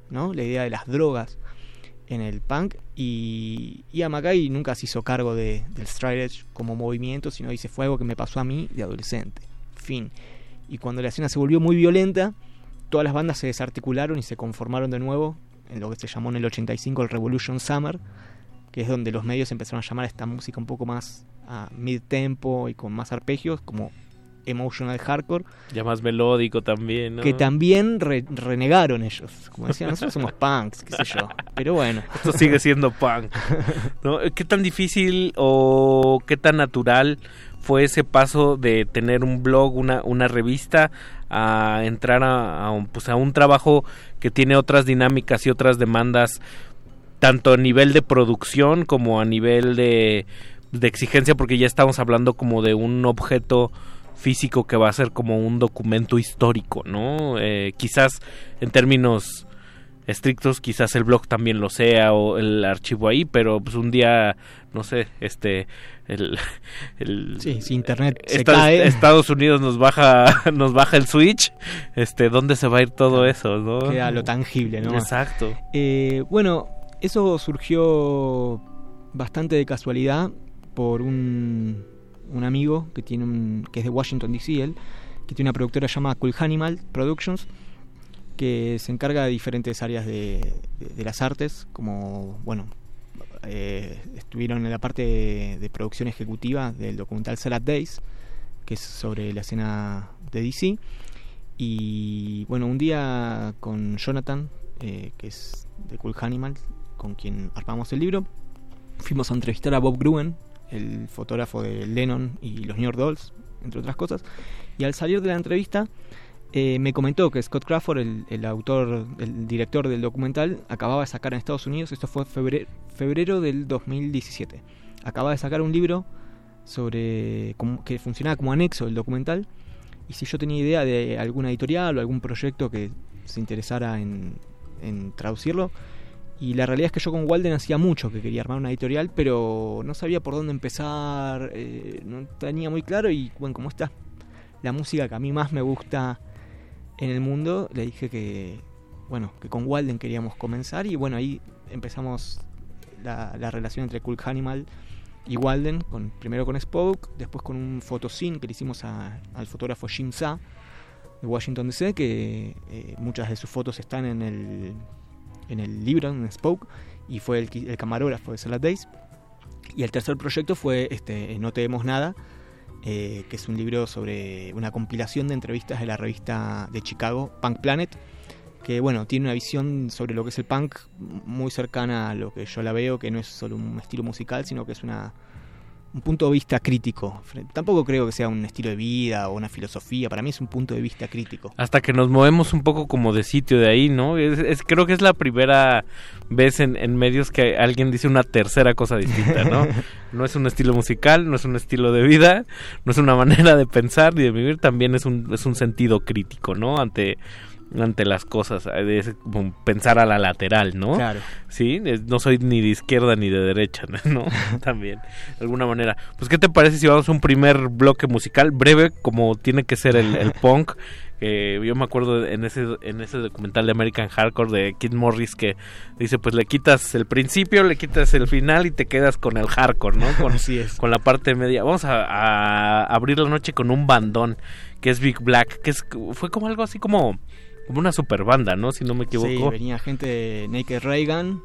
¿no? la idea de las drogas en el punk y, y a Mackay nunca se hizo cargo de, del straight edge como movimiento, sino dice fue algo que me pasó a mí de adolescente. Fin. Y cuando la escena se volvió muy violenta, todas las bandas se desarticularon y se conformaron de nuevo en lo que se llamó en el 85 el Revolution Summer, que es donde los medios empezaron a llamar a esta música un poco más a mid tempo y con más arpegios, como emotional hardcore. Ya más melódico también, ¿no? Que también re renegaron ellos. Como decían, nosotros somos punks, qué sé yo. Pero bueno. Esto sigue siendo punk. ¿no? ¿Qué tan difícil o qué tan natural fue ese paso de tener un blog, una, una revista, a entrar a, a, un, pues a un trabajo que tiene otras dinámicas y otras demandas tanto a nivel de producción como a nivel de, de exigencia, porque ya estamos hablando como de un objeto físico que va a ser como un documento histórico, ¿no? Eh, quizás en términos estrictos quizás el blog también lo sea o el archivo ahí pero pues un día no sé este el, sí, si internet se Estados Unidos nos baja nos baja el switch este dónde se va a ir todo eso no queda lo tangible no exacto. Eh, bueno eso surgió bastante de casualidad por un, un amigo que tiene un, que es de Washington DC él que tiene una productora llamada Cool Animal Productions que se encarga de diferentes áreas de, las artes, como, bueno, eh, estuvieron en la parte de, producción ejecutiva del documental Salad Days, que es sobre la escena de DC. Y bueno, un día con Jonathan, eh, que es de Cool Animal, con quien armamos el libro, fuimos a entrevistar a Bob Gruen, el fotógrafo de Lennon y los New York Dolls, entre otras cosas. Y al salir de la entrevista, eh, me comentó que Scott Crawford, el, autor, el director del documental, acababa de sacar en Estados Unidos, esto fue febrero, febrero del 2017, acababa de sacar un libro sobre que funcionaba como anexo del documental y si yo tenía idea de alguna editorial o algún proyecto que se interesara en, traducirlo y la realidad es que yo con Walden hacía mucho que quería armar una editorial pero no sabía por dónde empezar eh, no tenía muy claro y bueno como está la música que a mí más me gusta en el mundo, le dije que, bueno, que con Walden queríamos comenzar y bueno, ahí empezamos la, relación entre Cool Animal y Walden, con, primero con Spoke, después con un fotocine que le hicimos al fotógrafo Jim Sa de Washington DC, que eh, muchas de sus fotos están en el, en el libro, en Spoke, y fue el, el camarógrafo de Salad Days. Y el tercer proyecto fue este, No Te Vemos Nada, eh, que es un libro sobre una compilación de entrevistas de la revista de Chicago, Punk Planet, que bueno, tiene una visión sobre lo que es el punk muy cercana a lo que yo la veo, que no es solo un estilo musical, sino que es una un punto de vista crítico. Tampoco creo que sea un estilo de vida o una filosofía, para mí es un punto de vista crítico. Hasta que nos movemos un poco como de sitio de ahí, ¿no? Es, creo que es la primera vez en, en, medios que alguien dice una tercera cosa distinta, ¿no? no es un estilo musical, no es un estilo de vida, no es una manera de pensar ni de vivir, también es un, es un sentido crítico, ¿no? Ante ante las cosas, es como pensar a la lateral, ¿no? Claro. Sí, no soy ni de izquierda ni de derecha, ¿no? También, de alguna manera. Pues, ¿qué te parece si vamos a un primer bloque musical breve, como tiene que ser el, punk? yo me acuerdo en ese en ese documental de American Hardcore de Kid Morris que dice pues le quitas el principio le quitas el final y te quedas con el hardcore no con, con la parte media vamos a, a, abrir la noche con un bandón que es Big Black que es fue como algo así como como una super banda, ¿no? Si no me equivoco. Sí, venía gente de Naked Reagan,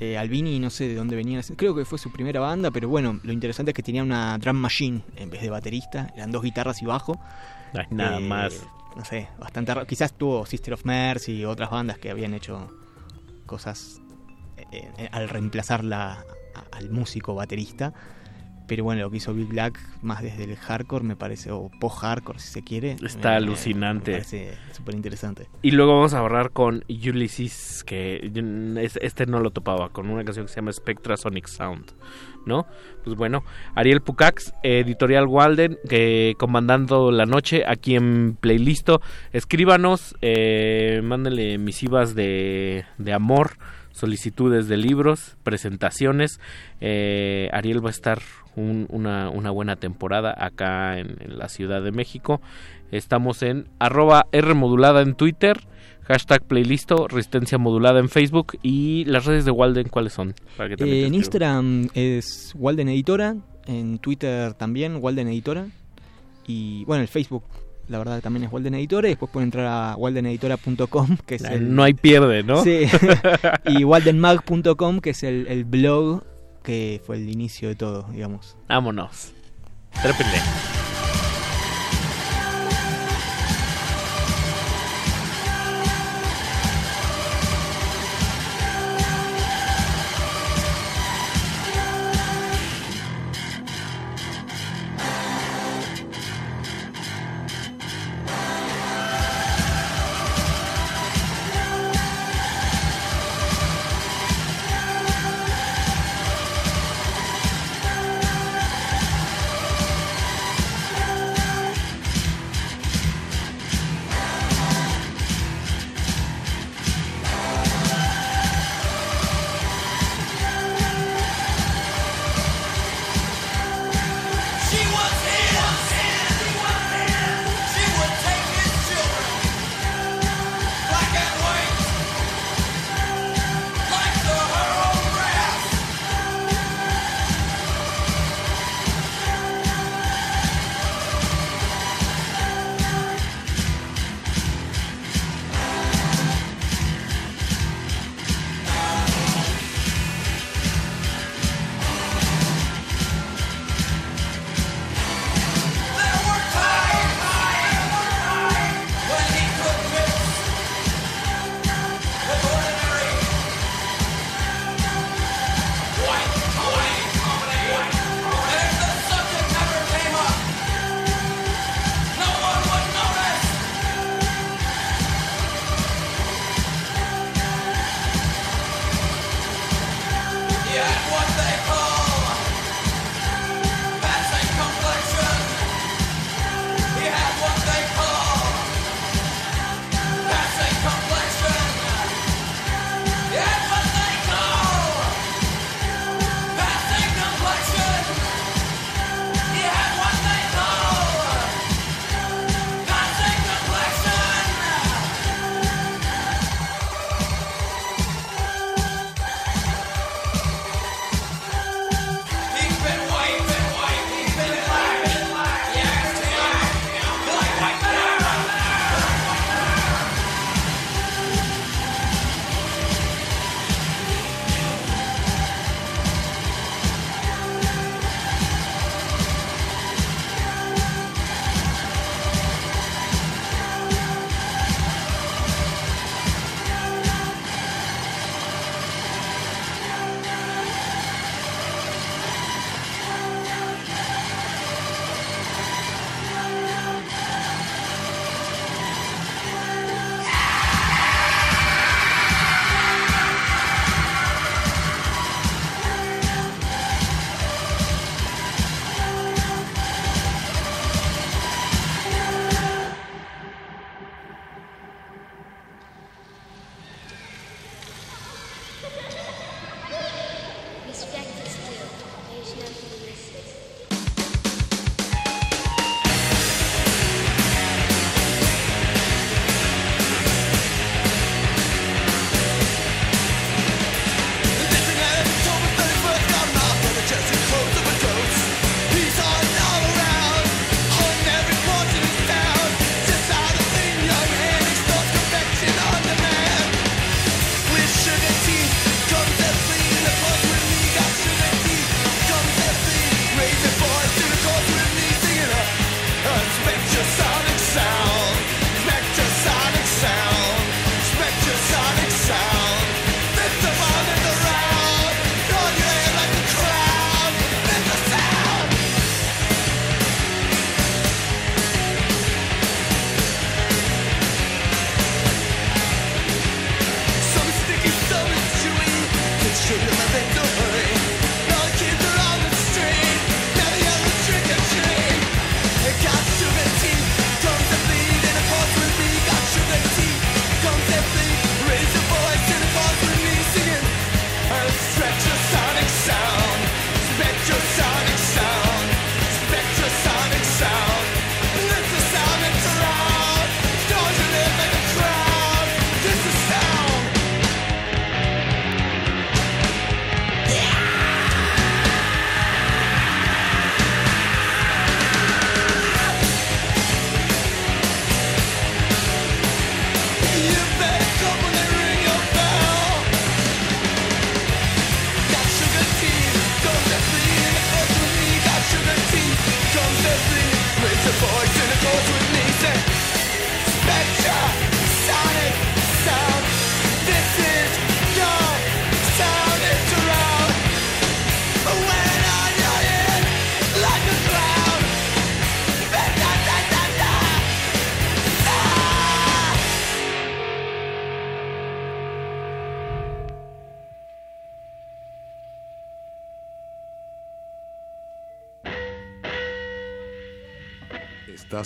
eh, Albini, no sé de dónde venía. Creo que fue su primera banda, pero bueno, lo interesante es que tenía una drum machine en vez de baterista. Eran dos guitarras y bajo. nada eh, más. No sé, bastante raro. Quizás tuvo Sister of Mercy y otras bandas que habían hecho cosas eh, al reemplazar la, al músico baterista pero bueno, lo que hizo Big Black más desde el hardcore me parece, o post-hardcore si se quiere. Está alucinante. Me parece súper interesante. Y luego vamos a hablar con Ulysses, que este no lo topaba, con una canción que se llama Spectra Sonic Sound, ¿no? Pues bueno, Ariel Pucax, editorial Walden, que comandando la noche aquí en Playlisto. Escríbanos, eh, mándenle misivas de, de amor solicitudes de libros, presentaciones. Eh, Ariel va a estar una, una, buena temporada acá en, la Ciudad de México. Estamos en arroba R modulada en Twitter, hashtag playlisto, resistencia modulada en Facebook y las redes de Walden, ¿cuáles son? Eh, en Instagram es Walden Editora, en Twitter también Walden Editora y bueno, el Facebook la verdad también es Walden Editora y después pueden entrar a waldeneditora.com que es el, no hay pierde no sí y waldenmag.com que es el, el blog que fue el inicio de todo, digamos. Vámonos. Trépenle.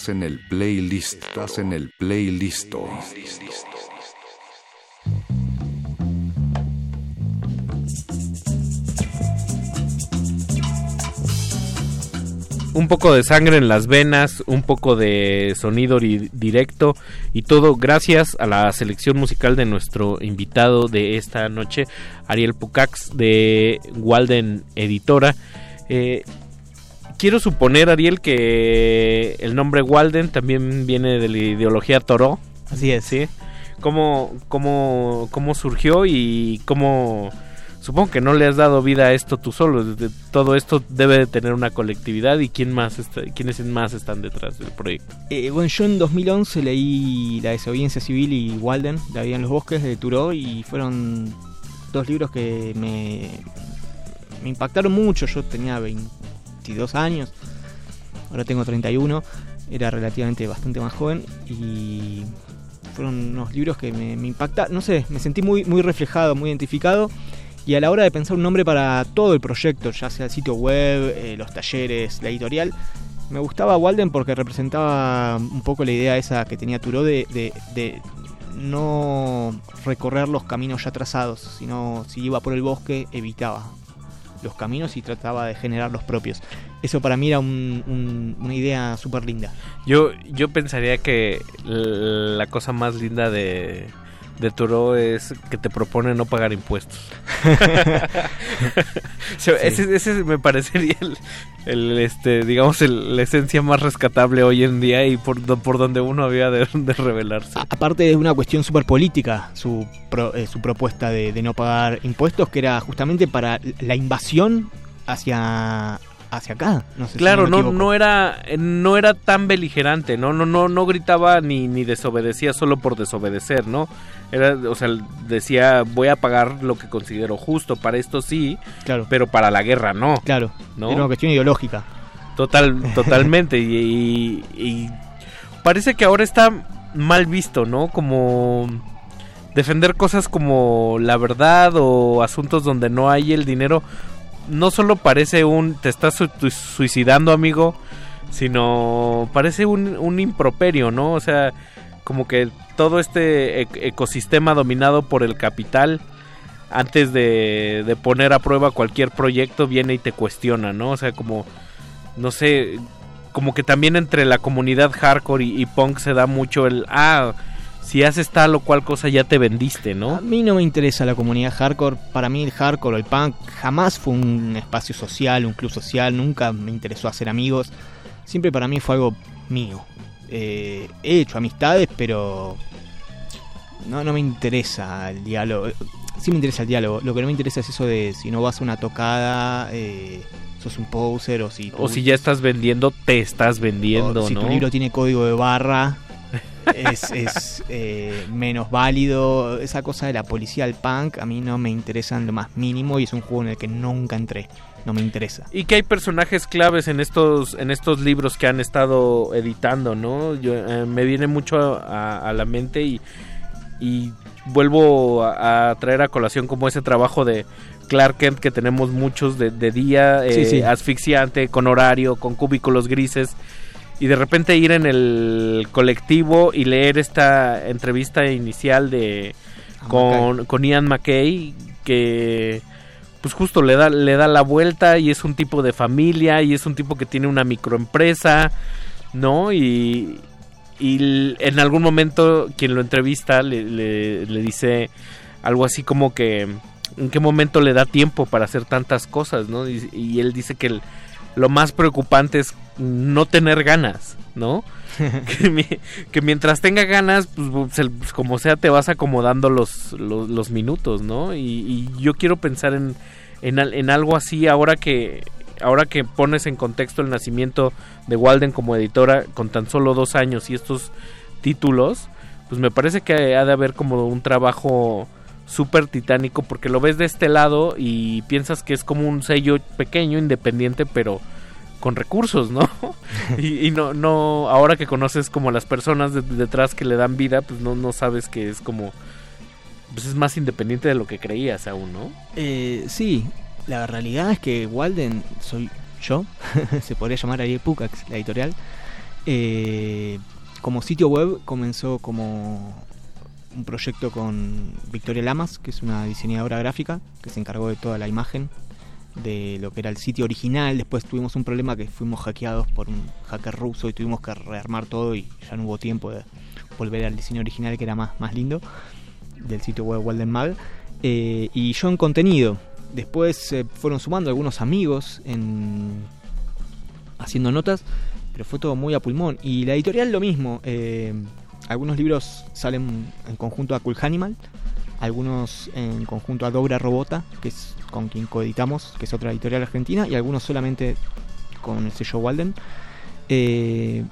En el playlist. Estás en el playlist. un poco de sangre en las venas, un poco de sonido directo y todo gracias a la selección musical de nuestro invitado de esta noche, Ariel Pucax de Walden Editora. Eh, quiero suponer, Ariel, que el nombre Walden también viene de la ideología Toro. Así es. ¿Sí? ¿Cómo, cómo, cómo surgió y cómo supongo que no le has dado vida a esto tú solo. Todo esto debe de tener una colectividad y quién más está, quiénes más están detrás del proyecto. Eh, bueno, yo en 2011 leí La desobediencia civil y Walden, La vida en los bosques de Thoreau y fueron dos libros que me, me impactaron mucho. Yo tenía 22 años, ahora tengo 31, era relativamente bastante más joven y fueron unos libros que me, me impactaron, no sé, me sentí muy, muy reflejado, muy identificado y a la hora de pensar un nombre para todo el proyecto, ya sea el sitio web, eh, los talleres, la editorial, me gustaba Walden porque representaba un poco la idea esa que tenía Turo de, de, no recorrer los caminos ya trazados, sino si iba por el bosque evitaba los caminos y trataba de generar los propios. Eso para mí era una idea súper linda. Yo, yo pensaría que la cosa más linda de, de Turo es que te propone no pagar impuestos. ese, me parecería el, este, digamos, la esencia más rescatable hoy en día y por, por donde uno había de, revelarse. aparte de una cuestión súper política, su, eh, su propuesta de, de no pagar impuestos, que era justamente para la invasión hacia hacia acá. No sé claro, no, no era no era tan beligerante, no no no no gritaba ni ni desobedecía solo por desobedecer, ¿no? Era, o sea, decía, voy a pagar lo que considero justo, para esto sí, claro. pero para la guerra no. Claro, ¿no? Era una cuestión ideológica. Total, totalmente, y, y parece que ahora está mal visto, ¿no? Como defender cosas como la verdad o asuntos donde no hay el dinero no solo parece un te estás suicidando amigo sino parece un, un improperio no o sea como que todo este ecosistema dominado por el capital antes de, de, poner a prueba cualquier proyecto viene y te cuestiona, ¿no? O sea, como, no sé, como que también entre la comunidad hardcore y, punk se da mucho el, ah, si haces tal o cual cosa ya te vendiste, ¿no? A mí no me interesa la comunidad hardcore, para mí el hardcore o el punk jamás fue un espacio social, un club social, nunca me interesó hacer amigos, siempre para mí fue algo mío, eh, he hecho amistades, pero no, no me interesa el diálogo. Sí me interesa el diálogo. Lo que no me interesa es eso de si no vas a una tocada, eh, sos un poser o si... O si ya estás vendiendo, te estás vendiendo, si tu libro tiene código de barra, es, es eh, menos válido. Esa cosa de la policía al punk a mí no me interesa en lo más mínimo y es un juego en el que nunca entré no me interesa. Y que hay personajes claves en estos en estos libros que han estado editando, ¿no? Yo, eh, me viene mucho a, la mente y, y vuelvo a, traer a colación como ese trabajo de Clark Kent que tenemos muchos de, día, eh, asfixiante, con horario, con cubículos grises. Y de repente ir en el colectivo y leer esta entrevista inicial de con, con Ian McKay que pues justo le da, le da la vuelta y es un tipo de familia y es un tipo que tiene una microempresa, ¿no? Y, y en algún momento quien lo entrevista le, le, dice algo así como que en qué momento le da tiempo para hacer tantas cosas, ¿no? Y, él dice que lo más preocupante es no tener ganas, ¿no? que, mientras tenga ganas, pues, pues, como sea, te vas acomodando los, los, minutos, ¿no? Y, yo quiero pensar en, en, algo así ahora que ahora que pones en contexto el nacimiento de Walden como editora con tan solo dos años y estos títulos, pues me parece que ha de haber como un trabajo súper titánico porque lo ves de este lado y piensas que es como un sello pequeño, independiente, pero con recursos, ¿no? y, no, no, ahora que conoces como las personas detrás que le dan vida, pues no, no sabes que es como, pues es más independiente de lo que creías aún, ¿no? Eh, sí, la realidad es que Walden soy yo, se podría llamar Ariel Pucax, la editorial, Eh, como sitio web comenzó como un proyecto con Victoria Lamas, que es una diseñadora gráfica, que se encargó de toda la imagen de lo que era el sitio original. Después tuvimos un problema que fuimos hackeados por un hacker ruso y tuvimos que rearmar todo y ya no hubo tiempo de volver al diseño original que era más, más lindo del sitio web Walden Mag. Eh, y yo en contenido. Después se fueron sumando algunos amigos en haciendo notas, pero fue todo muy a pulmón. Y la editorial lo mismo. Eh, algunos libros salen en conjunto a Cool Animal, algunos en conjunto a Dobra Robota, que es con quien coeditamos, que es otra editorial argentina, y algunos solamente con el sello Walden. Eh,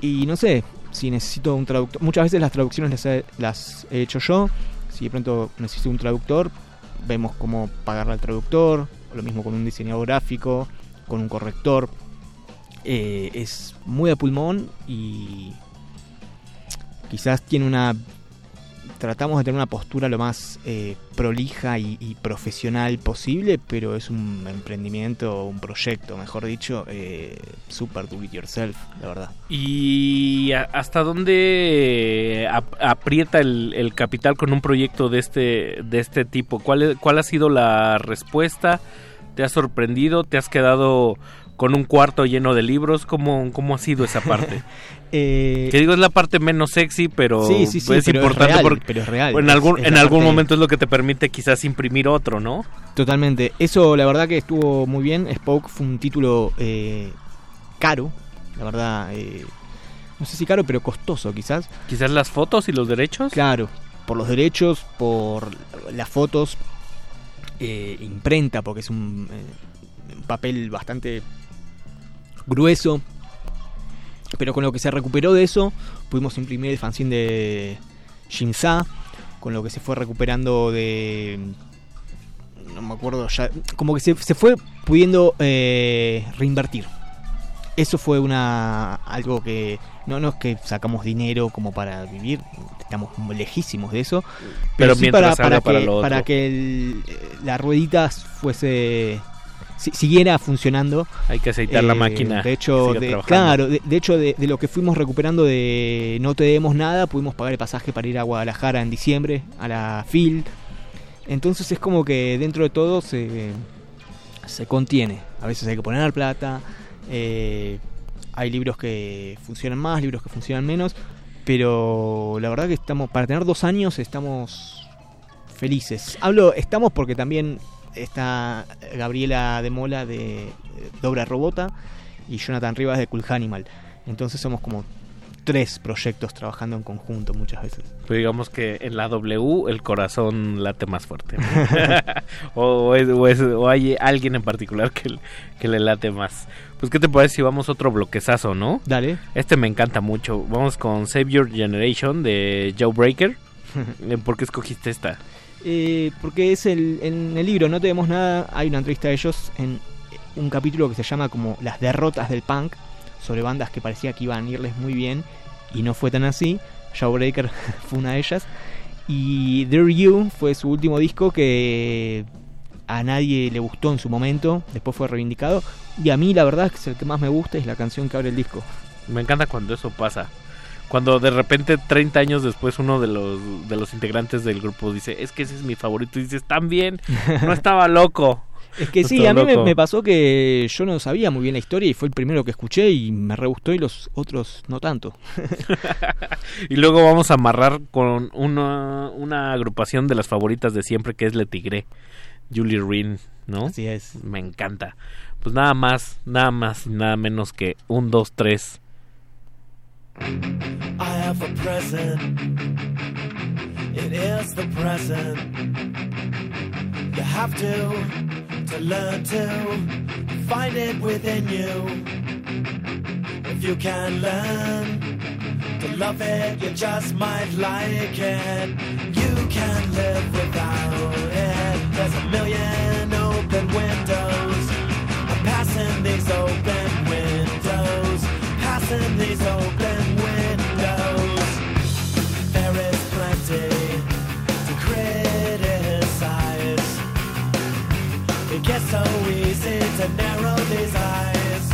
y no sé si necesito un traductor. Muchas veces las traducciones las he, hecho yo. Si de pronto necesito un traductor, vemos cómo pagarle al traductor. Lo mismo con un diseñador gráfico, con un corrector. Eh, es muy a pulmón y quizás tiene una tratamos de tener una postura lo más eh, prolija y, profesional posible, pero es un emprendimiento, un proyecto, mejor dicho, eh, super do it yourself, la verdad. ¿Y hasta dónde aprieta el, capital con un proyecto de este, de este tipo? ¿Cuál, ¿Cuál ha sido la respuesta? ¿Te ha sorprendido? ¿Te has quedado con un cuarto lleno de libros. ¿Cómo, cómo ha sido esa parte? Eh, que digo, es la parte menos sexy, pero es importante porque pero es real, en algún, en algún momento es lo que te permite quizás imprimir otro, ¿no? Totalmente. Eso la verdad que estuvo muy bien. Spoke fue un título eh, caro, la verdad. Eh, no sé si caro, pero costoso quizás. Quizás las fotos y los derechos. Claro, por los derechos, por las fotos, eh, imprenta, porque es un papel bastante grueso. Pero con lo que se recuperó de eso, pudimos imprimir el fanzine de Shinsa. Con lo que se fue recuperando de. No me acuerdo ya. Como que se, fue pudiendo eh, reinvertir. Eso fue una algo que no, no es que sacamos dinero como para vivir, estamos lejísimos de eso, pero, sí para, para, que, para que la ruedita fuese siguiera funcionando. Hay que aceitar la eh, máquina. De hecho, claro, de, hecho de, lo que fuimos recuperando de No Te Demos Nada, pudimos pagar el pasaje para ir a Guadalajara en diciembre, a la FIL. Entonces es como que dentro de todo se, se contiene. A veces hay que poner plata. Eh, hay libros que funcionan más, libros que funcionan menos. Pero la verdad que estamos, para tener dos años, estamos felices. Hablo, estamos porque también está Gabriela de Mola de Dobra Robota y Jonathan Rivas de Cool Animal. Entonces somos como tres proyectos trabajando en conjunto muchas veces. Pero digamos que en la W el corazón late más fuerte. o, o, hay alguien en particular que, que, le late más. Pues qué te parece si vamos a otro bloquezazo, ¿no? Dale. Este me encanta mucho. Vamos con Save Your Generation de Joe Breaker. ¿Por qué escogiste esta? Eh, porque es el, en el libro No Tenemos Nada, hay una entrevista de ellos en un capítulo que se llama como Las derrotas del punk, sobre bandas que parecía que iban a irles muy bien y no fue tan así. Jawbreaker fue una de ellas. Y There You fue su último disco que a nadie le gustó en su momento, después fue reivindicado. Y a mí la verdad es que es el que más me gusta, es la canción que abre el disco. Me encanta cuando eso pasa cuando de repente 30 años después uno de los de los integrantes del grupo dice, "Es que ese es mi favorito." Y dices, "También, no estaba loco." Es que sí, a mí me, pasó que yo no sabía muy bien la historia y fue el primero que escuché y me re gustó y los otros no tanto. y luego vamos a amarrar con una, una agrupación de las favoritas de siempre que es Le Tigre, Julie Rin, ¿no? Así es. Me encanta. Pues nada más, nada más y nada menos que un, dos, tres I have a present. It is the present. You have to to learn to find it within you. If you can learn to love it, you just might like it. You can live without it. There's a million open windows. I'm passing these open windows. Passing these open Yes, so easy to narrow these eyes,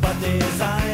but these eyes.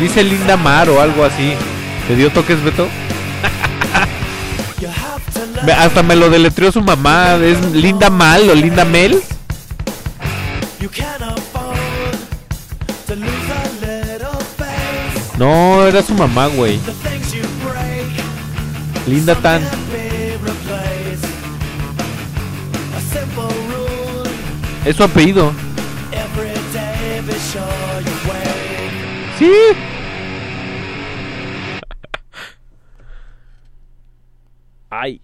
Dice Linda Mar o algo así. ¿Te dio toques, Beto? Hasta me lo deletreó su mamá. Es Linda Mal o Linda Mel. No, era su mamá, güey. Linda Tan. Es su apellido. Sí. Ay.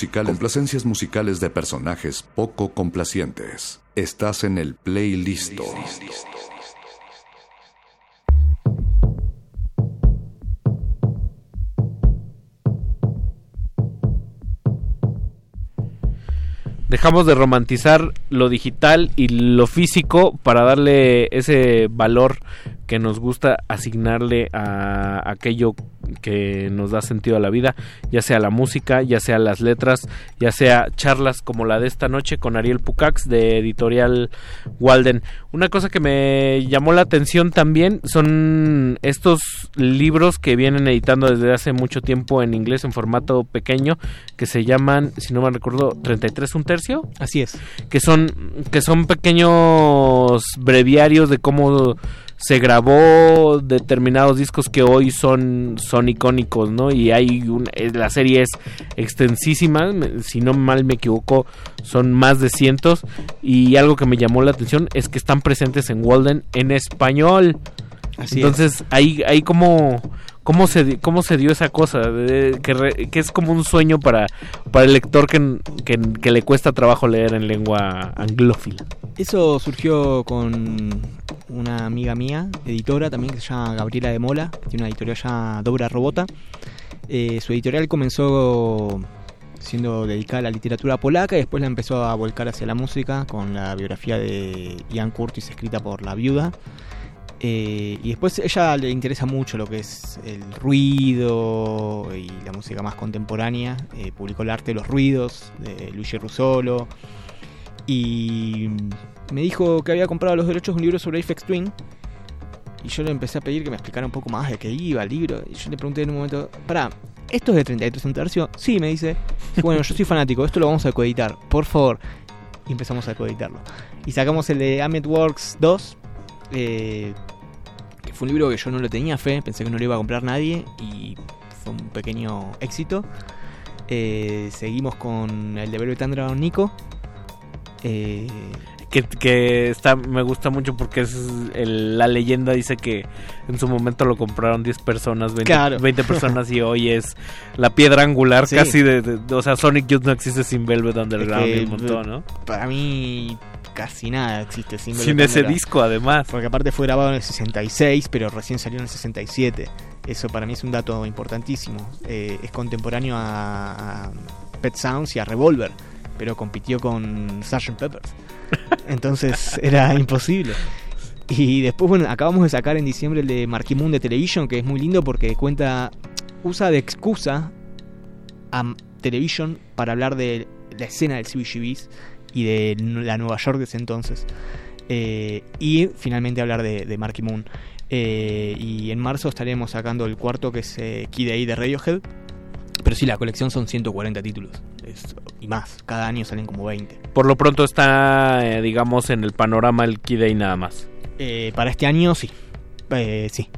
Musicales, complacencias musicales de personajes poco complacientes. Estás en el playlist. Dejamos de romantizar lo digital y lo físico para darle ese valor que nos gusta asignarle a aquello que nos da sentido a la vida, ya sea la música, ya sea las letras, ya sea charlas como la de esta noche con Ariel Pucax de Editorial Walden. Una cosa que me llamó la atención también son estos libros que vienen editando desde hace mucho tiempo en inglés en formato pequeño que se llaman, si no me recuerdo, 33 un tercio. Así es. Que son que son pequeños breviarios de cómo se grabó determinados discos que hoy son son icónicos, ¿no? Y hay un, eh, la serie es extensísima, si no mal me equivoco, son más de cientos y algo que me llamó la atención es que están presentes en Walden en español. Así Entonces, ahí ahí como cómo se cómo se dio esa cosa de- que, re- que es como un sueño para para el lector que, que, que le cuesta trabajo leer en lengua anglófila. Eso surgió con una amiga mía, editora también, que se llama Gabriela de Mola, que tiene una editorial llamada Dobra Robota. Eh, su editorial comenzó siendo dedicada a la literatura polaca y después la empezó a volcar hacia la música con la biografía de Ian Curtis escrita por la viuda. Eh, y después ella le interesa mucho lo que es el ruido y la música más contemporánea. Eh, publicó El arte de los ruidos de Luigi Russolo. Y me dijo que había comprado los derechos de un libro sobre Aphex Twin. Y yo le empecé a pedir que me explicara un poco más de qué iba el libro. Y yo le pregunté en un momento, pará, ¿esto es de 33 un tercio? Sí, me dice. Bueno, yo soy fanático, esto lo vamos a coeditar, por favor. Y empezamos a coeditarlo. Y sacamos el de Amet Works 2, eh, fue un libro que yo no le tenía fe, pensé que no lo iba a comprar nadie y fue un pequeño éxito. Eh, seguimos con el de Velvet Underground Nico. Eh, que, que está me gusta mucho porque es el- la leyenda dice que en su momento lo compraron 10 personas 20, Claro. 20 personas y hoy es la piedra angular Sí. casi de, de- o sea Sonic Youth no existe sin Velvet Underground Es que, y un montón ¿no? Para mí casi nada existe sin, Sin Velvet ese Underground. disco además Porque aparte fue grabado en el 66, pero recién salió en el 67. Eso para mí es un dato importantísimo. Eh, es contemporáneo a, a Pet Sounds y a Revolver, pero compitió con Sgt. Peppers. Entonces era imposible. Y después, bueno, acabamos de sacar en diciembre el de Marquee Moon de Television, que es muy lindo porque cuenta, usa de excusa a Television para hablar de la escena del CBGBs y de la Nueva York de ese entonces. Eh, y finalmente hablar de, de Marky Moon. Eh, y en marzo estaremos sacando el cuarto que es eh, de Radiohead. Pero sí, la colección son 140 títulos. Es- y más, cada año salen como 20. por lo pronto está eh, digamos en el panorama el Day nada más Eh, para este año sí. Eh, sí,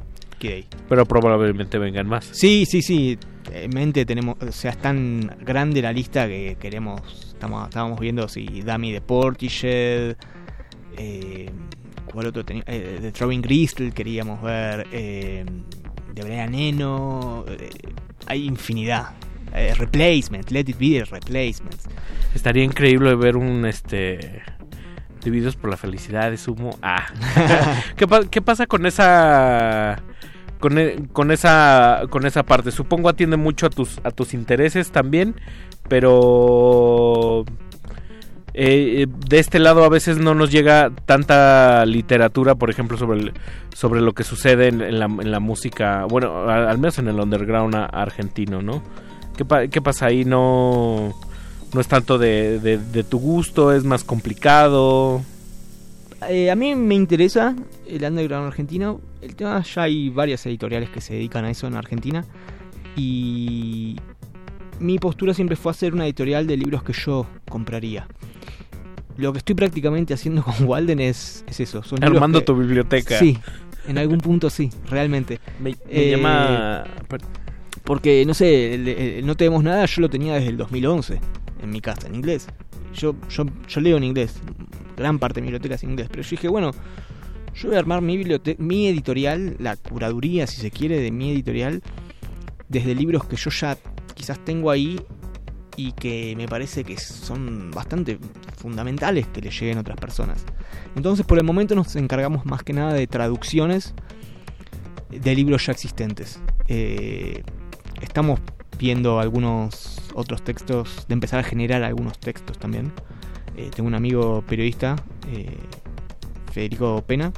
Day. pero probablemente vengan más Sí, sí, sí. En mente tenemos, o sea, es tan grande la lista que queremos, estamos, estábamos viendo si Dami de Portishead, eh, ¿cuál otro tenía? Eh, de Throwing Gristle queríamos ver, eh, de Brian Eno, hay infinidad. Eh, replacement, Let It Be the Replacements. estaría increíble ver un este divididos por la felicidad de sumo ah ¿Qué, qué pasa con esa con, e- con esa con esa parte supongo atiende mucho a tus a tus intereses también pero eh, de este lado a veces no nos llega tanta literatura por ejemplo sobre sobre lo que sucede en, la, música bueno al menos en el underground argentino no ¿Qué, pa- qué pasa ahí no no es tanto de tu gusto es más complicado Eh, a mí me interesa el underground argentino. El tema ya hay varias editoriales que se dedican a eso en Argentina. Y mi postura siempre fue hacer una editorial de libros que yo compraría. Lo que estoy prácticamente haciendo con Walden es, es eso. Son Armando que- tu biblioteca. Sí, en algún punto sí, realmente. Me, me Eh, llama. Porque, no sé, el- el No Tenemos Nada yo lo tenía desde el 2011 en mi casa, en inglés. Yo, yo, yo leo en inglés, gran parte de mi biblioteca es en inglés, pero yo dije, bueno, yo voy a armar mi, bibliote- mi editorial, la curaduría, si se quiere, de mi editorial, desde libros que yo ya quizás tengo ahí y que me parece que son bastante fundamentales que le lleguen a otras personas. Entonces por el momento nos encargamos más que nada de traducciones de libros ya existentes. Eh, estamos viendo algunos otros textos, de empezar a generar algunos textos también. Eh, tengo un amigo periodista, eh, Federico Pena,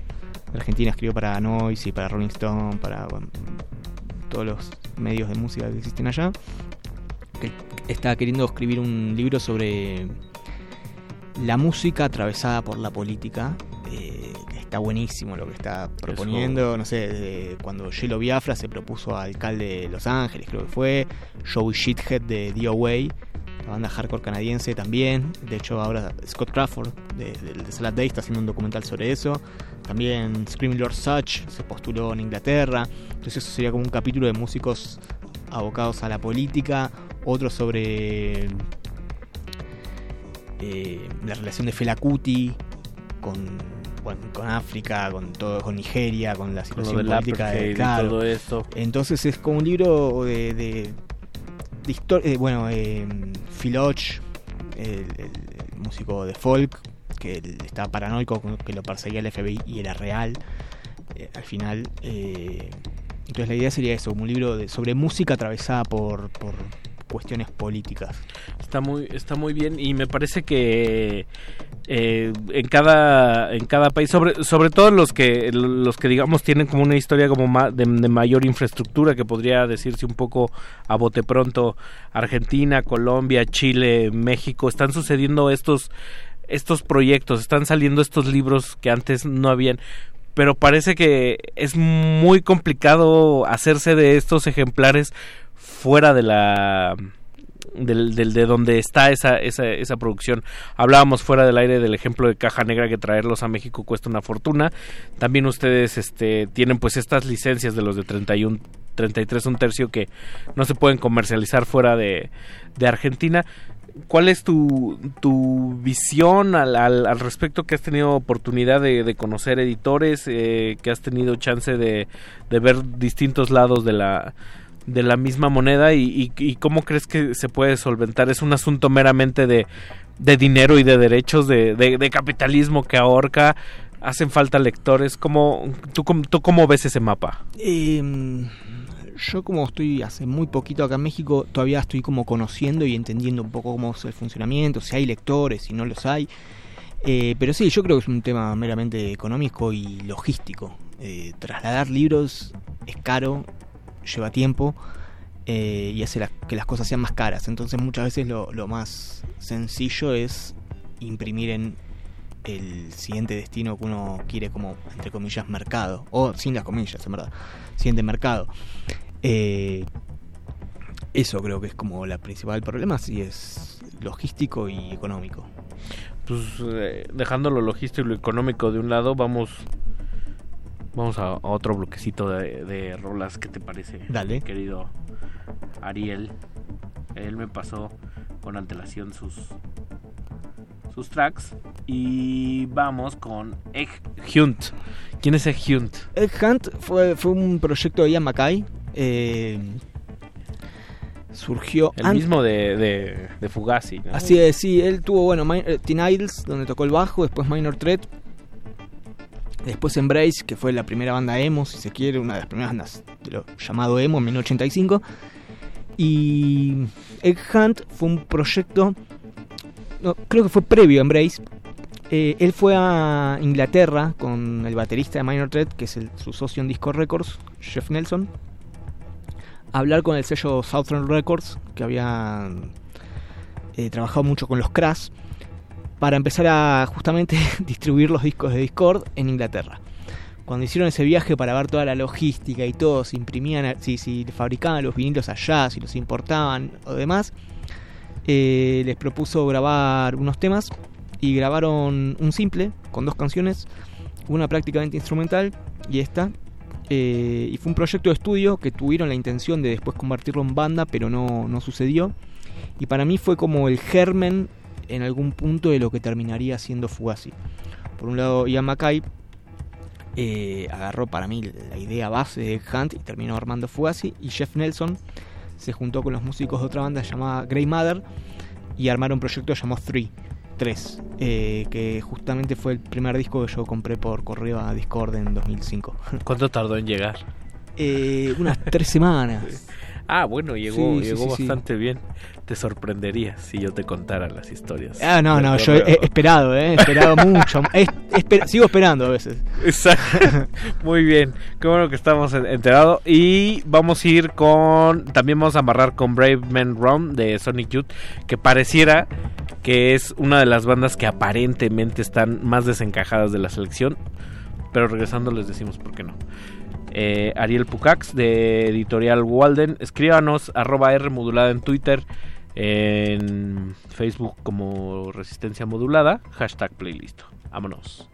de Argentina, escribió para Noise y para Rolling Stone, para todos los medios de música que existen allá. Que está queriendo escribir un libro sobre la música atravesada por la política. eh, que está buenísimo lo que está proponiendo. No sé, desde cuando Yelo Biafra se propuso a alcalde de Los Ángeles, creo que fue. Joey Shithead de DOA, la banda hardcore canadiense también. De hecho, ahora Scott Crawford de, de, de Salad Day está haciendo un documental sobre eso. También Screaming Lord Such se postuló en Inglaterra. Entonces, eso sería como un capítulo de músicos abocados a la política. Otro sobre eh, la relación de Fela Kuti con, bueno, con África, con todo, con Nigeria, con la Con situación del política apartheid de claro. todo esto. Entonces es como un libro de, de, de historia, bueno, eh, Philoch, el, músico de folk, que estaba paranoico con que lo perseguía el FBI y era real. eh, al final, eh, entonces la idea sería eso, un libro de, sobre música atravesada por, por cuestiones políticas. Está muy, está muy bien y me parece que eh, en cada en cada país sobre sobre todo los que los que digamos tienen como una historia como ma- de, de mayor infraestructura que podría decirse un poco a bote pronto Argentina Colombia Chile México están sucediendo estos estos proyectos están saliendo estos libros que antes no habían pero parece que es muy complicado hacerse de estos ejemplares fuera de la del, de donde está esa, esa, esa producción. Hablábamos fuera del aire del ejemplo de Caja Negra que traerlos a México cuesta una fortuna. También ustedes este, tienen pues estas licencias de los de 31, 33 un tercio que no se pueden comercializar fuera de, de Argentina. ¿Cuál es tu, tu visión al, al, al respecto que has tenido oportunidad de, de conocer editores, eh, que has tenido chance de, de ver distintos lados de la, de la misma moneda y, y- cómo crees que se puede solventar? ¿Es un asunto meramente de, de dinero y de derechos, de, de- capitalismo que ahorca? ¿Hacen falta lectores? ¿Cómo, tú, ¿Tú cómo ves ese mapa? Eh, yo como estoy hace muy poquito acá en México, todavía estoy como conociendo y entendiendo un poco cómo es el funcionamiento, si hay lectores, si no los hay. Eh, pero sí, yo creo que es un tema meramente económico y logístico. Eh, trasladar libros es caro, lleva tiempo eh, y hace que las cosas sean más caras. Entonces muchas veces lo, lo más sencillo es imprimir en el siguiente destino que uno quiere como, entre comillas, mercado. O sin las comillas, en verdad. Siguiente mercado. Eh, eso creo que es como la principal problema, si es logístico y económico. Pues eh, dejando lo logístico y lo económico de un lado, vamos vamos a, a otro bloquecito de, de rolas. ¿Qué te parece? Dale. Querido Ariel. Él me pasó con antelación sus sus tracks y vamos con Egg Hunt. ¿Quién es Egg Hunt? Egg Hunt fue, fue un proyecto de Ian Mackay. Eh, surgió El mismo de, de, de Fugazi. ¿no? Así es, sí, él tuvo, bueno, eh, Teen Idols, donde tocó el bajo, después Minor Threat, después Embrace, que fue la primera banda emo, si se quiere, una de las primeras bandas de lo llamado emo en 1985. Y Egg Hunt fue un proyecto, no, creo que fue previo a Embrace. Eh, él fue a Inglaterra con el baterista de Minor Threat, que es el- su socio en Disco Records, Jeff Nelson, hablar con el sello Southern Records, que había eh, trabajado mucho con los Crash para empezar a justamente distribuir los discos de Discord en Inglaterra. Cuando hicieron ese viaje para ver toda la logística y todo, si imprimían, si, fabricaban los vinilos allá, si los importaban o demás, eh, les propuso grabar unos temas y grabaron un simple con dos canciones, una prácticamente instrumental y esta. Eh, y fue un proyecto de estudio que tuvieron la intención de después convertirlo en banda, pero no, no sucedió. Y para mí fue como el germen en algún punto de lo que terminaría siendo Fugazi. Por un lado, Ian Mackay eh, agarró para mí la idea base de Hunt y terminó armando Fugazi. Y Jeff Nelson se juntó con los músicos de otra banda llamada Grey Mother y armaron un proyecto llamado Three, 3, eh, que justamente fue el primer disco que yo compré por correo a Discord en 2005. ¿Cuánto tardó en llegar? Eh, unas tres semanas. Ah, bueno, llegó, Sí, llegó sí, sí. bastante bien. Te sorprendería si yo te contara las historias. Ah, no, no, yo he, he esperado, ¿eh? He esperado mucho. He- esper- sigo esperando a veces. Exacto. Muy bien. Qué bueno que estamos en- enterados. Y vamos a ir con. También vamos a amarrar con Brave Men Run de Sonic Youth. Que pareciera que es una de las bandas que aparentemente están más desencajadas de la selección. Pero regresando les decimos por qué no. Eh, Ariel Pucax de Editorial Walden. Escríbanos arroba R modulada en Twitter. En Facebook como Resistencia Modulada. Hashtag playlist. Vámonos.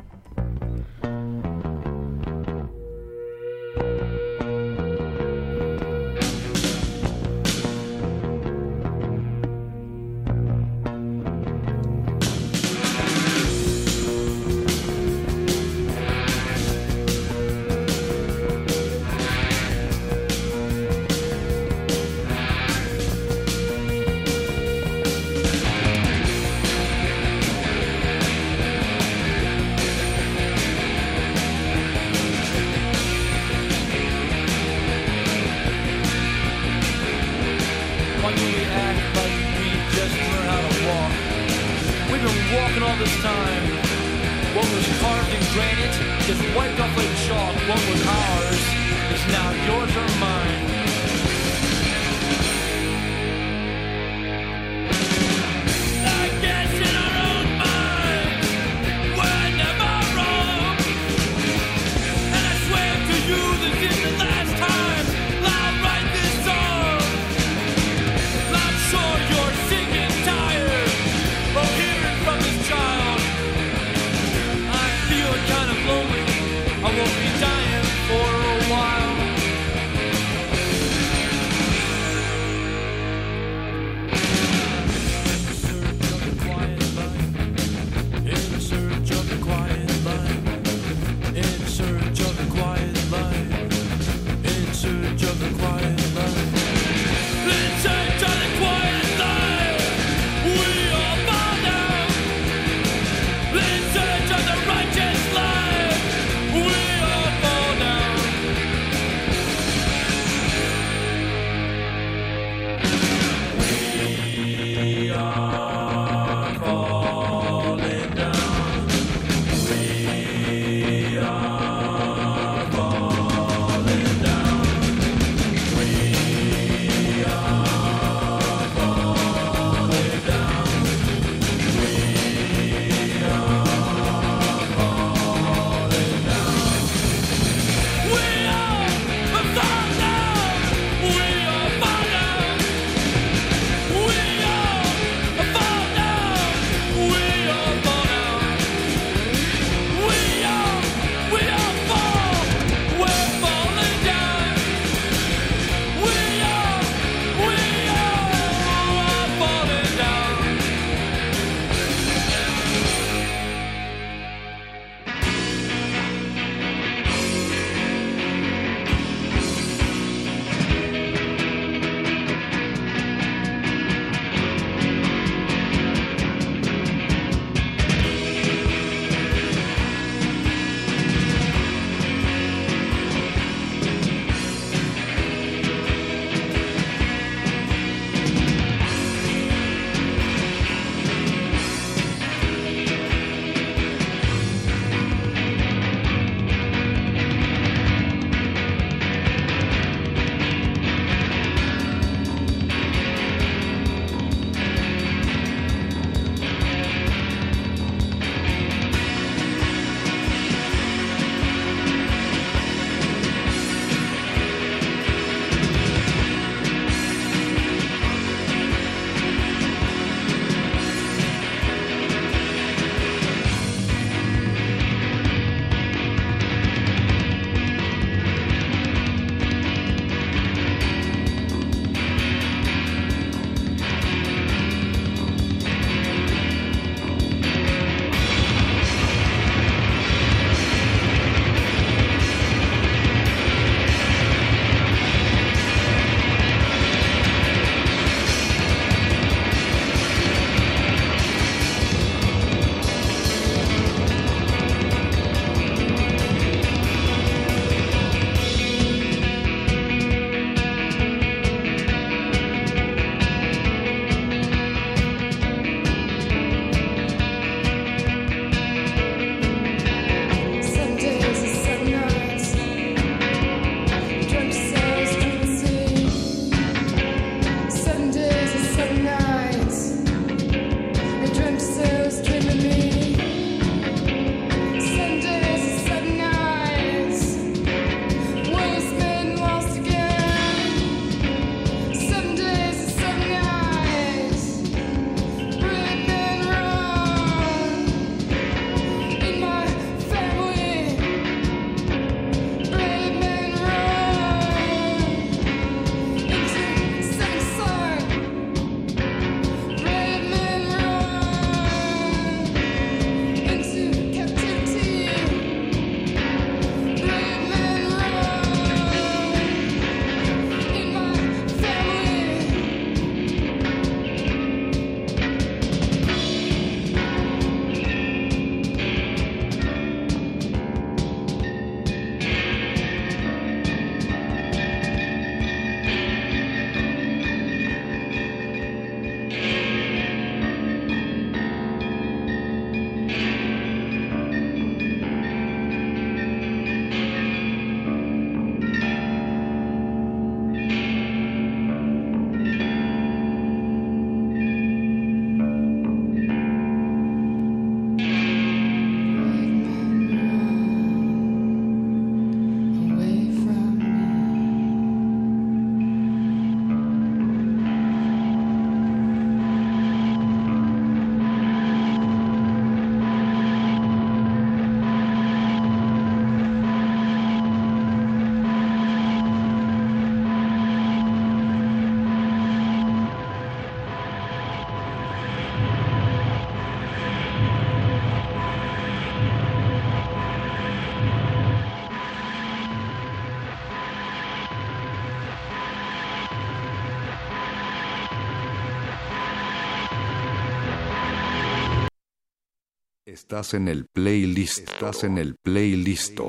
Estás en el playlist. Estás en el playlist.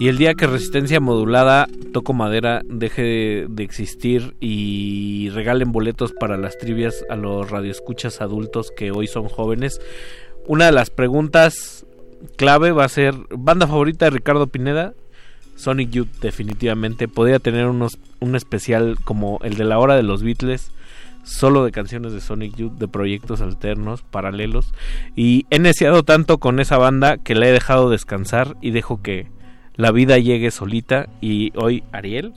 Y el día que Resistencia Modulada, Toco Madera, deje de existir y regalen boletos para las trivias a los radioescuchas adultos que hoy son jóvenes, una de las preguntas clave va a ser, ¿banda favorita de Ricardo Pineda? Sonic Youth definitivamente. Podría tener unos, un especial como el de la hora de los Beatles, solo de canciones de Sonic Youth, de proyectos alternos, paralelos. Y he neciado tanto con esa banda que la he dejado descansar y dejo que la vida llegue solita. Y hoy Ariel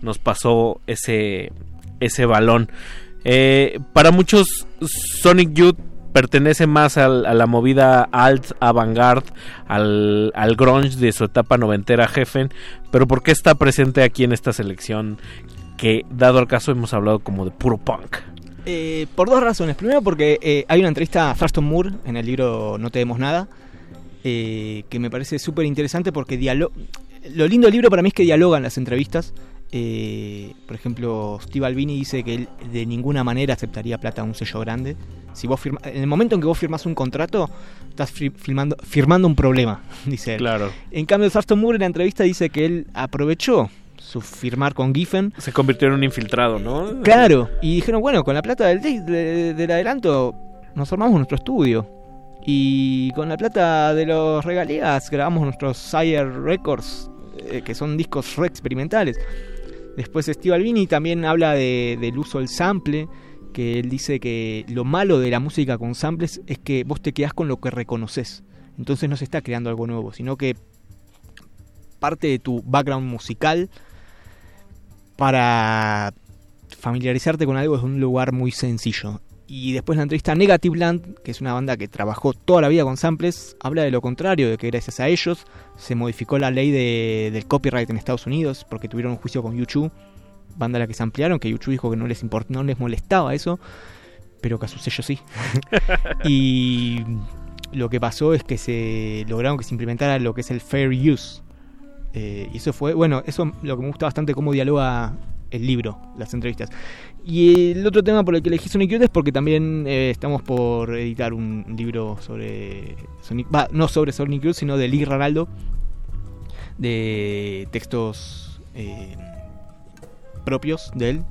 nos pasó ese, ese balón. Eh, para muchos, Sonic Youth pertenece más al- a la movida alt, avant-garde, al, grunge de su etapa noventera Jefen, pero ¿por qué está presente aquí en esta selección que, dado el caso, hemos hablado como de puro punk? Eh, por dos razones. Primero porque eh, hay una entrevista a Thurston Moore en el libro No te demos nada, eh, que me parece súper interesante porque dialo- lo lindo del libro para mí es que dialogan las entrevistas. Eh, por ejemplo, Steve Albini dice que él de ninguna manera aceptaría plata a un sello grande. Si vos firma- en el momento en que vos firmas un contrato, estás fir- firmando, firmando un problema, dice él. Claro. En cambio, Thurston Moore en la entrevista dice que él aprovechó su firmar con Giffen Se convirtió en un infiltrado, ¿no? Claro, y dijeron, bueno, con la plata del, de- de- del adelanto nos armamos nuestro estudio. Y con la plata de los regalías grabamos nuestros Sire Records, eh, que son discos re experimentales. Después Steve Albini también habla de- del uso del sample, que él dice que lo malo de la música con samples es que vos te quedás con lo que reconoces. Entonces no se está creando algo nuevo, sino que parte de tu background musical para familiarizarte con algo es un lugar muy sencillo. Y después la entrevista a Negative Land, que es una banda que trabajó toda la vida con samples, habla de lo contrario, de que gracias a ellos se modificó la ley de- del copyright en Estados Unidos porque tuvieron un juicio con YouTube, banda a la que se ampliaron, que YouTube dijo que no les, import- no les molestaba eso, pero que a su sello sí. y lo que pasó es que se lograron que se implementara lo que es el fair use. Eh, y eso fue, bueno, eso lo que me gusta bastante cómo dialoga el libro, las entrevistas. Y el otro tema por el que elegí Sonic Youth es porque también eh, estamos por editar un libro sobre Sonic, va, no sobre Sonic Youth, sino de Lee Ranaldo, de textos eh, propios de él,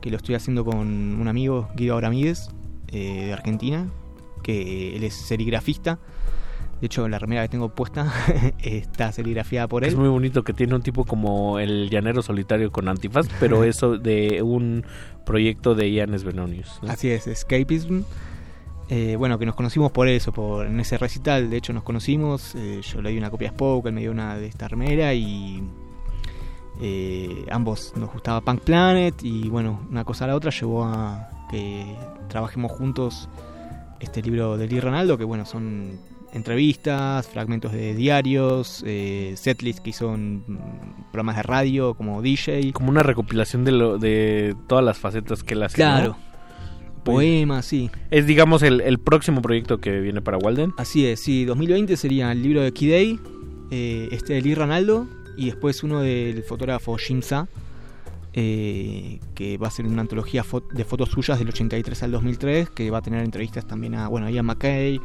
que lo estoy haciendo con un amigo, Guido Abramídez, eh, de Argentina, que él es serigrafista. De hecho, la remera que tengo puesta está serigrafiada por él. Es muy bonito que tiene un tipo como el llanero solitario con antifaz, pero eso de un proyecto de Ian Svenonius. ¿no? Así es, Escapism. Eh, bueno, que nos conocimos por eso, por en ese recital. De hecho, nos conocimos. eh, yo le di una copia a Spoke, él me dio una de esta remera y eh, ambos nos gustaba Punk Planet. Y bueno, una cosa a la otra llevó a que trabajemos juntos este libro de Lee Ronaldo, que bueno, son entrevistas, fragmentos de diarios, eh, setlists que hizo en programas de radio como DJ. Como una recopilación de, lo, de todas las facetas que él hace. Claro. Poemas, sí. Es, digamos, el, el próximo proyecto que viene para Walden. Así es, sí. 2020 sería el libro de Kidei, eh, este de Lee Ranaldo, y después uno del fotógrafo Jim Sa, eh, que va a ser una antología fo- de fotos suyas del 83 al 2003, que va a tener entrevistas también a, bueno, a Ian McKay,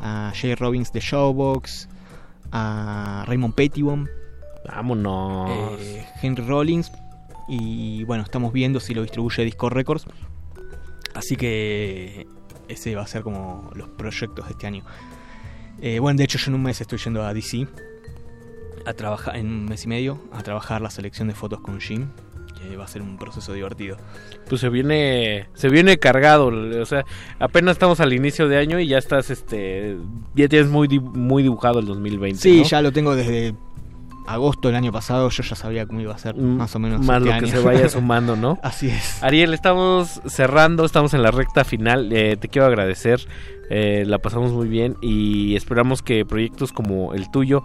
a Jay Robbins de Showbox, a Raymond Pettibon, Vámonos. eh, Henry Rollins, y bueno, estamos viendo si lo distribuye Discord Records. Así que ese va a ser como los proyectos de este año. Eh, bueno, de hecho yo en un mes estoy yendo a DC a trabajar, en un mes y medio, a trabajar la selección de fotos con Jim. Va a ser un proceso divertido. Pues se viene, se viene cargado, o sea, apenas estamos al inicio de año y ya estás, este, ya tienes muy, muy dibujado el 2020. Sí, ¿no? ya lo tengo desde agosto del año pasado. Yo ya sabía cómo iba a ser más o menos. Más este lo año. que se vaya sumando, ¿no? Así es. Ariel, estamos cerrando, estamos en la recta final. eh, te quiero agradecer, eh, la pasamos muy bien y esperamos que proyectos como el tuyo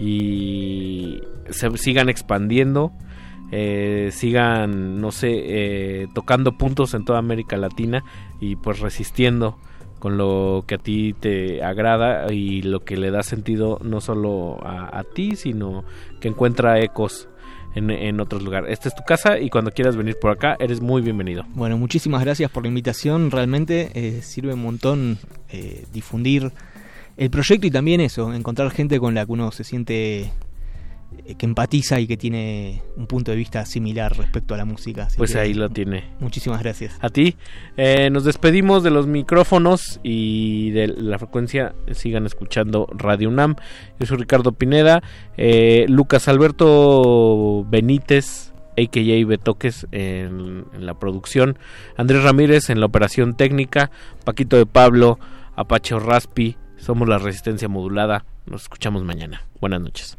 y se sigan expandiendo, eh, sigan, no sé, eh, tocando puntos en toda América Latina y pues resistiendo con lo que a ti te agrada y lo que le da sentido no solo a, ti, sino que encuentra ecos en, en otros lugares. Esta es tu casa y cuando quieras venir por acá, eres muy bienvenido. Bueno, muchísimas gracias por la invitación. Realmente eh, sirve un montón eh, difundir el proyecto y también eso, encontrar gente con la que uno se siente que empatiza y que tiene un punto de vista similar respecto a la música. Así Pues ahí lo tiene. Muchísimas gracias. A ti. Eh, nos despedimos de los micrófonos y de la frecuencia. Sigan escuchando Radio UNAM. Yo soy Ricardo Pineda. Eh, Lucas Alberto Benítez, a.k.a. Betoques, en, en la producción. Andrés Ramírez en la operación técnica. Paquito de Pablo, Apache Raspi. Somos la Resistencia Modulada. Nos escuchamos mañana. Buenas noches.